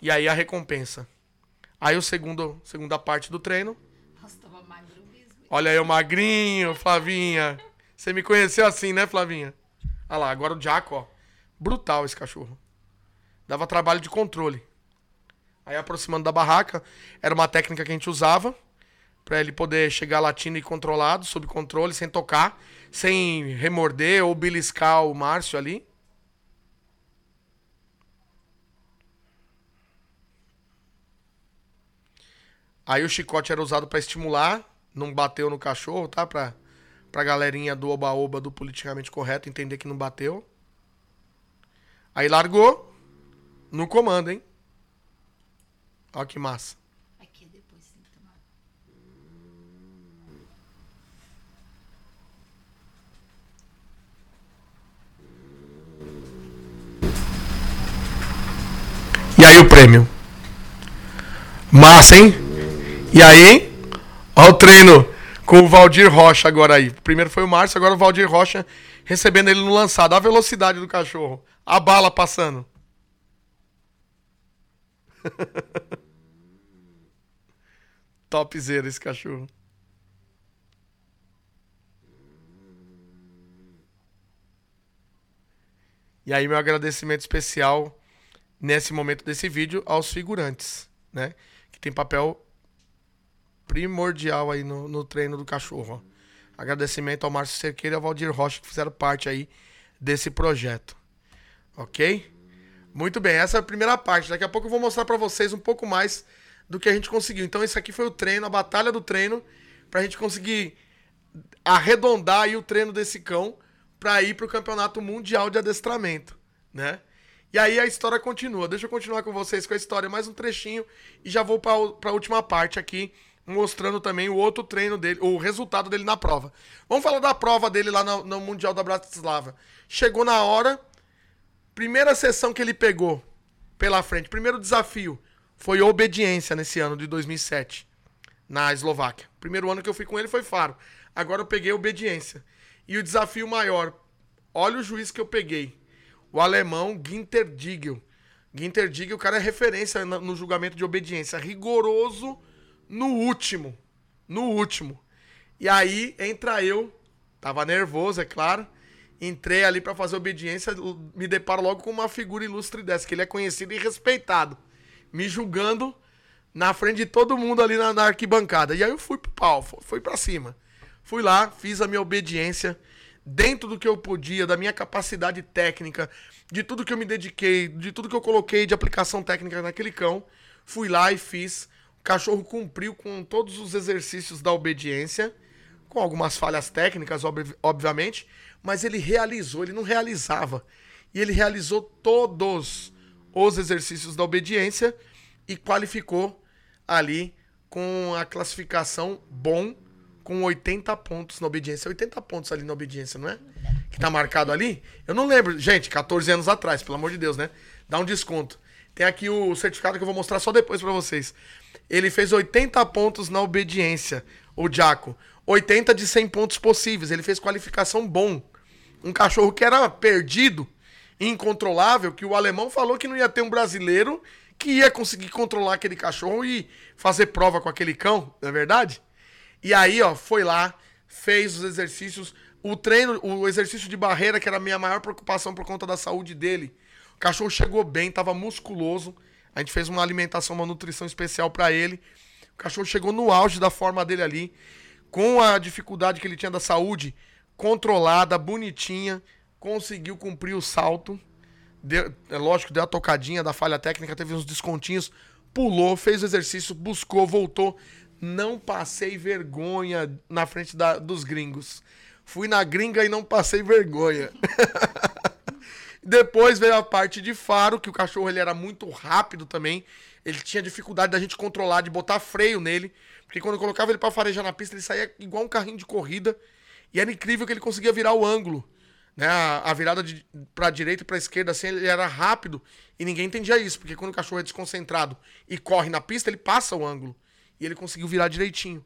E aí a recompensa. Aí o segundo, segunda parte do treino. Nossa, tava magro mesmo. Olha aí o magrinho, Flavinha. Você me conheceu assim, né, Flavinha? Olha lá, agora o Jaco, ó. Brutal esse cachorro. Dava trabalho de controle. Aí aproximando da barraca, era uma técnica que a gente usava para ele poder chegar latindo e controlado, sob controle, sem tocar sem remorder ou beliscar o Márcio ali? Aí o chicote era usado para estimular, não bateu no cachorro, tá? Pra, pra galerinha do oba-oba do politicamente correto entender que não bateu. Aí largou no comando, hein? Ó que massa. E aí o prêmio. Massa, hein? E aí, ó o treino com o Valdir Rocha agora aí. Primeiro foi o Márcio, agora o Valdir Rocha recebendo ele no lançado. Olha a velocidade do cachorro. A bala passando. Topzera esse cachorro. E aí, meu agradecimento especial nesse momento desse vídeo aos figurantes, né? Que tem papel primordial aí no, no treino do cachorro. Agradecimento ao Márcio Cerqueira e ao Valdir Rocha que fizeram parte aí desse projeto. Ok? Muito bem, essa é a primeira parte. Daqui a pouco eu vou mostrar para vocês um pouco mais do que a gente conseguiu. Então, esse aqui foi o treino, a batalha do treino, pra gente conseguir arredondar aí o treino desse cão para ir pro campeonato mundial de adestramento, né? E aí a história continua. Deixa eu continuar com vocês com a história, mais um trechinho e já vou para a última parte aqui, mostrando também o outro treino dele, o resultado dele na prova. Vamos falar da prova dele lá no, no Mundial da Bratislava. Chegou na hora, primeira sessão que ele pegou pela frente, primeiro desafio foi obediência nesse ano de 2007 na Eslováquia. Primeiro ano que eu fui com ele foi Faro. Agora eu peguei obediência. E o desafio maior, olha o juiz que eu peguei o alemão Ginter Digel. Ginter Digel, o cara é referência no julgamento de obediência, rigoroso no último. No último. E aí entra eu, tava nervoso, é claro. Entrei ali para fazer obediência, me deparo logo com uma figura ilustre dessa, que ele é conhecido e respeitado. Me julgando na frente de todo mundo ali na, na arquibancada. E aí eu fui pro pau, fui para cima. Fui lá, fiz a minha obediência dentro do que eu podia, da minha capacidade técnica, de tudo que eu me dediquei, de tudo que eu coloquei de aplicação técnica naquele cão. Fui lá e fiz. O cachorro cumpriu com todos os exercícios da obediência, com algumas falhas técnicas, ob obviamente, mas ele realizou, ele não realizava. E ele realizou todos os exercícios da obediência e qualificou ali com a classificação bom com 80 pontos na obediência. 80 pontos ali na obediência, não é? Que tá marcado ali. Eu não lembro. Gente, 14 anos atrás, pelo amor de Deus, né? Dá um desconto. Tem aqui o certificado que eu vou mostrar só depois para vocês. Ele fez 80 pontos na obediência, o Jaco. 80 de 100 pontos possíveis. Ele fez qualificação bom. Um cachorro que era perdido, incontrolável, que o alemão falou que não ia ter um brasileiro que ia conseguir controlar aquele cachorro e fazer prova com aquele cão, não é verdade? E aí, ó, foi lá, fez os exercícios, o treino, o exercício de barreira, que era a minha maior preocupação por conta da saúde dele. O cachorro chegou bem, tava musculoso. A gente fez uma alimentação, uma nutrição especial para ele. O cachorro chegou no auge da forma dele ali, com a dificuldade que ele tinha da saúde controlada, bonitinha, conseguiu cumprir o salto. Deu, é lógico, deu a tocadinha da falha técnica, teve uns descontinhos, pulou, fez o exercício, buscou, voltou não passei vergonha na frente da, dos gringos. Fui na gringa e não passei vergonha. Depois veio a parte de faro, que o cachorro ele era muito rápido também. Ele tinha dificuldade da gente controlar, de botar freio nele. Porque quando eu colocava ele para farejar na pista, ele saía igual um carrinho de corrida. E era incrível que ele conseguia virar o ângulo. Né? A, virada de, pra direita e pra esquerda, assim, ele era rápido. E ninguém entendia isso. Porque quando o cachorro é desconcentrado e corre na pista, ele passa o ângulo. E ele conseguiu virar direitinho.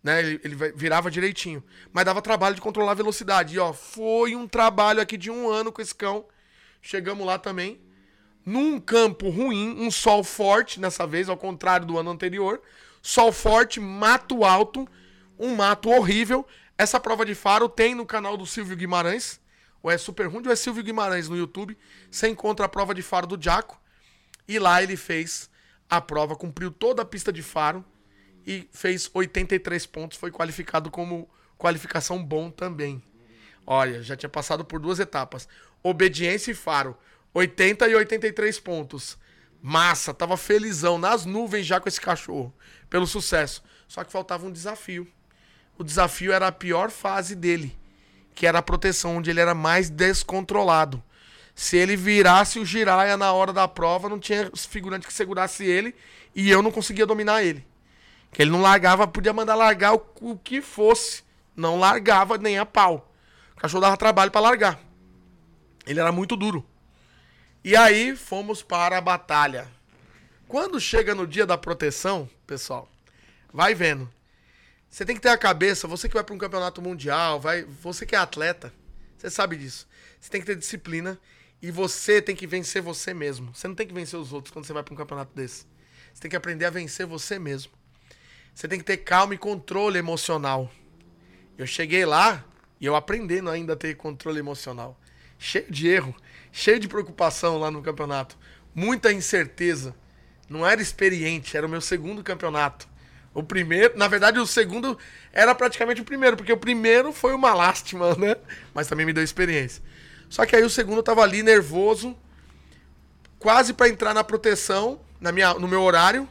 Né? Ele, ele virava direitinho. Mas dava trabalho de controlar a velocidade. E ó, foi um trabalho aqui de um ano com esse cão. Chegamos lá também. Num campo ruim, um sol forte nessa vez, ao contrário do ano anterior. Sol forte, mato alto, um mato horrível. Essa prova de faro tem no canal do Silvio Guimarães. Ou é Super Rundi ou é Silvio Guimarães no YouTube. Você encontra a prova de faro do Jaco. E lá ele fez a prova, cumpriu toda a pista de faro e fez 83 pontos, foi qualificado como qualificação bom também. Olha, já tinha passado por duas etapas. Obediência e Faro, 80 e 83 pontos. Massa, tava felizão, nas nuvens já com esse cachorro, pelo sucesso. Só que faltava um desafio. O desafio era a pior fase dele, que era a proteção, onde ele era mais descontrolado. Se ele virasse o giraia na hora da prova, não tinha figurante que segurasse ele e eu não conseguia dominar ele. Que ele não largava, podia mandar largar o, o que fosse. Não largava nem a pau. O cachorro dava trabalho para largar. Ele era muito duro. E aí fomos para a batalha. Quando chega no dia da proteção, pessoal, vai vendo. Você tem que ter a cabeça, você que vai para um campeonato mundial, vai, você que é atleta, você sabe disso. Você tem que ter disciplina e você tem que vencer você mesmo. Você não tem que vencer os outros quando você vai para um campeonato desse. Você tem que aprender a vencer você mesmo. Você tem que ter calma e controle emocional. Eu cheguei lá e eu aprendendo ainda a ter controle emocional. Cheio de erro, cheio de preocupação lá no campeonato. Muita incerteza. Não era experiente, era o meu segundo campeonato. O primeiro, na verdade, o segundo era praticamente o primeiro, porque o primeiro foi uma lástima, né? Mas também me deu experiência. Só que aí o segundo eu tava ali nervoso, quase para entrar na proteção, na minha, no meu horário.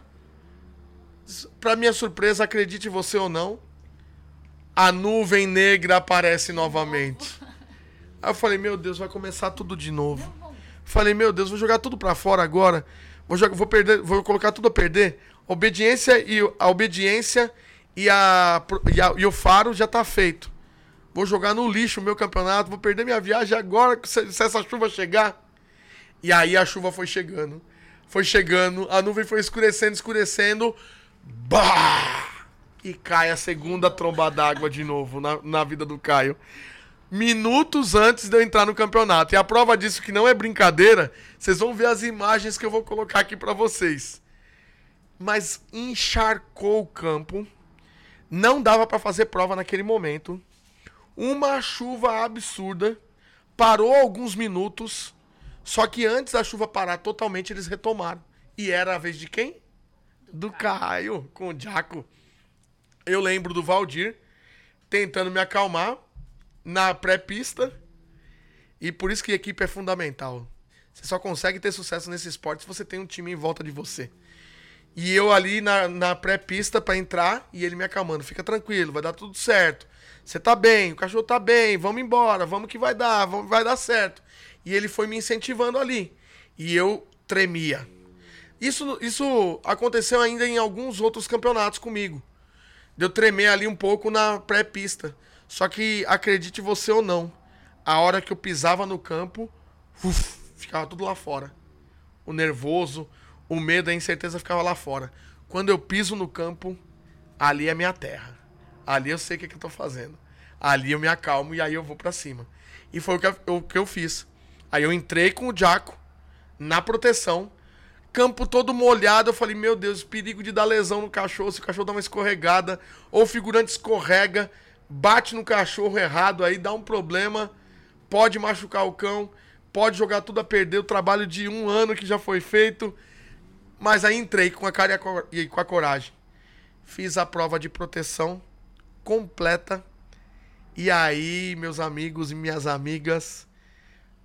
Para minha surpresa, acredite você ou não, a nuvem negra aparece novamente. Aí eu falei, meu Deus, vai começar tudo de novo. Falei, meu Deus, vou jogar tudo para fora agora. Vou, jogar, vou perder, vou colocar tudo a perder. Obediência e a obediência e, a, e, a, e o faro já tá feito. Vou jogar no lixo o meu campeonato, vou perder minha viagem agora se, se essa chuva chegar. E aí a chuva foi chegando. Foi chegando, a nuvem foi escurecendo, escurecendo. Bah! E cai a segunda tromba d'água de novo na, na vida do Caio. minutos antes de eu entrar no campeonato. E a prova disso que não é brincadeira, vocês vão ver as imagens que eu vou colocar aqui para vocês. Mas encharcou o campo. Não dava para fazer prova naquele momento. Uma chuva absurda. Parou alguns minutos. Só que antes da chuva parar totalmente, eles retomaram. E era a vez de quem? Do Caio, com o Jaco. Eu lembro do Valdir tentando me acalmar na pré-pista. E por isso que a equipe é fundamental. Você só consegue ter sucesso nesse esporte se você tem um time em volta de você. E eu ali na, na pré-pista para entrar e ele me acalmando. Fica tranquilo, vai dar tudo certo. Você tá bem, o cachorro tá bem, vamos embora, vamos que vai dar, vamos, vai dar certo. E ele foi me incentivando ali. E eu tremia. Isso, isso aconteceu ainda em alguns outros campeonatos comigo. De eu tremer ali um pouco na pré-pista. Só que, acredite você ou não, a hora que eu pisava no campo, uf, ficava tudo lá fora. O nervoso, o medo, a incerteza ficava lá fora. Quando eu piso no campo, ali é minha terra. Ali eu sei o que, que eu tô fazendo. Ali eu me acalmo e aí eu vou para cima. E foi o que, eu, o que eu fiz. Aí eu entrei com o Jaco na proteção, campo todo molhado. Eu falei, meu Deus, perigo de dar lesão no cachorro. Se o cachorro dá uma escorregada, ou o figurante escorrega, bate no cachorro errado, aí dá um problema, pode machucar o cão, pode jogar tudo a perder o trabalho de um ano que já foi feito. Mas aí entrei com a cara e com a coragem. Fiz a prova de proteção completa. E aí, meus amigos e minhas amigas,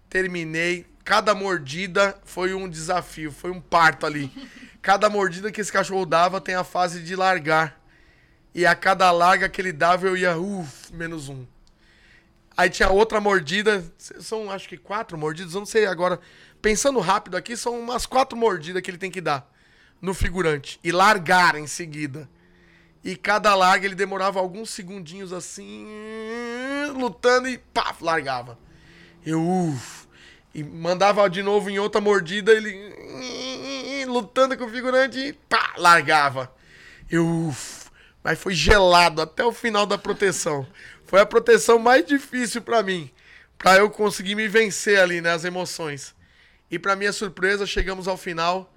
terminei. Cada mordida foi um desafio, foi um parto ali. Cada mordida que esse cachorro dava tem a fase de largar. E a cada larga que ele dava, eu ia, uff, menos um. Aí tinha outra mordida, são acho que quatro mordidas, eu não sei agora. Pensando rápido aqui, são umas quatro mordidas que ele tem que dar no figurante. E largar em seguida. E cada larga ele demorava alguns segundinhos assim, lutando e pá, largava. Eu, uff. E mandava de novo em outra mordida, ele lutando com o figurante e pá, largava. Eu, mas foi gelado até o final da proteção. Foi a proteção mais difícil para mim, para eu conseguir me vencer ali nas né, emoções. E para minha surpresa, chegamos ao final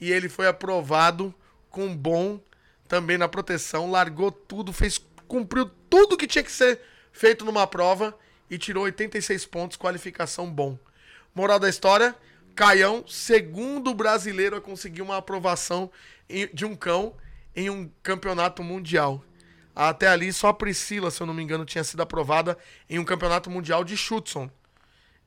e ele foi aprovado com bom também na proteção, largou tudo, fez cumpriu tudo que tinha que ser feito numa prova e tirou 86 pontos, qualificação bom. Moral da história: Caião, segundo brasileiro a conseguir uma aprovação de um cão em um campeonato mundial. Até ali, só a Priscila, se eu não me engano, tinha sido aprovada em um campeonato mundial de Schutzon.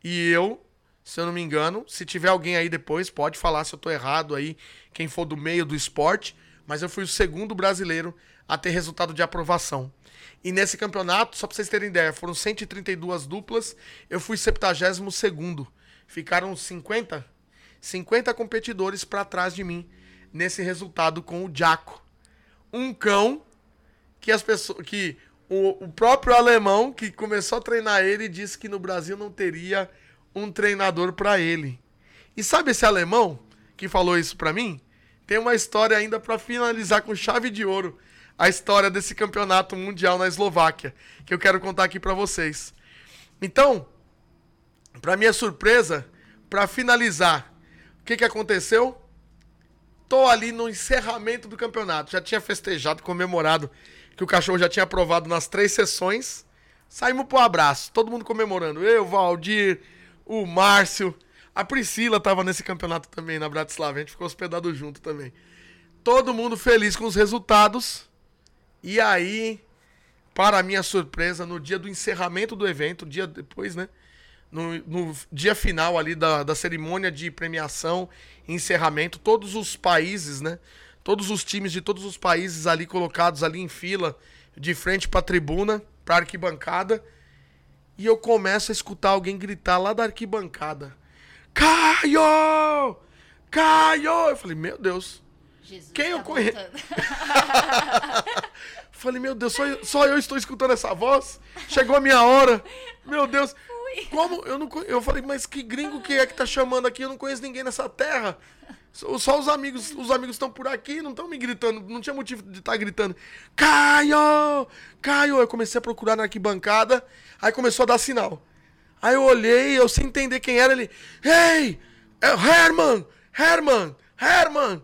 E eu, se eu não me engano, se tiver alguém aí depois, pode falar se eu tô errado aí, quem for do meio do esporte, mas eu fui o segundo brasileiro a ter resultado de aprovação. E nesse campeonato, só pra vocês terem ideia, foram 132 duplas, eu fui 72 segundo ficaram 50, 50 competidores para trás de mim nesse resultado com o Jaco. Um cão que as pessoas que o, o próprio alemão que começou a treinar ele disse que no Brasil não teria um treinador para ele. E sabe esse alemão que falou isso para mim? Tem uma história ainda para finalizar com chave de ouro a história desse campeonato mundial na Eslováquia, que eu quero contar aqui para vocês. Então, para minha surpresa, para finalizar, o que, que aconteceu? Tô ali no encerramento do campeonato. Já tinha festejado, comemorado que o cachorro já tinha aprovado nas três sessões. Saímos pro abraço, todo mundo comemorando. Eu, Valdir, o Márcio, a Priscila tava nesse campeonato também na Bratislava. A gente ficou hospedado junto também. Todo mundo feliz com os resultados. E aí, para minha surpresa, no dia do encerramento do evento, dia depois, né? No, no dia final ali da, da cerimônia de premiação, encerramento, todos os países, né? Todos os times de todos os países ali colocados ali em fila, de frente para a tribuna, para arquibancada. E eu começo a escutar alguém gritar lá da arquibancada: Caio! Caio! Eu falei: Meu Deus. Jesus quem tá eu conheço? falei: Meu Deus, só, só eu estou escutando essa voz? Chegou a minha hora. Meu Deus. Como? Eu não Eu falei, mas que gringo que é que tá chamando aqui? Eu não conheço ninguém nessa terra. Só os amigos, os amigos estão por aqui, não estão me gritando, não tinha motivo de estar tá gritando. Caio! Caio! Eu comecei a procurar na arquibancada, aí começou a dar sinal. Aí eu olhei, eu sem entender quem era, ele. Ei! É Herman! Herman! Herman!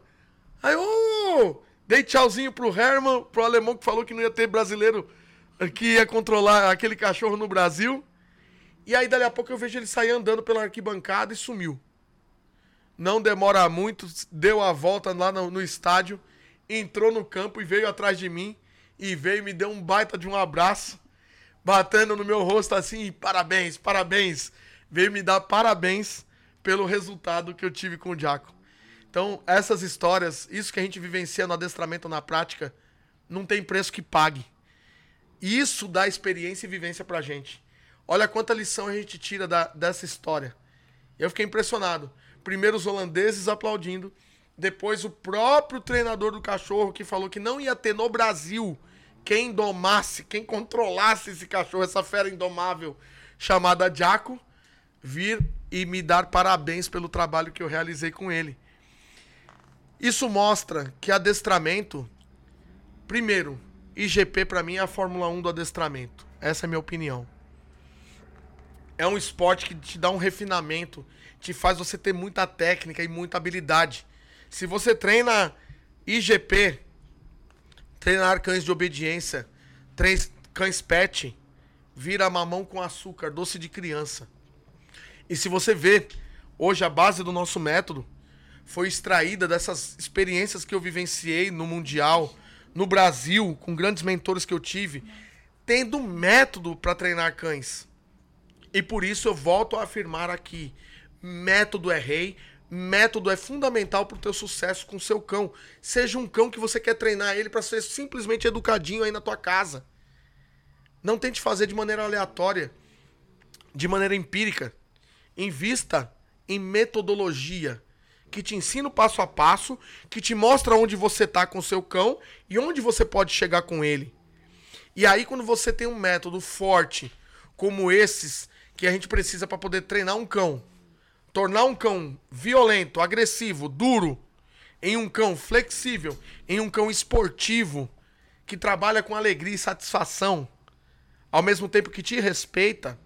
Aí eu dei tchauzinho pro Herman, pro alemão que falou que não ia ter brasileiro que ia controlar aquele cachorro no Brasil. E aí, dali a pouco, eu vejo ele sair andando pela arquibancada e sumiu não demora muito, deu a volta lá no, no, estádio, entrou no campo e veio atrás de mim e veio me deu um baita de um abraço, batendo no meu rosto assim, parabéns, parabéns. Veio me dar parabéns pelo resultado que eu tive com o Diaco. Então, essas histórias, isso que a gente vivencia no adestramento na prática, não tem preço que pague. Isso dá experiência e vivência pra gente. Olha quanta lição a gente tira da, dessa história. Eu fiquei impressionado. Primeiro os holandeses aplaudindo, depois o próprio treinador do cachorro que falou que não ia ter no Brasil quem domasse, quem controlasse esse cachorro, essa fera indomável chamada Jaco, vir e me dar parabéns pelo trabalho que eu realizei com ele. Isso mostra que adestramento, primeiro, IGP para mim é a Fórmula 1 do adestramento. Essa é a minha opinião. É um esporte que te dá um refinamento te faz você ter muita técnica e muita habilidade. Se você treina IGP, treinar cães de obediência, cães pet, vira mamão com açúcar, doce de criança. E se você vê, hoje a base do nosso método foi extraída dessas experiências que eu vivenciei no Mundial, no Brasil, com grandes mentores que eu tive, tendo método para treinar cães. E por isso eu volto a afirmar aqui: método é rei, método é fundamental para o teu sucesso com o seu cão. Seja um cão que você quer treinar ele para ser simplesmente educadinho aí na tua casa. Não tente fazer de maneira aleatória, de maneira empírica. Invista em metodologia que te ensina o passo a passo, que te mostra onde você está com o seu cão e onde você pode chegar com ele. E aí quando você tem um método forte como esses que a gente precisa para poder treinar um cão, tornar um cão violento, agressivo, duro, em um cão flexível, em um cão esportivo, que trabalha com alegria e satisfação, ao mesmo tempo que te respeita.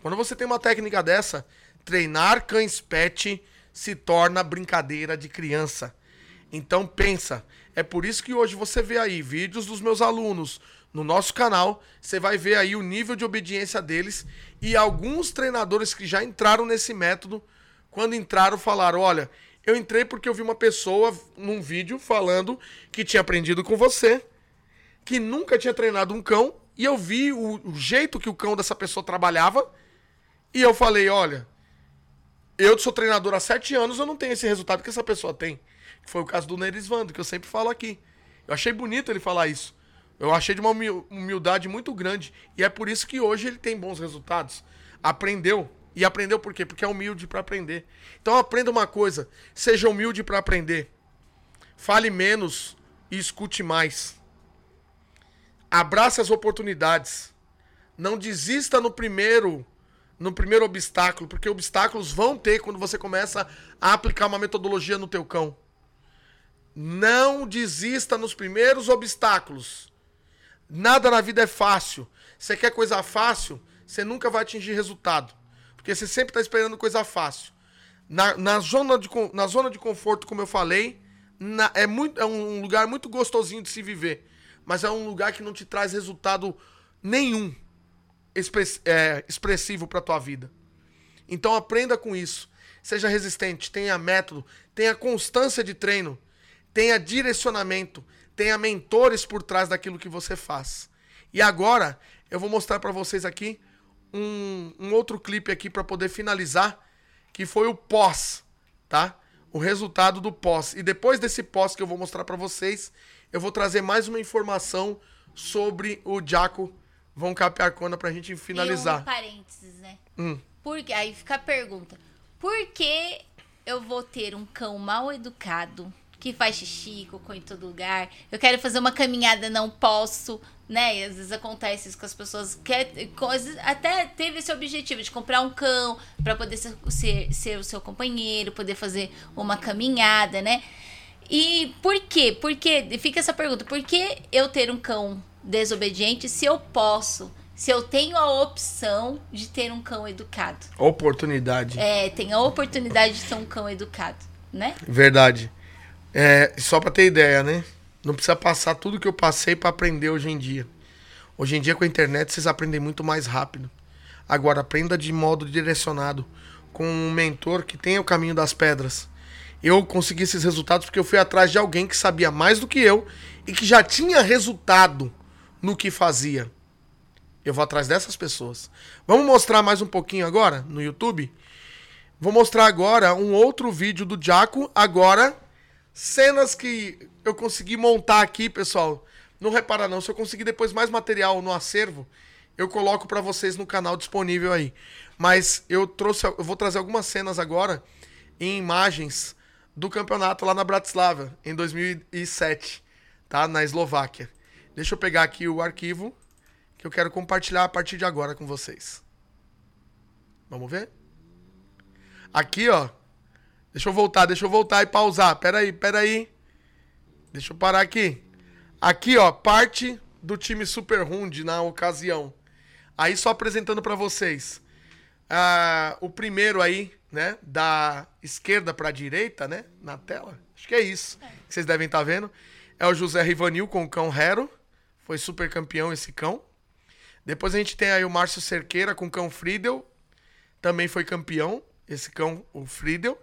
Quando você tem uma técnica dessa, treinar cães pet se torna brincadeira de criança. Então pensa, é por isso que hoje você vê aí vídeos dos meus alunos no nosso canal, você vai ver aí o nível de obediência deles e alguns treinadores que já entraram nesse método, quando entraram falaram, olha, eu entrei porque eu vi uma pessoa num vídeo falando que tinha aprendido com você, que nunca tinha treinado um cão, e eu vi o, o jeito que o cão dessa pessoa trabalhava, e eu falei, olha, eu sou treinador há sete anos, eu não tenho esse resultado que essa pessoa tem. Foi o caso do Nerisvando, que eu sempre falo aqui. Eu achei bonito ele falar isso. Eu achei de uma humildade muito grande. E é por isso que hoje ele tem bons resultados. Aprendeu. E aprendeu por quê? Porque é humilde para aprender. Então aprenda uma coisa: seja humilde para aprender. Fale menos e escute mais. Abrace as oportunidades. Não desista no primeiro no primeiro obstáculo, porque obstáculos vão ter quando você começa a aplicar uma metodologia no teu cão. Não desista nos primeiros obstáculos. Nada na vida é fácil. Você quer coisa fácil, você nunca vai atingir resultado. Porque você sempre está esperando coisa fácil. Na, na, zona de, na zona de conforto, como eu falei, na, é, muito, é um lugar muito gostosinho de se viver. Mas é um lugar que não te traz resultado nenhum express, é, expressivo para tua vida. Então aprenda com isso. Seja resistente, tenha método, tenha constância de treino, tenha direcionamento, tenha mentores por trás daquilo que você faz. E agora eu vou mostrar para vocês aqui um, um outro clipe aqui para poder finalizar, que foi o pós, tá? O resultado do pós. E depois desse pós que eu vou mostrar para vocês, eu vou trazer mais uma informação sobre o Jaco Von Capiarcona pra gente finalizar. E um parênteses, né? Hum. Porque, aí fica a pergunta. Por que eu vou ter um cão mal educado que faz xixi, cocô em todo lugar. Eu quero fazer uma caminhada, não posso, né? E às vezes acontece isso com as pessoas. Quer, coisas, até teve esse objetivo de comprar um cão para poder ser, ser, ser o seu companheiro, poder fazer uma caminhada, né? E por quê? Porque fica essa pergunta: por que eu ter um cão desobediente se eu posso? Se eu tenho a opção de ter um cão educado. Oportunidade. É, tem a oportunidade de ter um cão educado, né? Verdade. É, só pra ter ideia, né? Não precisa passar tudo que eu passei para aprender hoje em dia. Hoje em dia, com a internet, vocês aprendem muito mais rápido. Agora, aprenda de modo direcionado, com um mentor que tenha o caminho das pedras. Eu consegui esses resultados porque eu fui atrás de alguém que sabia mais do que eu e que já tinha resultado no que fazia. Eu vou atrás dessas pessoas. Vamos mostrar mais um pouquinho agora no YouTube? Vou mostrar agora um outro vídeo do Jaco. Agora, cenas que eu consegui montar aqui, pessoal. Não repara não, se eu conseguir depois mais material no acervo, eu coloco para vocês no canal disponível aí. Mas eu trouxe, eu vou trazer algumas cenas agora em imagens do campeonato lá na Bratislava em 2007, tá? Na Eslováquia. Deixa eu pegar aqui o arquivo que eu quero compartilhar a partir de agora com vocês. Vamos ver? Aqui, ó. Deixa eu voltar, deixa eu voltar e pausar. Pera aí, pera aí. Deixa eu parar aqui. Aqui, ó, parte do time Super Hund na ocasião. Aí só apresentando para vocês. Ah, o primeiro aí, né, da esquerda para direita, né, na tela. Acho que é isso é. que vocês devem estar tá vendo. É o José Rivanil com o cão Hero. Foi super campeão esse cão. Depois a gente tem aí o Márcio Cerqueira com o cão Friedel. Também foi campeão, esse cão, o Friedel.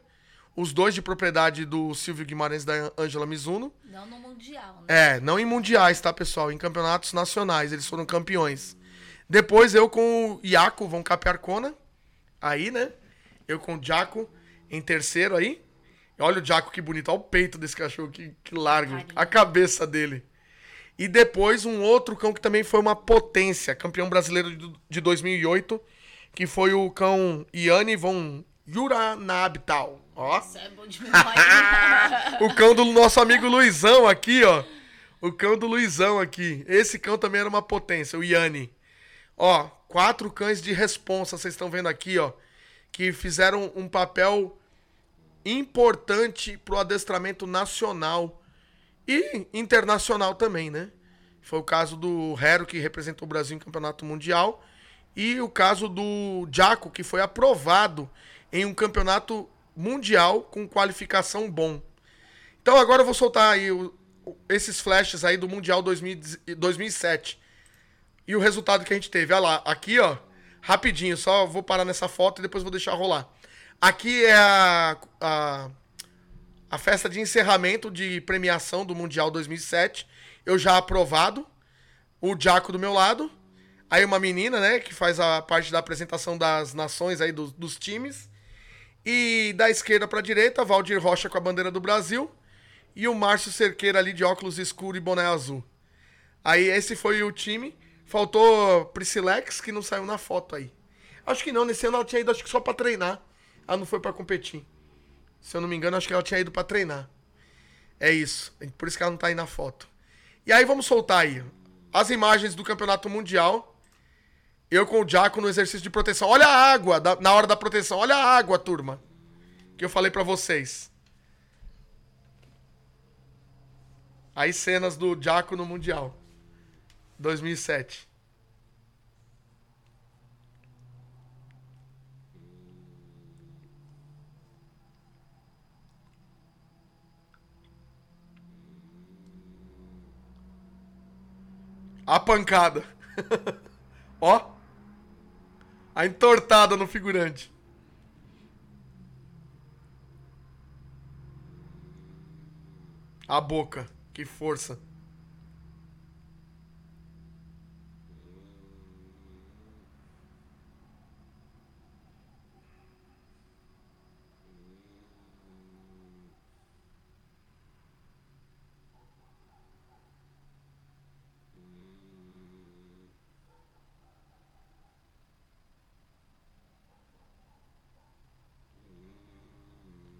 Os dois de propriedade do Silvio Guimarães e da Ângela Mizuno. Não no Mundial, né? É, não em mundiais, tá, pessoal? Em campeonatos nacionais, eles foram campeões. Depois eu com o Iaco Von Capiarcona. Aí, né? Eu com o Jaco em terceiro aí. Olha o Jaco que bonito. Olha o peito desse cachorro, que, que largo. Carinha. A cabeça dele. E depois um outro cão que também foi uma potência, campeão brasileiro de 2008, que foi o cão Iane von Juranabtal. Ó. Isso é bom de memória. o cão do nosso amigo Luizão aqui, ó. O cão do Luizão aqui. Esse cão também era uma potência, o Iane. Ó, quatro cães de responsa, vocês estão vendo aqui, ó. Que fizeram um papel importante pro adestramento nacional e internacional também, né? Foi o caso do Hero, que representou o Brasil em campeonato mundial, e o caso do Jaco, que foi aprovado em um campeonato mundial com qualificação bom. Então agora eu vou soltar aí o, esses flashes aí do Mundial 2000, 2007. E o resultado que a gente teve. Olha lá, aqui ó, rapidinho, só vou parar nessa foto e depois vou deixar rolar. Aqui é a, a a festa de encerramento de premiação do Mundial 2007. Eu já aprovado. O Jaco do meu lado. Aí uma menina, né, que faz a parte da apresentação das nações aí dos, dos times. E da esquerda para direita, Valdir Rocha com a bandeira do Brasil. E o Márcio Cerqueira ali de óculos escuro e boné azul. Aí esse foi o time. Faltou Priscilex, que não saiu na foto aí. Acho que não, nesse ano ela tinha ido acho que só para treinar. Ela não foi para competir. Se eu não me engano, acho que ela tinha ido para treinar. É isso. Por isso que ela não tá aí na foto. E aí vamos soltar aí as imagens do campeonato mundial. Eu com o Jaco no exercício de proteção. Olha a água da, na hora da proteção. Olha a água, turma. Que eu falei para vocês. Aí cenas do Jaco no mundial. 2007. A pancada. Ó. A entortada no figurante. A boca. Que força.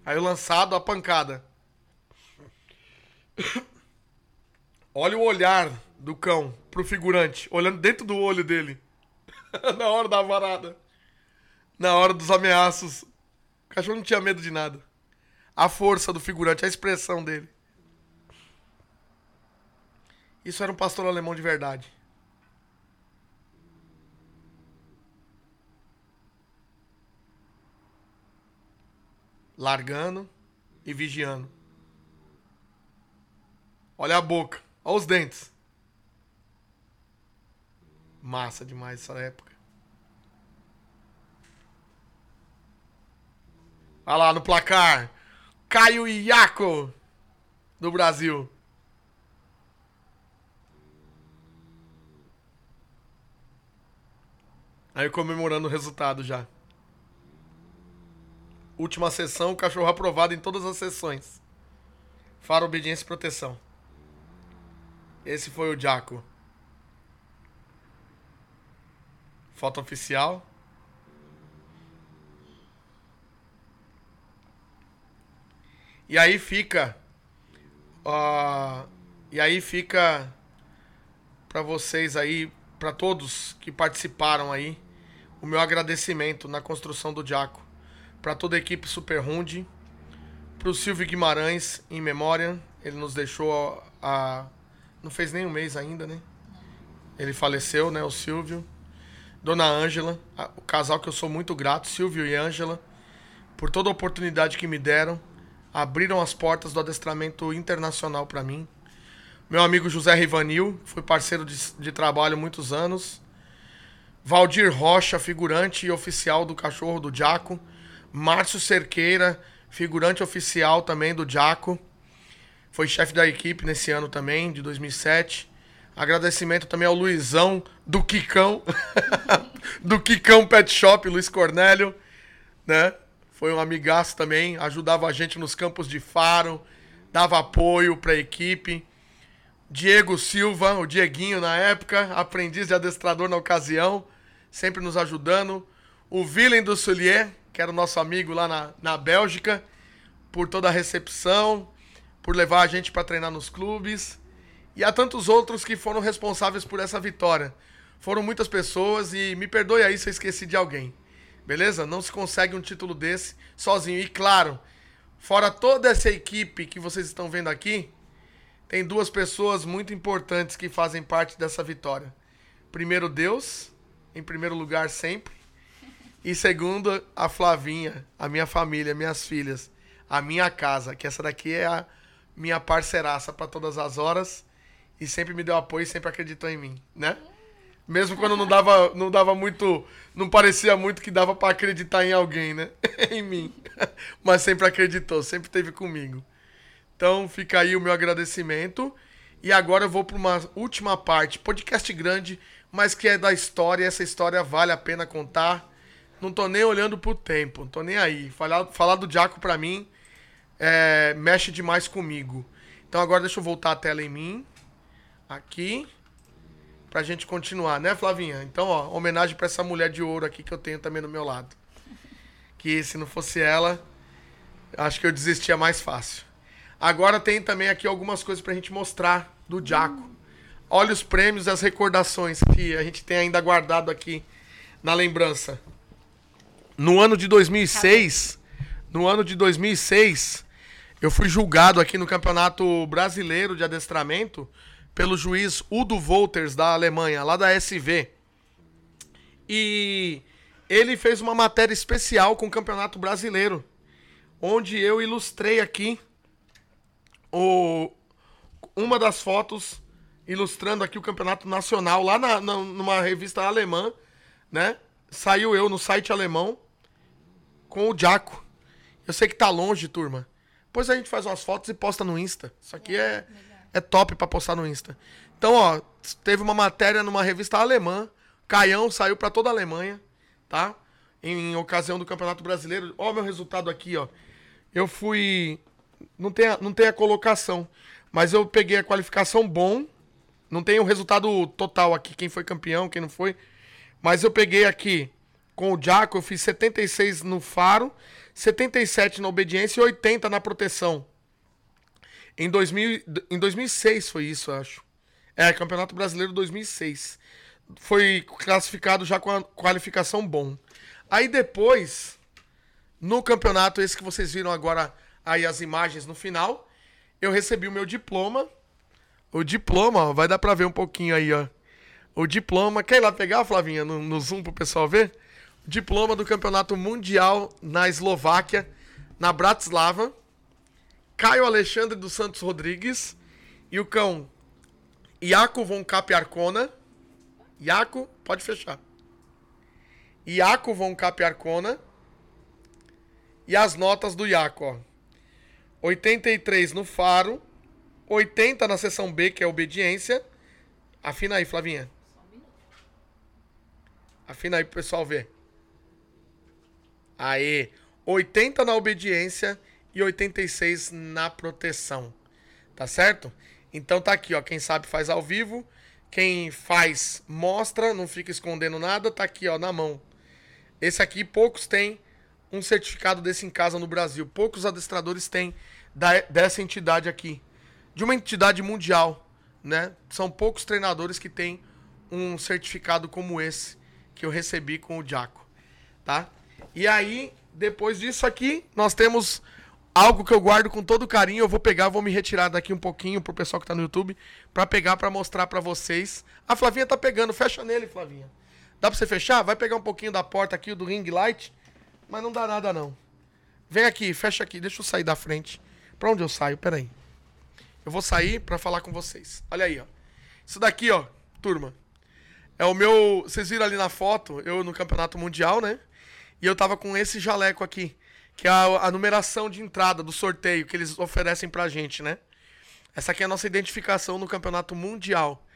Aí o lançado, a pancada. Olha o olhar do cão pro figurante, olhando dentro do olho dele. Na hora da varada. Na hora dos ameaços. O cachorro não tinha medo de nada. A força do figurante, a expressão dele. Isso era um pastor alemão de verdade. Largando e vigiando. Olha a boca. Olha os dentes. Massa demais essa época. Olha lá no placar. Caio Iaco do Brasil. Aí comemorando o resultado já. Última sessão, cachorro aprovado em todas as sessões. Faro, obediência e proteção. Esse foi o Jaco. Foto oficial. E aí fica. Uh, e aí fica para vocês aí, para todos que participaram aí, o meu agradecimento na construção do Jaco. Para toda a equipe Super Rundi. Para o Silvio Guimarães, em memória. Ele nos deixou a. Não fez nem um mês ainda, né? Ele faleceu, né? O Silvio. Dona Ângela, o casal que eu sou muito grato, Silvio e Ângela, por toda a oportunidade que me deram, abriram as portas do adestramento internacional para mim. Meu amigo José Rivanil, foi parceiro de, de trabalho muitos anos. Valdir Rocha, figurante e oficial do Cachorro do Jaco. Márcio Cerqueira, figurante oficial também do Jaco. Foi chefe da equipe nesse ano também, de 2007. Agradecimento também ao Luizão do Quicão, do Quicão Pet Shop, Luiz Cornélio, né? Foi um amigaço também, ajudava a gente nos campos de faro, dava apoio para a equipe. Diego Silva, o Dieguinho na época, aprendiz de adestrador na ocasião, sempre nos ajudando. O Willem do Soulier, que era o nosso amigo lá na, na Bélgica, por toda a recepção, por levar a gente para treinar nos clubes. E há tantos outros que foram responsáveis por essa vitória. Foram muitas pessoas e me perdoe aí se eu esqueci de alguém. Beleza? Não se consegue um título desse sozinho. E claro, fora toda essa equipe que vocês estão vendo aqui, tem duas pessoas muito importantes que fazem parte dessa vitória. Primeiro, Deus, em primeiro lugar sempre. E segundo, a Flavinha, a minha família, minhas filhas, a minha casa, que essa daqui é a minha parceiraça para todas as horas e sempre me deu apoio e sempre acreditou em mim, né? Mesmo quando não dava, não dava muito, não parecia muito que dava para acreditar em alguém, né? em mim. Mas sempre acreditou, sempre esteve comigo. Então fica aí o meu agradecimento. E agora eu vou para uma última parte, podcast grande, mas que é da história. Essa história vale a pena contar. Não tô nem olhando pro tempo, não tô nem aí. Falar, falar do Jaco para mim é, mexe demais comigo. Então agora deixa eu voltar a tela em mim aqui pra gente continuar, né, Flavinha? Então, ó, homenagem para essa mulher de ouro aqui que eu tenho também no meu lado. Que se não fosse ela, acho que eu desistia mais fácil. Agora tem também aqui algumas coisas pra gente mostrar do Jaco. Olha os prêmios, as recordações que a gente tem ainda guardado aqui na lembrança. No ano de 2006, no ano de 2006, eu fui julgado aqui no Campeonato Brasileiro de Adestramento pelo juiz Udo Wolters da Alemanha, lá da SV. E ele fez uma matéria especial com o Campeonato Brasileiro, onde eu ilustrei aqui o, uma das fotos ilustrando aqui o Campeonato Nacional lá na, na, numa revista alemã, né? Saiu eu no site alemão com o Jaco. Eu sei que tá longe, turma. Depois a gente faz umas fotos e posta no Insta. Isso aqui é, é é top para postar no Insta. Então, ó, teve uma matéria numa revista alemã. Caião saiu para toda a Alemanha, tá? Em, em, ocasião do Campeonato Brasileiro. Ó, meu resultado aqui, ó. Eu fui. Não tem, a, não tem a colocação, mas eu peguei a qualificação bom. Não tem o resultado total aqui, quem foi campeão, quem não foi. Mas eu peguei aqui com o Jaco, eu fiz 76 no faro, 77 na obediência e 80 na proteção. Em, 2000, em 2006 foi isso, eu acho. É, Campeonato Brasileiro 2006. Foi classificado já com a qualificação bom. Aí depois, no campeonato, esse que vocês viram agora aí as imagens no final, eu recebi o meu diploma. O diploma, ó, vai dar pra ver um pouquinho aí, ó. O diploma, quer ir lá pegar, Flavinha, no, no Zoom pro pessoal ver? Diploma do Campeonato Mundial na Eslováquia, na Bratislava. Caio Alexandre dos Santos Rodrigues e o cão Iaco von Capiarcona. Iaco, pode fechar. Iaco von Capiarcona. E as notas do Iaco, ó. 83 no faro, 80 na seção B, que é obediência. Afina aí, Flavinha. Afina aí pro pessoal ver. Aê. 80 na obediência e 86 na proteção. Tá certo? Então tá aqui, ó. Quem sabe faz ao vivo. Quem faz mostra, não fica escondendo nada, tá aqui, ó, na mão. Esse aqui poucos têm um certificado desse em casa no Brasil. Poucos adestradores têm da, dessa entidade aqui. De uma entidade mundial, né? São poucos treinadores que têm um certificado como esse que eu recebi com o Jaco, tá? E aí, depois disso aqui, nós temos algo que eu guardo com todo carinho. Eu vou pegar, vou me retirar daqui um pouquinho pro pessoal que tá no YouTube, para pegar para mostrar para vocês. A Flavinha tá pegando, fecha nele, Flavinha. Dá pra você fechar? Vai pegar um pouquinho da porta aqui do ring light, mas não dá nada não. Vem aqui, fecha aqui, deixa eu sair da frente. Pra onde eu saio? Pera aí. Eu vou sair para falar com vocês. Olha aí, ó. Isso daqui, ó, turma. É o meu, vocês viram ali na foto, eu no Campeonato Mundial, né? E eu tava com esse jaleco aqui, que é a, a numeração de entrada do sorteio que eles oferecem pra gente, né? Essa aqui é a nossa identificação no Campeonato Mundial.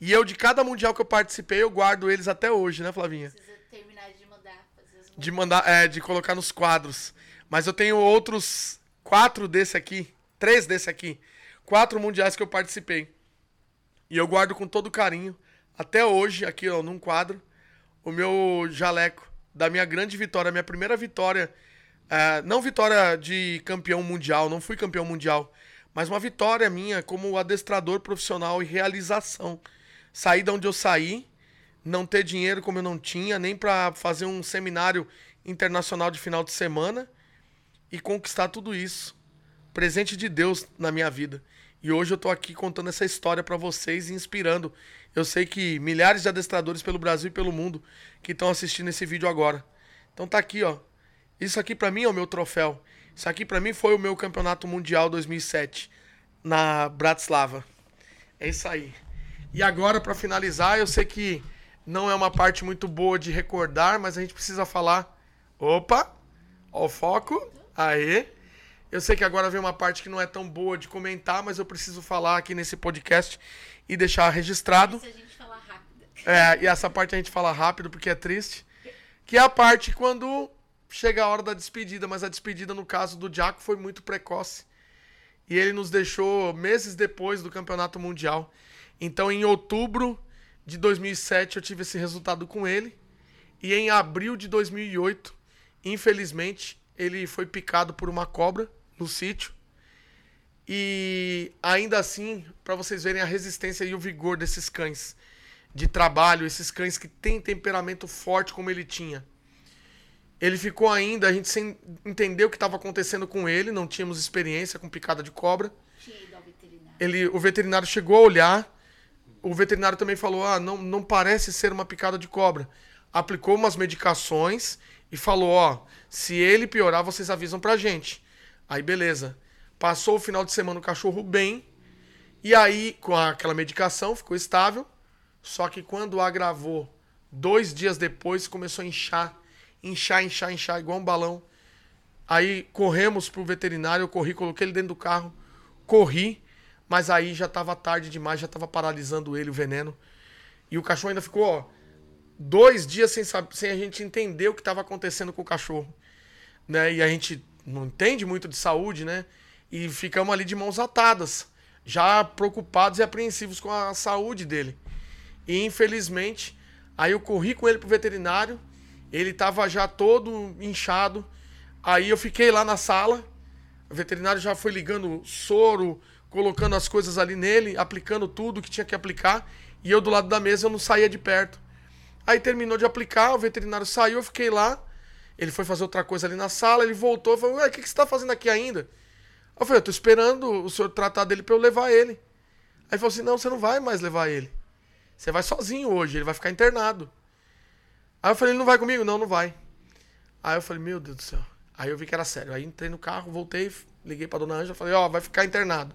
E eu, de cada mundial que eu participei, eu guardo eles até hoje, né, Flavinha? Precisa terminar de mandar. De mandar, é, de colocar nos quadros. Mas eu tenho outros quatro desse aqui, três desse aqui, quatro mundiais que eu participei. E eu guardo com todo carinho, até hoje, aqui, ó, num quadro, o meu jaleco da minha grande vitória, minha primeira vitória, é, não vitória de campeão mundial, não fui campeão mundial, mas uma vitória minha como adestrador profissional e realização. Sair da onde eu saí, não ter dinheiro como eu não tinha, nem para fazer um seminário internacional de final de semana e conquistar tudo isso. Presente de Deus na minha vida. E hoje eu tô aqui contando essa história para vocês inspirando. Eu sei que milhares de adestradores pelo Brasil e pelo mundo que estão assistindo esse vídeo agora. Então tá aqui, ó. Isso aqui para mim é o meu troféu. Isso aqui para mim foi o meu campeonato mundial 2007 na Bratislava. É isso aí. E agora para finalizar, eu sei que não é uma parte muito boa de recordar, mas a gente precisa falar. Opa! Ó o foco. Aê! Eu sei que agora vem uma parte que não é tão boa de comentar, mas eu preciso falar aqui nesse podcast e deixar registrado. A gente falar rápido. É, e essa parte a gente fala rápido porque é triste. Que é a parte quando chega a hora da despedida, mas a despedida no caso do Jaco foi muito precoce. E ele nos deixou meses depois do Campeonato Mundial. Então, em outubro de 2007, eu tive esse resultado com ele. E em abril de 2008, infelizmente, ele foi picado por uma cobra no sítio. E ainda assim, para vocês verem a resistência e o vigor desses cães de trabalho, esses cães que têm temperamento forte como ele tinha. Ele ficou ainda, a gente sem entender o que estava acontecendo com ele, não tínhamos experiência com picada de cobra. Ele, o veterinário chegou a olhar, o veterinário também falou: ah, não, não parece ser uma picada de cobra. Aplicou umas medicações e falou: ó, se ele piorar, vocês avisam pra gente. Aí beleza. Passou o final de semana o cachorro bem. E aí, com aquela medicação, ficou estável. Só que quando agravou, dois dias depois, começou a inchar. Inchar, inchar, inchar, igual um balão. Aí corremos pro veterinário, eu corri, coloquei ele dentro do carro, corri, mas aí já tava tarde demais, já tava paralisando ele, o veneno. E o cachorro ainda ficou, ó, dois dias sem, sem a gente entender o que estava acontecendo com o cachorro. Né? E a gente não entende muito de saúde, né? E ficamos ali de mãos atadas, já preocupados e apreensivos com a saúde dele. E infelizmente, aí eu corri com ele pro veterinário, ele tava já todo inchado. Aí eu fiquei lá na sala, o veterinário já foi ligando soro, colocando as coisas ali nele, aplicando tudo que tinha que aplicar, e eu do lado da mesa eu não saía de perto. Aí terminou de aplicar, o veterinário saiu, eu fiquei lá. Ele foi fazer outra coisa ali na sala, ele voltou e falou: Ué, o que, que você tá fazendo aqui ainda? Eu falei: Eu tô esperando o senhor tratar dele pra eu levar ele. Aí ele falou assim: Não, você não vai mais levar ele. Você vai sozinho hoje, ele vai ficar internado. Aí eu falei: Ele não vai comigo? Não, não vai. Aí eu falei: Meu Deus do céu. Aí eu vi que era sério. Aí entrei no carro, voltei, liguei pra dona Ângela, falei: Ó, oh, vai ficar internado.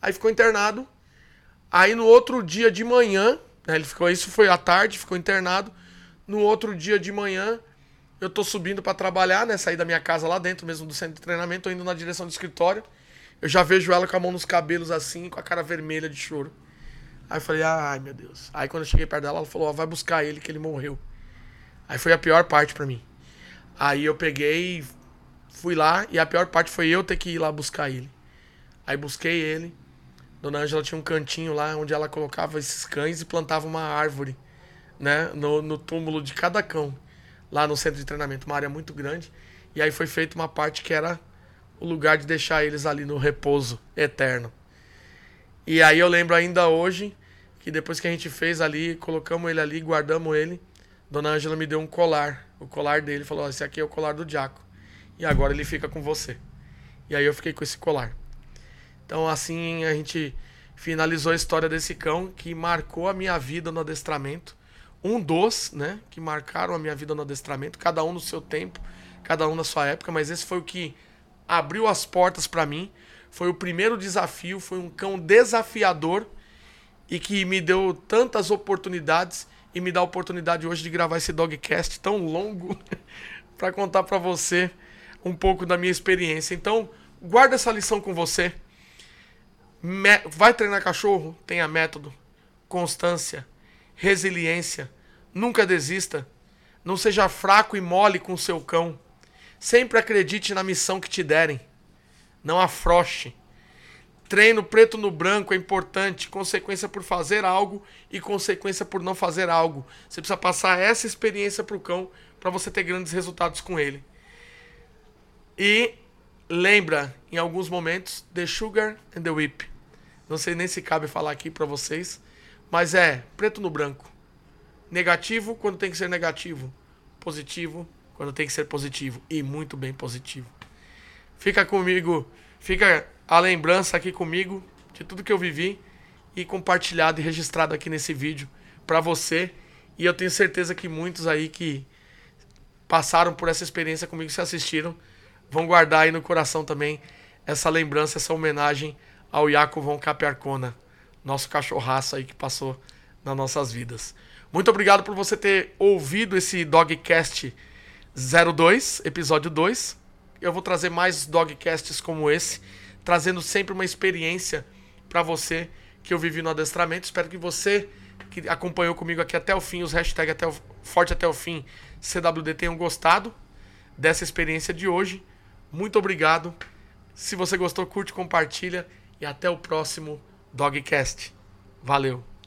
Aí ficou internado. Aí no outro dia de manhã, né, ele ficou, isso foi à tarde, ficou internado. No outro dia de manhã, eu tô subindo para trabalhar, né? Saí da minha casa lá dentro mesmo do centro de treinamento, tô indo na direção do escritório. Eu já vejo ela com a mão nos cabelos assim, com a cara vermelha de choro. Aí eu falei, ai meu Deus. Aí quando eu cheguei perto dela, ela falou, vai buscar ele que ele morreu. Aí foi a pior parte para mim. Aí eu peguei, fui lá e a pior parte foi eu ter que ir lá buscar ele. Aí busquei ele. Dona Ângela tinha um cantinho lá onde ela colocava esses cães e plantava uma árvore, né? No, no túmulo de cada cão, lá no centro de treinamento, uma área muito grande. E aí foi feita uma parte que era o lugar de deixar eles ali no repouso eterno. E aí eu lembro ainda hoje que depois que a gente fez ali, colocamos ele ali, guardamos ele, Dona Ângela me deu um colar, o colar dele, falou: "Esse aqui é o colar do Diaco. E agora ele fica com você". E aí eu fiquei com esse colar. Então, assim, a gente finalizou a história desse cão que marcou a minha vida no adestramento. Um dos, né, que marcaram a minha vida no adestramento, cada um no seu tempo, cada um na sua época, mas esse foi o que abriu as portas para mim. Foi o primeiro desafio, foi um cão desafiador e que me deu tantas oportunidades e me dá a oportunidade hoje de gravar esse dogcast tão longo para contar para você um pouco da minha experiência. Então, guarda essa lição com você. Vai treinar cachorro? Tenha método, constância, resiliência. Nunca desista. Não seja fraco e mole com seu cão. Sempre acredite na missão que te derem. Não afroche. Treino preto no branco é importante. Consequência por fazer algo e consequência por não fazer algo. Você precisa passar essa experiência para o cão para você ter grandes resultados com ele. E lembra, em alguns momentos, The Sugar and the Whip. Não sei nem se cabe falar aqui para vocês, mas é preto no branco. Negativo quando tem que ser negativo, positivo quando tem que ser positivo e muito bem positivo. Fica comigo, fica a lembrança aqui comigo de tudo que eu vivi e compartilhado e registrado aqui nesse vídeo para você. E eu tenho certeza que muitos aí que passaram por essa experiência comigo, se assistiram, vão guardar aí no coração também essa lembrança, essa homenagem ao Iaco von Capiarcona, nosso cachorraço aí que passou nas nossas vidas. Muito obrigado por você ter ouvido esse Dogcast 02, episódio 2. Eu vou trazer mais dogcasts como esse, trazendo sempre uma experiência para você que eu vivi no adestramento. Espero que você que acompanhou comigo aqui até o fim, os hashtags até o, forte até o fim, CWD tenham gostado dessa experiência de hoje. Muito obrigado. Se você gostou, curte, compartilha e até o próximo Dogcast. Valeu!